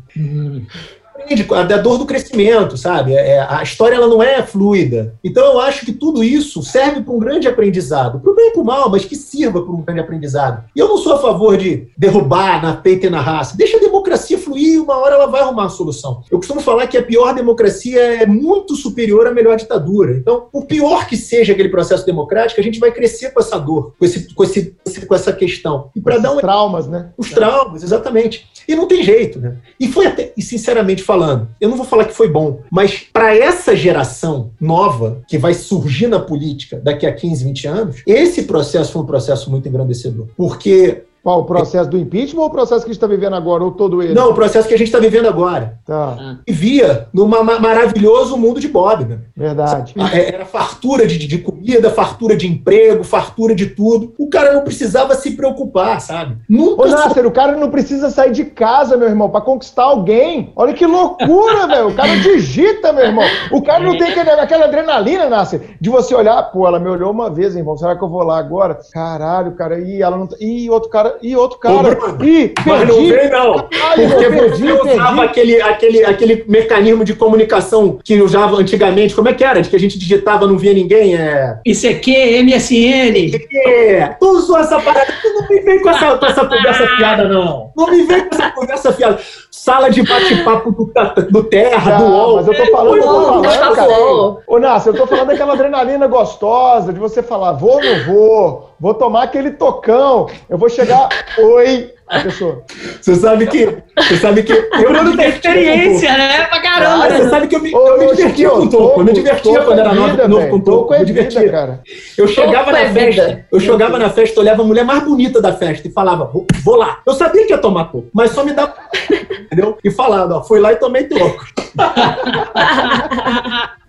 Aprende, a dor do crescimento, sabe? É, a história ela não é fluida. Então eu acho que tudo isso serve para um grande aprendizado, para o bem e para o mal, mas que sirva para um grande aprendizado. E eu não sou a favor de derrubar na peita e na raça. Deixa a democracia fluir e uma hora ela vai arrumar a solução. Eu costumo falar que a pior democracia é muito superior à melhor ditadura. Então, por pior que seja aquele processo democrático, a gente vai crescer com essa dor, com, esse, com, esse, com essa questão. E para dar um... traumas, né? Os traumas, exatamente. E não tem jeito, né? E foi até, e sinceramente falando, eu não vou falar que foi bom, mas para essa geração nova que vai surgir na política daqui a 15, 20 anos, esse processo foi um processo muito engrandecedor. Porque qual, o processo do impeachment ou o processo que a gente está vivendo agora, ou todo ele? Não, o processo que a gente está vivendo agora. Tá. Vivia num maravilhoso mundo de Bob. Né? Verdade. É, era fartura de, de comida, fartura de emprego, fartura de tudo. O cara não precisava se preocupar, sabe? Nunca Ô, Nasser, o cara não precisa sair de casa, meu irmão, para conquistar alguém. Olha que loucura, velho. O cara digita, meu irmão. O cara não tem aquele, aquela adrenalina, Nasser, de você olhar, pô, ela me olhou uma vez, irmão. Será que eu vou lá agora? Caralho, cara. E ela não. E outro cara e outro cara. Ih, mas não vem, não. Ai, porque perdi, você usava aquele, aquele, aquele mecanismo de comunicação que usava antigamente. Como é que era? De que a gente digitava não via ninguém? É... ICQ, MSN. ICQ. Tu usou essa parada. Tu não me vem com essa, com essa conversa fiada, não. Não me vem com essa conversa fiada. Sala de bate-papo do, do Terra, do UOL. Mas eu tô falando, eu tô falando, cara. Ô, Nácio, eu tô falando daquela adrenalina gostosa de você falar, vou ou não vou? Vou tomar aquele tocão. Eu vou chegar. Oi, pessoa. Você sabe que. Você sabe que. Eu Bruno tem experiência, um né? Pra caramba. você sabe que eu me, Ô, eu me divertia com toco. Eu me divertia quando era novo, novo com toco. Eu me divertia. Cara. Eu chegava na é festa. Eu chegava na festa, olhava a mulher mais bonita da festa e falava, vou, vou lá. Eu sabia que ia tomar toco, mas só me dava. Entendeu? E falava, ó, fui lá e tomei toco.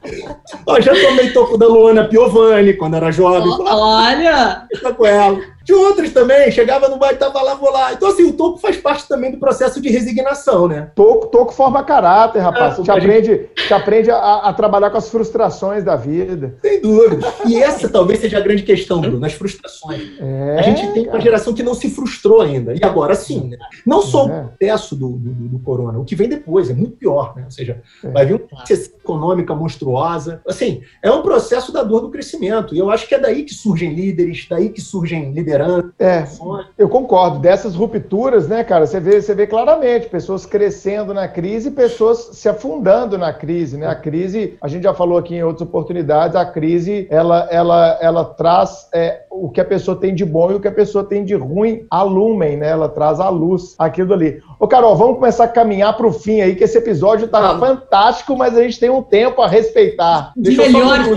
Ó, já tomei toco da Luana Piovani quando era jovem. Olha! Tá com ela. de outros também. Chegava no bar e tava lá, vou lá. Então, assim, o toco faz parte também do processo de resignação, né? Toco, toco forma caráter, rapaz. É, te, aprende, te aprende a, a, trabalhar com as frustrações da vida. Sem dúvida. E essa talvez seja a grande questão, Bruno, as frustrações. É, a gente tem uma geração que não se frustrou ainda. E agora sim, né? Não só é. o processo do, do, do, corona, o que vem depois é muito pior, né? Ou seja, é. vai vir uma recessão econômica monstruosa. Assim, é um processo da dor do crescimento. E eu acho que é daí que surgem líderes, daí que surgem lideranças. É, eu concordo. Dessas rupturas, né, cara, você vê, você vê claramente pessoas crescendo na crise e pessoas se afundando na crise, né? A crise, a gente já falou aqui em outras oportunidades, a crise, ela, ela, ela traz é, o que a pessoa tem de bom e o que a pessoa tem de ruim a lumen, né? Ela traz à luz aquilo ali. Ô, Carol, vamos começar a caminhar para o fim aí, que esse episódio tá fantástico, mas a gente tem um tempo a respeitar. Deixa melhores,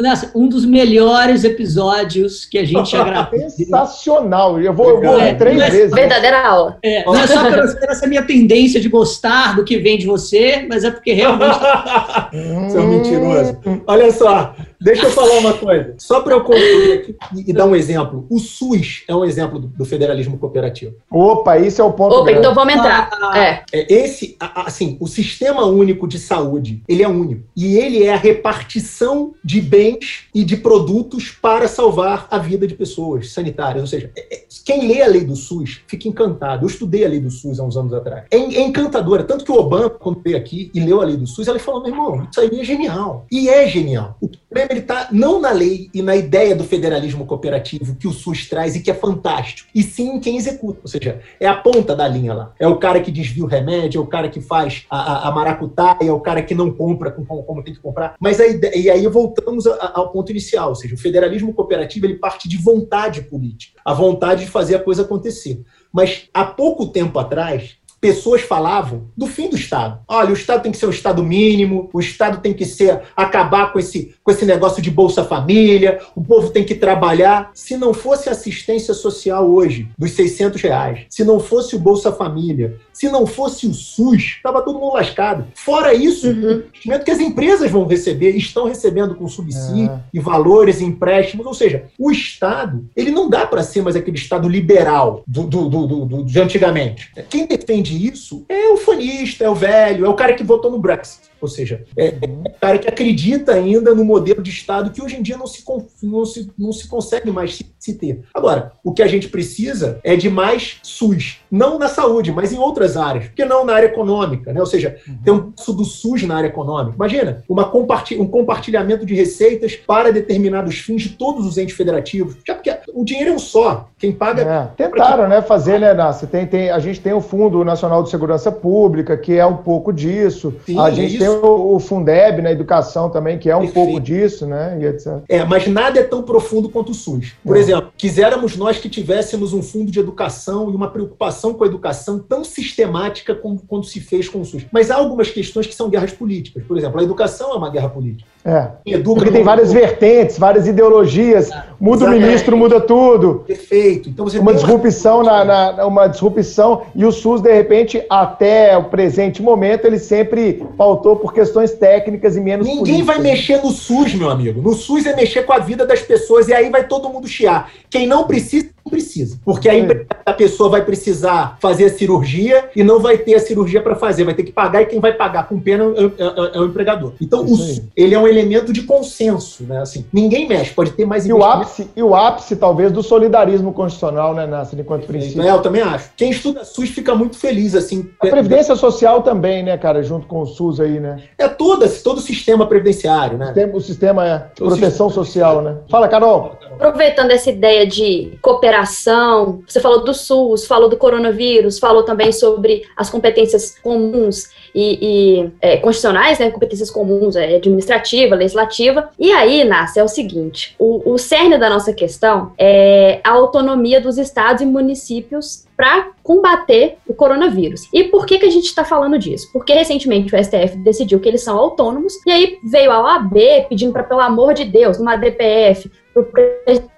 Nessa, um dos melhores episódios que a gente já gravou. Sensacional. Eu vou, eu vou é, três é, vezes. Verdadeira aula. É, não é só pela essa minha tendência de gostar do que vem de você, mas é porque realmente. Seu mentiroso. Olha só, Deixa eu falar uma coisa. Só para eu concluir aqui e dar um exemplo. O SUS é um exemplo do, federalismo cooperativo. Opa, isso é o ponto. Opa, grande. então vamos entrar. Ah, é. é. Esse, assim, o sistema único de saúde, ele é único. E ele é a repartição de bens e de produtos para salvar a vida de pessoas sanitárias. Ou seja, é, é, quem lê a lei do SUS fica encantado. Eu estudei a lei do SUS há uns anos atrás. É, é encantadora. Tanto que o Obama, quando veio aqui e leu a lei do SUS, ele falou: meu irmão, isso aí é genial. E é genial. O problema ele está não na lei e na ideia do federalismo cooperativo que o SUS traz e que é fantástico, e sim em quem executa. Ou seja, é a ponta da linha lá. É o cara que desvia o remédio, é o cara que faz a, a, a maracutaia, é o cara que não compra como, como tem que comprar. Mas a ideia, e aí voltamos a, ao ponto inicial, ou seja, o federalismo cooperativo ele parte de vontade política, a vontade de fazer a coisa acontecer. Mas há pouco tempo atrás, pessoas falavam do fim do Estado. Olha, o Estado tem que ser um Estado mínimo, o Estado tem que ser acabar com esse, com esse negócio de Bolsa Família, o povo tem que trabalhar. Se não fosse assistência social hoje, dos 600 reais, se não fosse o Bolsa Família, se não fosse o SUS, estava todo mundo lascado. Fora isso, uhum. o investimento que as empresas vão receber, estão recebendo com subsídio é. e valores e empréstimos. Ou seja, o Estado, ele não dá para ser mais aquele Estado liberal do, do, do, do, de antigamente. Quem defende isso é o fanista, é o velho, é o cara que votou no Brexit. Ou seja, é, é o cara que acredita ainda no modelo de Estado que hoje em dia não se, não se, não se consegue mais se, se ter. Agora, o que a gente precisa é de mais SUS. Não na saúde, mas em outras áreas. Porque não na área econômica, né? Ou seja, uhum. tem um passo do SUS na área econômica. Imagina, uma um compartilhamento de receitas para determinados fins de todos os entes federativos. Já porque o dinheiro é um só. Quem paga. É, tentaram, né, fazer, né, Nassi? Tem, tem, a gente tem o Fundo Nacional de Segurança Pública, que é um pouco disso. Sim, a gente tem o, o, Fundeb na educação também, que é um Perfeito. pouco disso, né? E etc. É, mas nada é tão profundo quanto o SUS. Por é. exemplo, quiséramos nós que tivéssemos um fundo de educação e uma preocupação com a educação tão sistemática como quando se fez com o SUS. Mas há algumas questões que são guerras políticas. Por exemplo, a educação é uma guerra política. É. Educa Porque tem várias vertentes, várias ideologias. Muda Exatamente. o ministro, muda tudo. Perfeito. Então você uma disrupção uma... Na, na, uma disrupção e o SUS de repente até o presente momento ele sempre pautou por questões técnicas e menos Ninguém políticas. vai mexer no SUS, meu amigo. No SUS é mexer com a vida das pessoas e aí vai todo mundo chiar. Quem não precisa precisa. Porque aí a pessoa vai precisar fazer a cirurgia e não vai ter a cirurgia para fazer, vai ter que pagar e quem vai pagar com pena é, é, é o empregador. Então, o, ele é um elemento de consenso, né? Assim, ninguém mexe, pode ter mais e o ápice E o ápice, talvez, do solidarismo constitucional, né, Nasser, enquanto princípio. É, eu também acho. Quem estuda SUS fica muito feliz, assim. A Previdência Social também, né, cara, junto com o SUS aí, né? É todo, todo o sistema previdenciário, né? O sistema, o sistema é proteção sistema social, né? Fala, Carol. Aproveitando essa ideia de cooperação, você falou do SUS, falou do coronavírus, falou também sobre as competências comuns e, e é, constitucionais, né, competências comuns, é, administrativa, legislativa. E aí, Nasce, é o seguinte: o, o cerne da nossa questão é a autonomia dos estados e municípios para combater o coronavírus. E por que, que a gente está falando disso? Porque recentemente o STF decidiu que eles são autônomos, e aí veio a OAB pedindo para, pelo amor de Deus, numa DPF, para o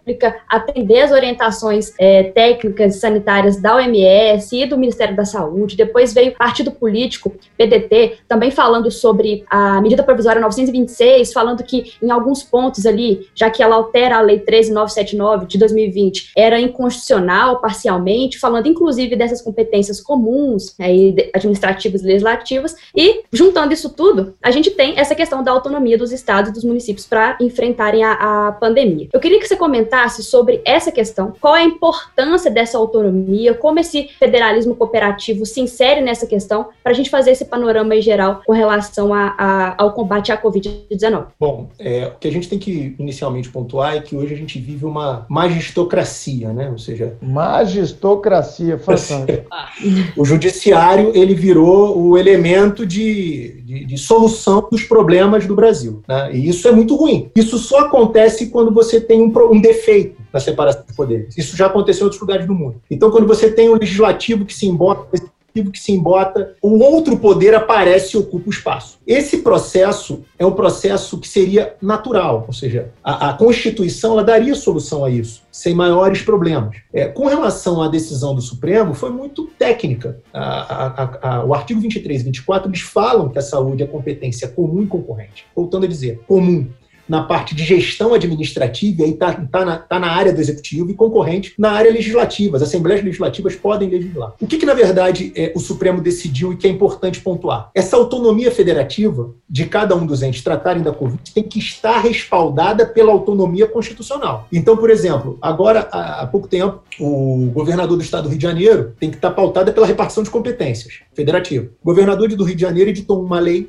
Pública, atender as orientações é, técnicas sanitárias da OMS e do Ministério da Saúde. Depois veio partido político, PDT, também falando sobre a medida provisória 926, falando que em alguns pontos ali, já que ela altera a Lei 13979 de 2020, era inconstitucional parcialmente, falando inclusive dessas competências comuns né, administrativas e legislativas. E, juntando isso tudo, a gente tem essa questão da autonomia dos estados e dos municípios para enfrentarem a, a pandemia. Eu queria que você comentasse sobre essa questão, qual é a importância dessa autonomia, como esse federalismo cooperativo se insere nessa questão, para a gente fazer esse panorama em geral com relação a, a, ao combate à Covid-19. Bom, é, o que a gente tem que inicialmente pontuar é que hoje a gente vive uma magistocracia, né? Ou seja, magistocracia, fantástico. o judiciário ele virou o elemento de, de, de solução dos problemas do Brasil, né? E isso é muito ruim. Isso só acontece quando você tem um, um defeito na separação de poderes. Isso já aconteceu em outros lugares do mundo. Então, quando você tem um legislativo que se embota que se embota, o outro poder aparece e ocupa o espaço. Esse processo é um processo que seria natural, ou seja, a, a Constituição ela daria solução a isso, sem maiores problemas. É, com relação à decisão do Supremo, foi muito técnica. A, a, o artigo 23 e 24 eles falam que a saúde é competência comum e concorrente. Voltando a dizer, comum na parte de gestão administrativa, e aí está tá na, tá na área do executivo, e concorrente na área legislativa. As assembleias legislativas podem legislar. O que, que na verdade, é, o Supremo decidiu e que é importante pontuar? Essa autonomia federativa de cada um dos entes tratarem da Covid tem que estar respaldada pela autonomia constitucional. Então, por exemplo, agora, há pouco tempo, o governador do estado do Rio de Janeiro tem que estar pautada pela repartição de competências federativa. O governador do Rio de Janeiro editou uma lei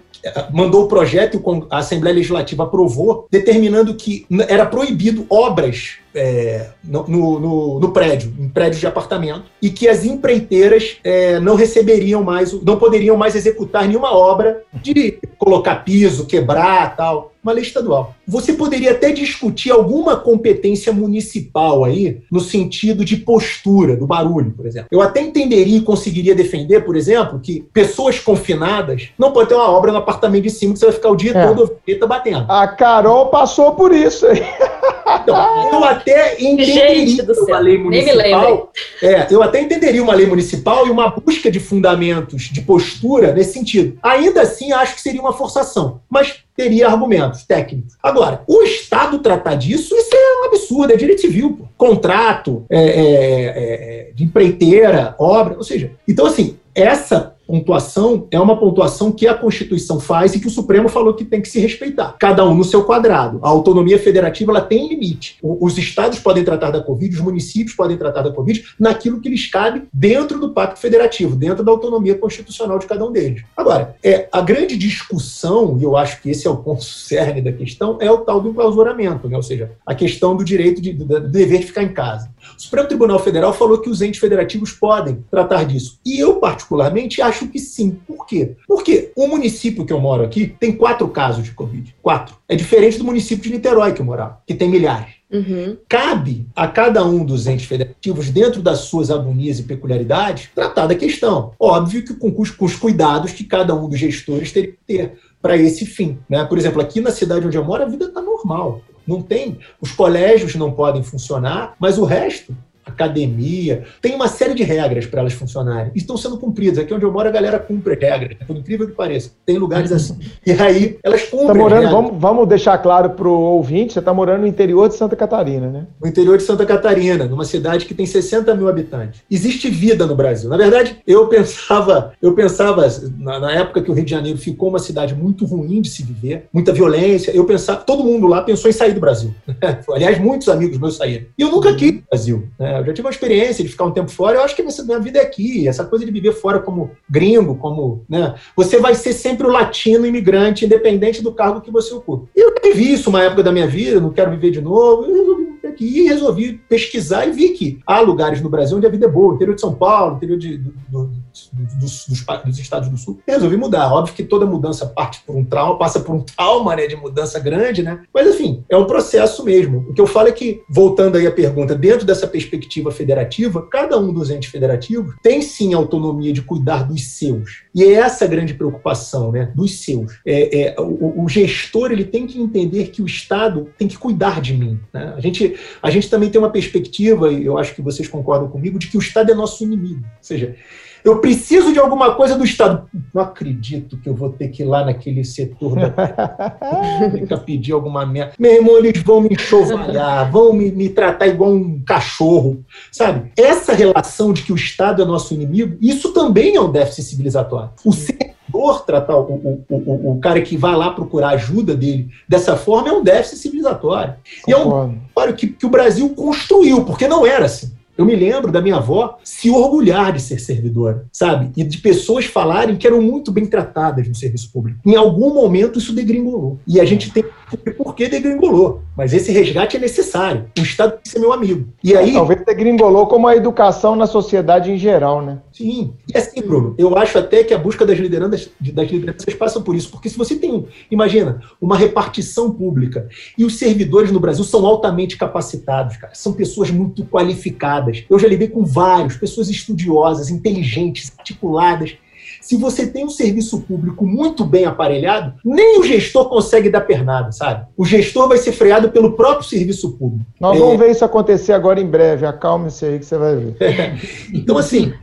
mandou o projeto e a Assembleia Legislativa aprovou, determinando que era proibido obras é, no, no, no, prédio, em prédios de apartamento, e que as empreiteiras é, não receberiam mais, não poderiam mais executar nenhuma obra de colocar piso, quebrar tal. Uma lei estadual. Você poderia até discutir alguma competência municipal aí, no sentido de postura, do barulho, por exemplo. Eu até entenderia e conseguiria defender, por exemplo, que pessoas confinadas não podem ter uma obra no apartamento de cima que você vai ficar o dia é. todo batendo. A Carol passou por isso aí. Então, eu até entenderia uma lei municipal. É, eu até entenderia uma lei municipal e uma busca de fundamentos de postura nesse sentido. Ainda assim, acho que seria uma forçação, mas teria argumentos técnicos. Agora, o Estado tratar disso, isso é um absurdo, é direito civil, pô. contrato é, é, é, de empreiteira, obra, ou seja. Então, assim, essa pontuação é uma pontuação que a Constituição faz e que o Supremo falou que tem que se respeitar. Cada um no seu quadrado. A autonomia federativa ela tem limite. Os estados podem tratar da Covid, os municípios podem tratar da Covid naquilo que lhes cabe dentro do Pacto Federativo, dentro da autonomia constitucional de cada um deles. Agora, é, a grande discussão, e eu acho que esse é o ponto cerne da questão, é o tal do enclausuramento, né? ou seja, a questão do direito de, do, dever de ficar em casa. O Supremo Tribunal Federal falou que os entes federativos podem tratar disso. E eu, particularmente, acho acho que sim. Por quê? Porque o município que eu moro aqui tem quatro casos de Covid. Quatro. É diferente do município de Niterói que eu morava, que tem milhares. Uhum. Cabe a cada um dos entes federativos, dentro das suas agonias e peculiaridades, tratar da questão. Óbvio que com, com os cuidados que cada um dos gestores teria que ter para esse fim. Né? Por exemplo, aqui na cidade onde eu moro, a vida está normal. Não tem. Os colégios não podem funcionar, mas o resto academia. Tem uma série de regras para elas funcionarem. E estão sendo cumpridas. Aqui onde eu moro, a galera cumpre regras, por incrível que pareça. Tem lugares assim. E aí, elas cumprem. Tá morando, vamos, vamos deixar claro para o ouvinte: você está morando no interior de Santa Catarina, né? No interior de Santa Catarina, numa cidade que tem 60 mil habitantes. Existe vida no Brasil. Na verdade, eu pensava, eu pensava, na, na época que o Rio de Janeiro ficou uma cidade muito ruim de se viver, muita violência, eu pensava, todo mundo lá pensou em sair do Brasil. Aliás, muitos amigos meus saíram. E eu nunca quis o Brasil. Né? Eu já tive uma experiência de ficar um tempo fora, eu acho que a minha vida é aqui, essa coisa de viver fora como gringo, como, né? Você vai ser sempre o latino imigrante, independente do cargo que você ocupa. Eu vivi isso uma época da minha vida, não quero viver de novo, eu resolvi viver aqui e resolvi pesquisar e vi que há lugares no Brasil onde a vida é boa, interior de São Paulo, interior de, do, do dos, dos, dos, estados do sul. Resolvi mudar. Óbvio que toda mudança parte por um trauma, passa por um trauma né, de mudança grande, né? Mas, enfim, é um processo mesmo. O que eu falo é que, voltando aí à pergunta, dentro dessa perspectiva federativa, cada um dos entes federativos tem sim autonomia de cuidar dos seus. E é essa a grande preocupação, né? Dos seus. É, é o, o, gestor ele tem que entender que o Estado tem que cuidar de mim. Né? A, gente, a gente também tem uma perspectiva, e eu acho que vocês concordam comigo, de que o Estado é nosso inimigo. Ou seja, eu preciso de alguma coisa do Estado. Não acredito que eu vou ter que ir lá naquele setor da pedir alguma merda. Meu irmão, eles vão me enxovalhar, vão me, me tratar igual um cachorro. Sabe? Essa relação de que o Estado é nosso inimigo, isso também é um déficit civilizatório. O servidor tratar o, o, o, o, cara que vai lá procurar ajuda dele dessa forma é um déficit civilizatório. Concordo. E é um que, que o Brasil construiu, porque não era assim. Eu me lembro da minha avó se orgulhar de ser servidora, sabe? E de pessoas falarem que eram muito bem tratadas no serviço público. Em algum momento isso degringolou. E a gente tem que por que degringolou. Mas esse resgate é necessário. O Estado tem que ser meu amigo. E aí. Talvez degringolou como a educação na sociedade em geral, né? Sim. E assim, Bruno, eu acho até que a busca das lideranças, das lideranças passa por isso. Porque se você tem, imagina, uma repartição pública e os servidores no Brasil são altamente capacitados, cara. São pessoas muito qualificadas eu já lidei com vários, pessoas estudiosas, inteligentes, articuladas, se você tem um serviço público muito bem aparelhado, nem o gestor consegue dar pernada, sabe? O gestor vai ser freado pelo próprio serviço público. Nós é... vamos ver isso acontecer agora em breve. Acalme-se aí que você vai ver. É. Então, assim,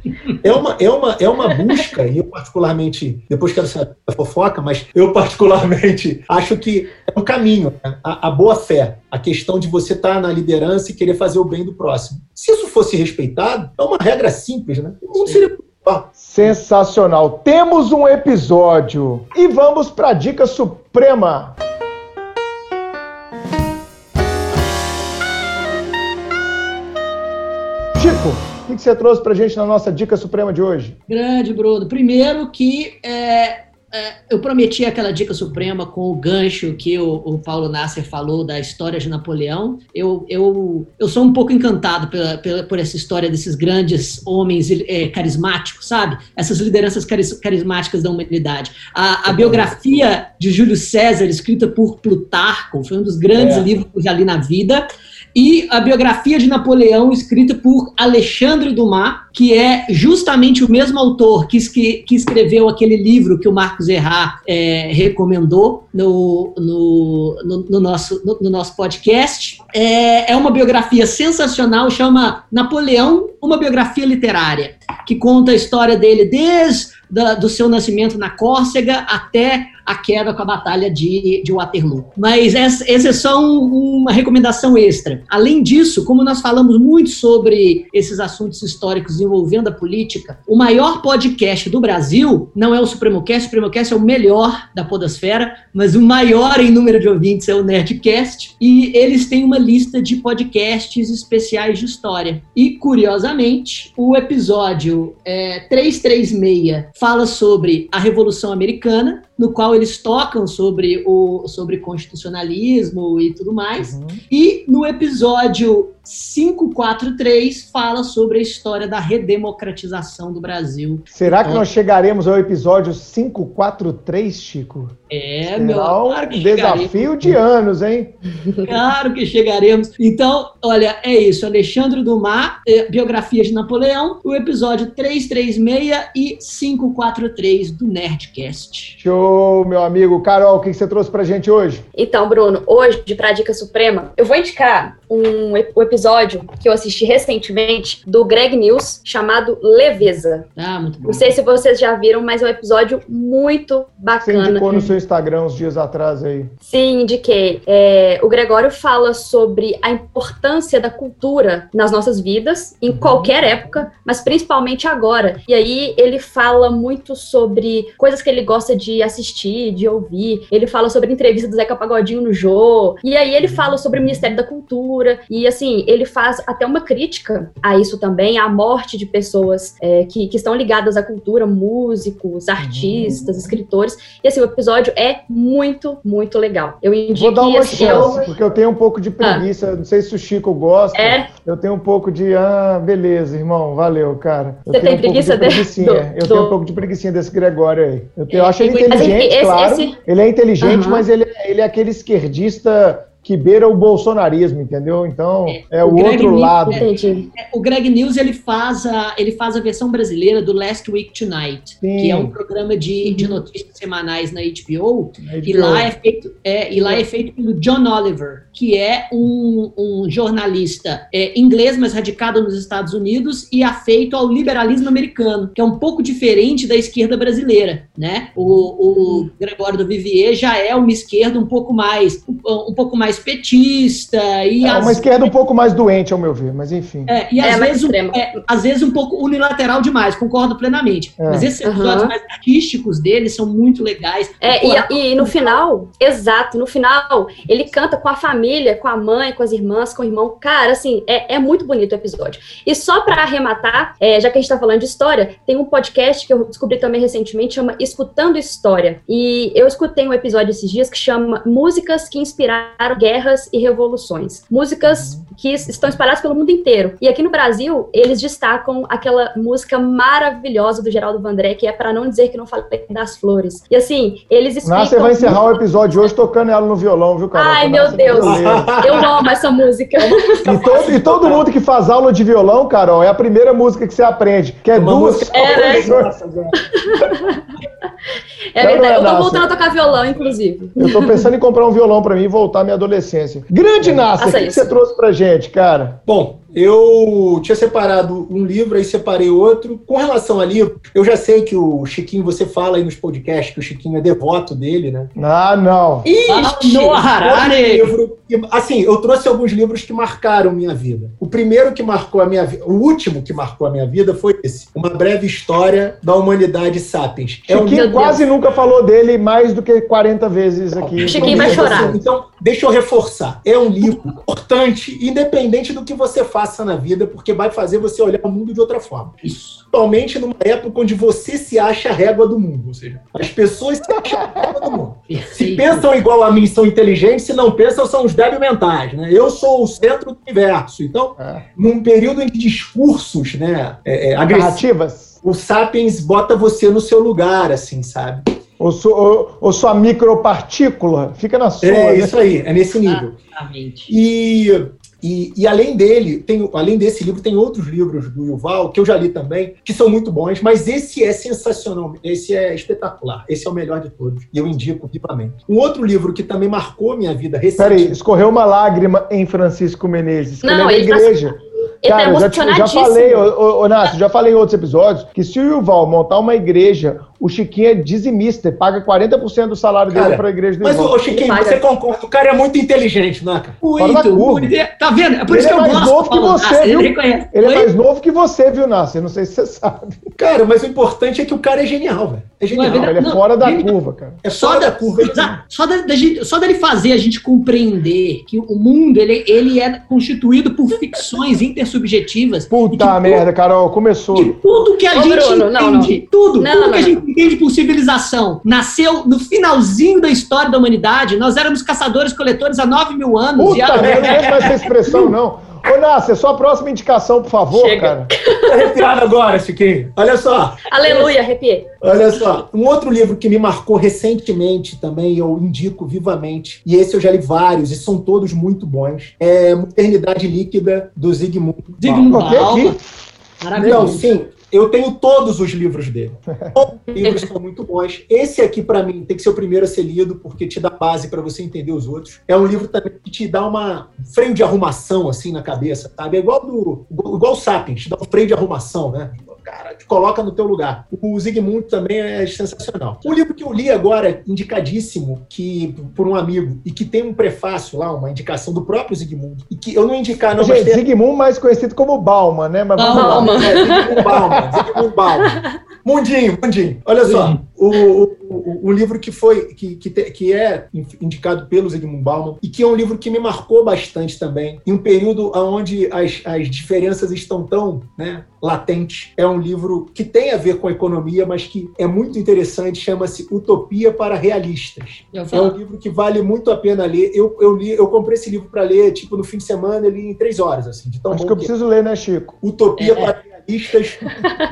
é uma, é, uma, é uma busca, e eu particularmente, depois quero saber a fofoca, mas eu particularmente acho que é um caminho, né? a, a boa fé, a questão de você estar tá na liderança e querer fazer o bem do próximo. Se isso fosse respeitado, é uma regra simples, né? O mundo seria Sensacional. Temos um episódio e vamos para a dica suprema. Chico, o que você trouxe para gente na nossa dica suprema de hoje? Grande, Bruno. Primeiro que é, eu prometi aquela dica suprema com o gancho que o, o, Paulo Nasser falou da história de Napoleão. Eu, eu, eu sou um pouco encantado pela, pela por essa história desses grandes homens é, carismáticos, sabe? Essas lideranças carismáticas da humanidade. A, a, biografia de Júlio César, escrita por Plutarco, foi um dos grandes é. livros que eu já li na vida e a biografia de Napoleão, escrita por Alexandre Dumas, que é justamente o mesmo autor que, que escreveu aquele livro que o Marcos Errar é, recomendou no, no, no, no nosso, no, no, nosso podcast. É, é uma biografia sensacional, chama Napoleão, uma biografia literária, que conta a história dele desde da, do seu nascimento na Córcega até a queda com a Batalha de, de Waterloo. Mas essa, essa é só um, uma recomendação extra. Além disso, como nós falamos muito sobre esses assuntos históricos envolvendo a política, o maior podcast do Brasil não é o Supremo Cast, o Supremo Cast é o melhor da podosfera, mas o maior em número de ouvintes é o Nerdcast, e eles têm uma lista de podcasts especiais de história. E, curiosamente, o episódio é, 336 fala sobre a Revolução Americana, no qual eles tocam sobre o sobre constitucionalismo e tudo mais. Uhum. E no episódio 543 fala sobre a história da redemocratização do Brasil. Será que então, nós chegaremos ao episódio 543, Chico? É, Será meu. Claro que desafio de anos, hein? Claro que chegaremos. Então, olha, é isso. Alexandre Dumas, eh, biografia de Napoleão, o episódio 336 e 543 do Nerdcast. Show, meu amigo. Carol, o que você trouxe pra gente hoje? Então, Bruno, hoje, pra Dica Suprema, eu vou indicar um, um episódio que eu assisti recentemente do Greg News chamado Leveza. Ah, muito bom. Não sei se vocês já viram, mas é um episódio muito bacana. Você indicou no seu Instagram uns dias atrás aí. Sim, indiquei. É, o Gregório fala sobre a importância da cultura nas nossas vidas, em uhum. qualquer época, mas principalmente agora. E aí ele fala muito sobre coisas que ele gosta de assistir, de ouvir. Ele fala sobre entrevista do Zeca Pagodinho no Jô. E aí ele fala sobre o Ministério da Cultura. E assim, assim, ele faz até uma crítica a isso também, à morte de pessoas é, que, que estão ligadas à cultura, músicos, artistas, uhum. escritores. E assim, o episódio é muito, muito legal. Eu indico. Vou dar uma assim, chance, eu... porque eu tenho um pouco de preguiça. Ah. Não sei se o Chico gosta. É? Eu tenho um pouco de. Ah, beleza, irmão. Valeu, cara. Eu Você tem um preguiça de desse? Do, eu do... tenho um pouco de preguiça desse Gregório aí. Eu, tenho, eu acho ele inteligente, esse, claro. Esse... Ele é inteligente, uhum. mas ele, é, ele é aquele esquerdista que beira o bolsonarismo, entendeu? Então é, é o, o outro News, lado. É, é, o Greg News ele faz a ele faz a versão brasileira do Last Week Tonight, Sim. que é um programa de, de notícias semanais na HBO, na HBO. e lá é feito é, e lá é feito pelo John Oliver, que é um, um jornalista é, inglês mas radicado nos Estados Unidos e afeito ao liberalismo americano, que é um pouco diferente da esquerda brasileira, né? O, o Gregório do Vivier já é uma esquerda um pouco mais um, um pouco mais mais petista e é, uma esquerda um pouco mais doente, ao meu ver, mas enfim. É, e é, às, vezes, um, é, às vezes um pouco unilateral demais, concordo plenamente. É. Mas esses episódios uhum. mais artísticos dele são muito legais. É, e, e, no final, exato, no final, ele canta com a família, com a mãe, com as irmãs, com o irmão. Cara, assim, é, é muito bonito o episódio. E só para arrematar, é, já que a gente tá falando de história, tem um podcast que eu descobri também recentemente, chama Escutando História. E eu escutei um episódio esses dias que chama Músicas que Inspiraram guerras e revoluções. Músicas uhum. que estão espalhadas pelo mundo inteiro. E aqui no Brasil, eles destacam aquela música maravilhosa do Geraldo Vandré, que é para não dizer que não falei das flores. E assim, eles explicam... você vai encerrar o episódio hoje tocando ela no violão, viu, cara? Ai, meu Deus. Eu amo essa música. E todo, e todo mundo que faz aula de violão, Carol, é a primeira música que você aprende, que é Uma duas... Música... É, né? é verdade. Eu tô voltando a tocar violão, inclusive. Eu tô pensando em comprar um violão para mim e voltar à minha adolescência. Grande Nasser, o que, que você trouxe pra gente, cara? Bom, eu tinha separado um livro, aí separei outro. Com relação a livro, eu já sei que o Chiquinho, você fala aí nos podcasts que o Chiquinho é devoto dele, né? Ah, não. Ixi, no Harari! Livro, assim, eu trouxe alguns livros que marcaram minha vida. O primeiro que marcou a minha vida, o último que marcou a minha vida foi esse. Uma breve história da humanidade sapiens. É Chiquinho um... quase nunca falou dele mais do que 40 vezes aqui. Chiquinho vai chorar. Então, deixa eu reforçar. É um livro importante, independente do que você faça faça na vida, porque vai fazer você olhar o mundo de outra forma. Isso. Principalmente numa época onde você se acha a régua do mundo. Ou seja, as pessoas se acham a régua do mundo. Se pensam igual a mim, são inteligentes, se não pensam, são os débil mentais. Né? Eu sou o centro do universo. Então, é. num período em que discursos né, é, é, agressivos, o Sapiens bota você no seu lugar, assim, sabe? Ou, su, ou, ou, sua micropartícula fica na sua. É, né? isso aí, é nesse nível. Exatamente. E e, e, além dele, tem, além desse livro, tem outros livros do Yuval, que eu já li também, que são muito bons, mas esse é sensacional, esse é espetacular, esse é o melhor de todos, e eu indico vivamente. Um outro livro que também marcou minha vida recentemente... Peraí, escorreu uma lágrima em Francisco Menezes, que Não, ele é da tá igreja. Tá... Cara, eu já, já falei, ô, ô, Nácio, já falei em outros episódios, que se o Yuval montar uma igreja o Chiquinho é dizimista, paga 40% do salário dele para a igreja do Mas, o Chiquinho, você concorda? O cara é muito inteligente, né, cara? Muito, muito. Tá vendo? É por ele isso que é eu mais novo que você, viu? Ele, ele é mais novo que você, viu, Nasser? Não sei se você sabe. Cara, mas o importante é que o cara é genial, velho. É genial. Não, ele é não, fora da ele, curva, cara. É só da, curva. Só, da, da gente, só dele fazer a gente compreender que o mundo ele, ele é constituído por ficções intersubjetivas. Puta merda, Carol, começou. De tudo que a Ô, gente Bruno, entende, não, não. tudo, tudo que a gente entende por civilização nasceu no finalzinho da história da humanidade. Nós éramos caçadores-coletores há 9 mil anos. Puta, e a... eu não mais essa expressão, não. Ô, Nácia, sua próxima indicação, por favor, Chega. cara. Tá arrepiado agora, Chiquinho. Olha só. Aleluia, arrepiei. Olha só. Um outro livro que me marcou recentemente também, eu indico vivamente, e esse eu já li vários, e são todos muito bons, é Modernidade Líquida, do Zygmunt Zygmunt Bauman. Maravilhoso. Não, sim, eu tenho todos os livros dele. Todos os livros são muito bons. Esse aqui, para mim, tem que ser o primeiro a ser lido, porque te dá base para você entender os outros. É um livro também que te dá uma um freio de arrumação, assim, na cabeça, sabe? É igual do igual o Sapiens, te dá um freio de arrumação, né? Cara, te coloca no teu lugar. O Zygmunt também é sensacional. Um livro que eu li agora, indicadíssimo, que por um amigo, e que tem um prefácio lá, uma indicação do próprio Zygmunt, e que eu não indicar, não, Gente, mas. Zygmunt mais conhecido como Bauman, né? Mas Bauman. É, Zygmunt Bauman, Zygmunt Bauman. Mundinho, Mundinho. Olha só, o, um, um livro que foi que, que, te, que, é indicado pelo Zygmunt Bauman e que é um livro que me marcou bastante também, em um período onde as, as diferenças estão tão né, latentes. É um livro que tem a ver com economia, mas que é muito interessante, chama-se Utopia para Realistas. É um livro que vale muito a pena ler. Eu, eu, li, eu comprei esse livro para ler, tipo, no fim de semana, ele em três horas. Assim, de tão Acho que eu preciso ler, né, Chico? Utopia é. para Realistas,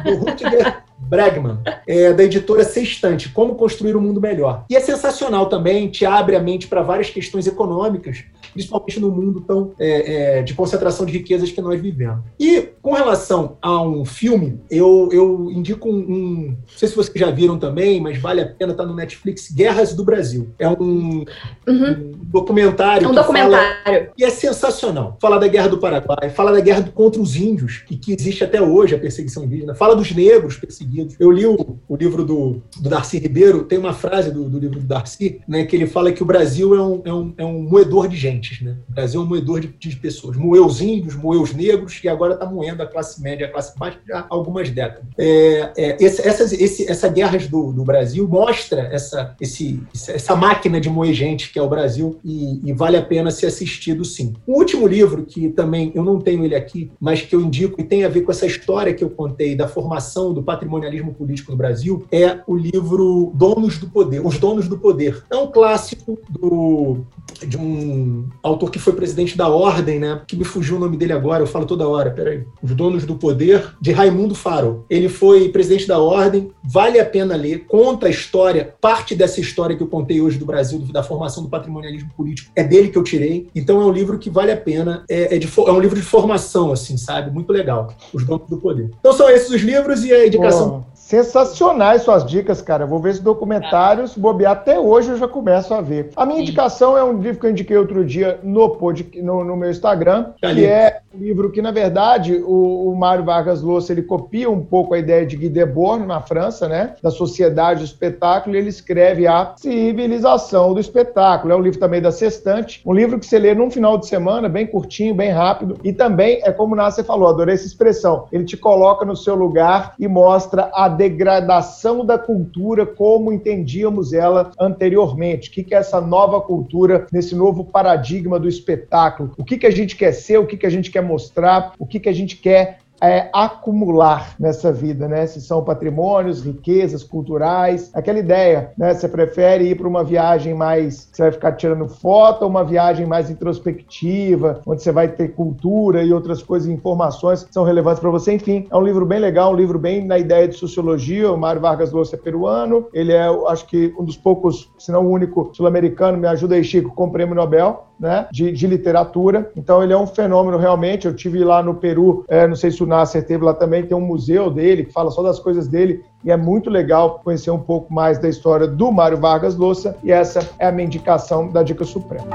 do Rutger Bregman, é, da editora Sextante, Como Construir um Mundo Melhor. E é sensacional também, te abre a mente para várias questões econômicas, principalmente no mundo tão é, é, de concentração de riquezas que nós vivemos. E com relação a um filme, eu, eu indico um, um, Não sei se vocês já viram também, mas vale a pena, tá no Netflix, Guerras do Brasil. É um, uhum. um documentário. É um documentário. E é sensacional. Fala da Guerra do Paraguai, fala da guerra contra os índios, e que existe até hoje a perseguição indígena, fala dos negros perseguidos. Eu li o, o livro do, do Darcy Ribeiro, tem uma frase do, do livro do Darcy, né, que ele fala que o Brasil é um, é um, é um moedor de gente né? O Brasil é um moedor de, de pessoas. Moeu os índios, moeu os negros e agora está moendo a classe média, a classe baixa já há algumas décadas. É, é, esse, essas, esse, essa guerras do, do Brasil mostra essa, esse, essa máquina de moer gente que é o Brasil e, e, vale a pena ser assistido sim. O último livro, que também eu não tenho ele aqui, mas que eu indico e tem a ver com essa história que eu contei da formação do patrimonialismo político no Brasil, é o livro Donos do Poder, Os Donos do Poder. É um clássico do, de um autor que foi presidente da Ordem, né? Que me fugiu o nome dele agora, eu falo toda hora, peraí. Os Donos do Poder, de Raimundo Faro. Ele foi presidente da Ordem, vale a pena ler, conta a história, parte dessa história que eu contei hoje do Brasil, da formação do patrimonialismo político, é dele que eu tirei. Então é um livro que vale a pena, é, é, de, é um livro de formação, assim, sabe? Muito legal. Os Donos do Poder. Então são esses os livros e a indicação. Sensacionais suas dicas, cara. Vou ver esse documentário, se bobear até hoje eu já começo a ver. A minha Sim. indicação é um livro que eu indiquei outro dia no, pod, no, no meu Instagram, que é um livro que, na verdade, o, o Mário Vargas Llosa ele copia um pouco a ideia de Guy Debord na França, né? Da sociedade do espetáculo, e ele escreve a civilização do espetáculo. É um livro também da Sextante, um livro que você lê num final de semana, bem curtinho, bem rápido, e também é como o Nasser falou, adorei essa expressão. Ele te coloca no seu lugar e mostra a degradação da cultura como entendíamos ela anteriormente. O que é essa nova cultura, nesse novo paradigma do espetáculo? O que, a gente quer ser, o que, a gente quer mostrar, o que a gente quer é, acumular nessa vida, né? Se são patrimônios, riquezas culturais, aquela ideia, né? Você prefere ir para uma viagem mais, você vai ficar tirando foto, ou uma viagem mais introspectiva, onde você vai ter cultura e outras coisas, informações que são relevantes para você. Enfim, é um livro bem legal, um livro bem na ideia de sociologia. O Mário Vargas Llosa é peruano, ele é, acho que um dos poucos, se não o único sul-americano, me ajuda aí, Chico, com o prêmio Nobel né, de, de, literatura. Então ele é um fenômeno realmente. Eu tive lá no Peru, é, não sei se o Nasser teve lá também, tem um museu dele que fala só das coisas dele e é muito legal conhecer um pouco mais da história do Mário Vargas Llosa e essa é a minha indicação da Dica Suprema.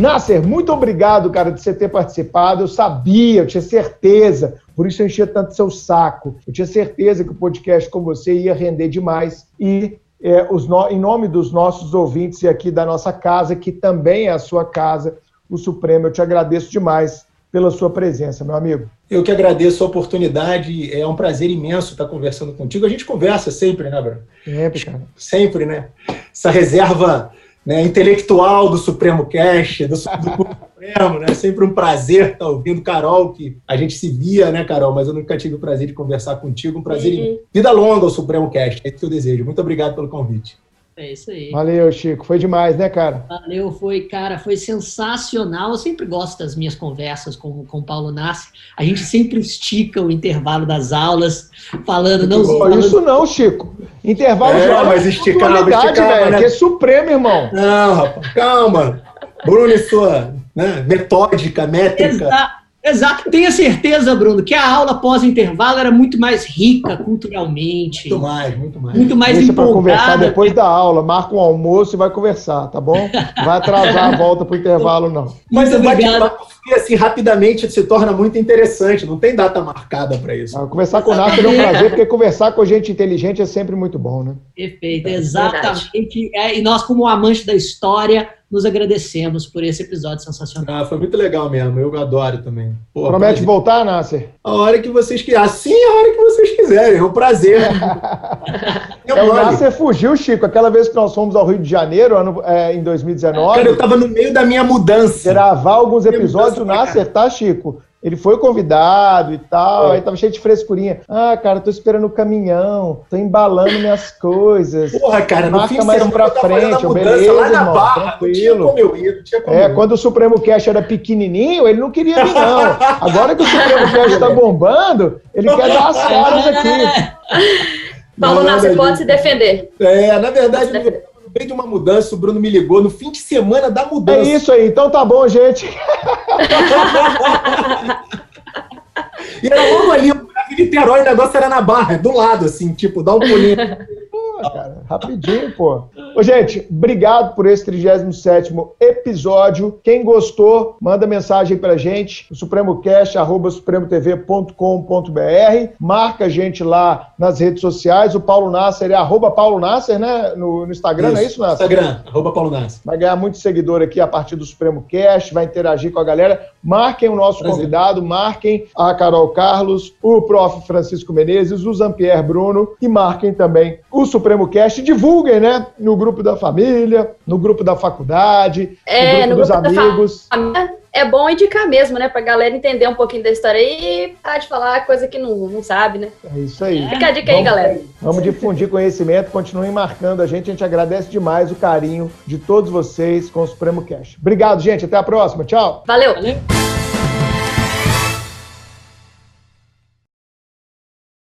Nasser, muito obrigado, cara, de você ter participado. Eu sabia, eu tinha certeza, por isso eu enchia tanto seu saco. Eu tinha certeza que o podcast com você ia render demais. E é, os no... em nome dos nossos ouvintes e aqui da nossa casa, que também é a sua casa, o Supremo, eu te agradeço demais pela sua presença, meu amigo. Eu que agradeço a oportunidade, é um prazer imenso estar conversando contigo. A gente conversa sempre, né, Bruno? Sempre, cara. Sempre, né? Essa reserva né, intelectual do Supremo Cash, do, do Supremo, né? Sempre um prazer estar ouvindo Carol, que a gente se via, né, Carol? Mas eu nunca tive o prazer de conversar contigo. Um prazer. Uhum. Vida longa ao Supremo Cash, é isso que eu desejo. Muito obrigado pelo convite. É isso aí. Valeu, Chico. Foi demais, né, cara? Valeu, foi, cara, foi sensacional. Eu sempre gosto das minhas conversas com, com o Paulo Nassi. A gente sempre estica o intervalo das aulas, falando. Não, falando... Isso não, Chico. Intervalo é, de aula mas esticava, esticava, né? Que é supremo, irmão. Não, rapaz, calma. Bruno e sua né, metódica, métrica. Exato. Exato. Tenha certeza, Bruno, que a aula pós-intervalo era muito mais rica culturalmente. Muito mais, muito mais. Muito mais Deixa para conversar depois da aula. Marca um almoço e vai conversar, tá bom? Vai atrasar a volta para o intervalo, não. Mas o bate-papo, assim, rapidamente se torna muito interessante. Não tem data marcada para isso. Ah, conversar com o Nath é um prazer, porque conversar com gente inteligente é sempre muito bom, né? Perfeito, exatamente. É, e nós, como amante da história, nos agradecemos por esse episódio sensacional. Ah, foi muito legal mesmo. Eu adoro também. Pô, Promete prazer. voltar, Nasser? A hora que vocês quiserem. Assim é a hora que vocês quiserem. É um prazer. é, o Nasser fugiu, Chico. Aquela vez que nós fomos ao Rio de Janeiro, ano, é, em 2019. Cara, eu tava no meio da minha mudança. Gravar alguns episódios, o Nasser, tá, Chico? Ele foi convidado e tal, é. aí tava cheio de frescurinha. Ah, cara, tô esperando o caminhão, tô embalando minhas coisas. Porra, cara, no fim mais pra frente, beleza, lá na irmão, barra, tranquilo. Não tinha como eu ir, não tinha como é, eu quando o Supremo Cash era pequenininho, ele não queria vir, não. Agora que o Supremo Cash tá bombando, ele quer dar as caras aqui. Paulo Nassi pode se defender. É, na verdade, meio de uma mudança, o Bruno me ligou no fim de semana da mudança. É isso aí, então tá bom, gente. e era logo ali, o Niterói, o negócio era na barra, do lado, assim, tipo, dá um pulinho. cara. Rapidinho, pô. Ô, gente, obrigado por esse 37 episódio. Quem gostou, manda mensagem pra gente, no supremocast, arroba supremotv.com.br. Marca a gente lá nas redes sociais. O Paulo Nasser é arroba Paulo Nasser, né? No, no Instagram, isso, não é isso, Nasser? Instagram, arroba Paulo Nasser. Vai ganhar muito seguidor aqui a partir do Supremo Cast, vai interagir com a galera. Marquem o nosso Prazer. convidado, marquem a Carol Carlos, o prof. Francisco Menezes, o Zampier Bruno e marquem também o Supremo Cast. Divulguem, né? No grupo da família, no grupo da faculdade, é, no grupo no dos grupo amigos. é bom indicar mesmo, né? Pra galera entender um pouquinho da história e parar de falar coisa que não, não sabe, né? É isso aí. Fica a dica vamos, aí, galera. Vamos difundir conhecimento, continuem marcando a gente. A gente agradece demais o carinho de todos vocês com o Supremo Cash. Obrigado, gente. Até a próxima. Tchau. Valeu. Valeu.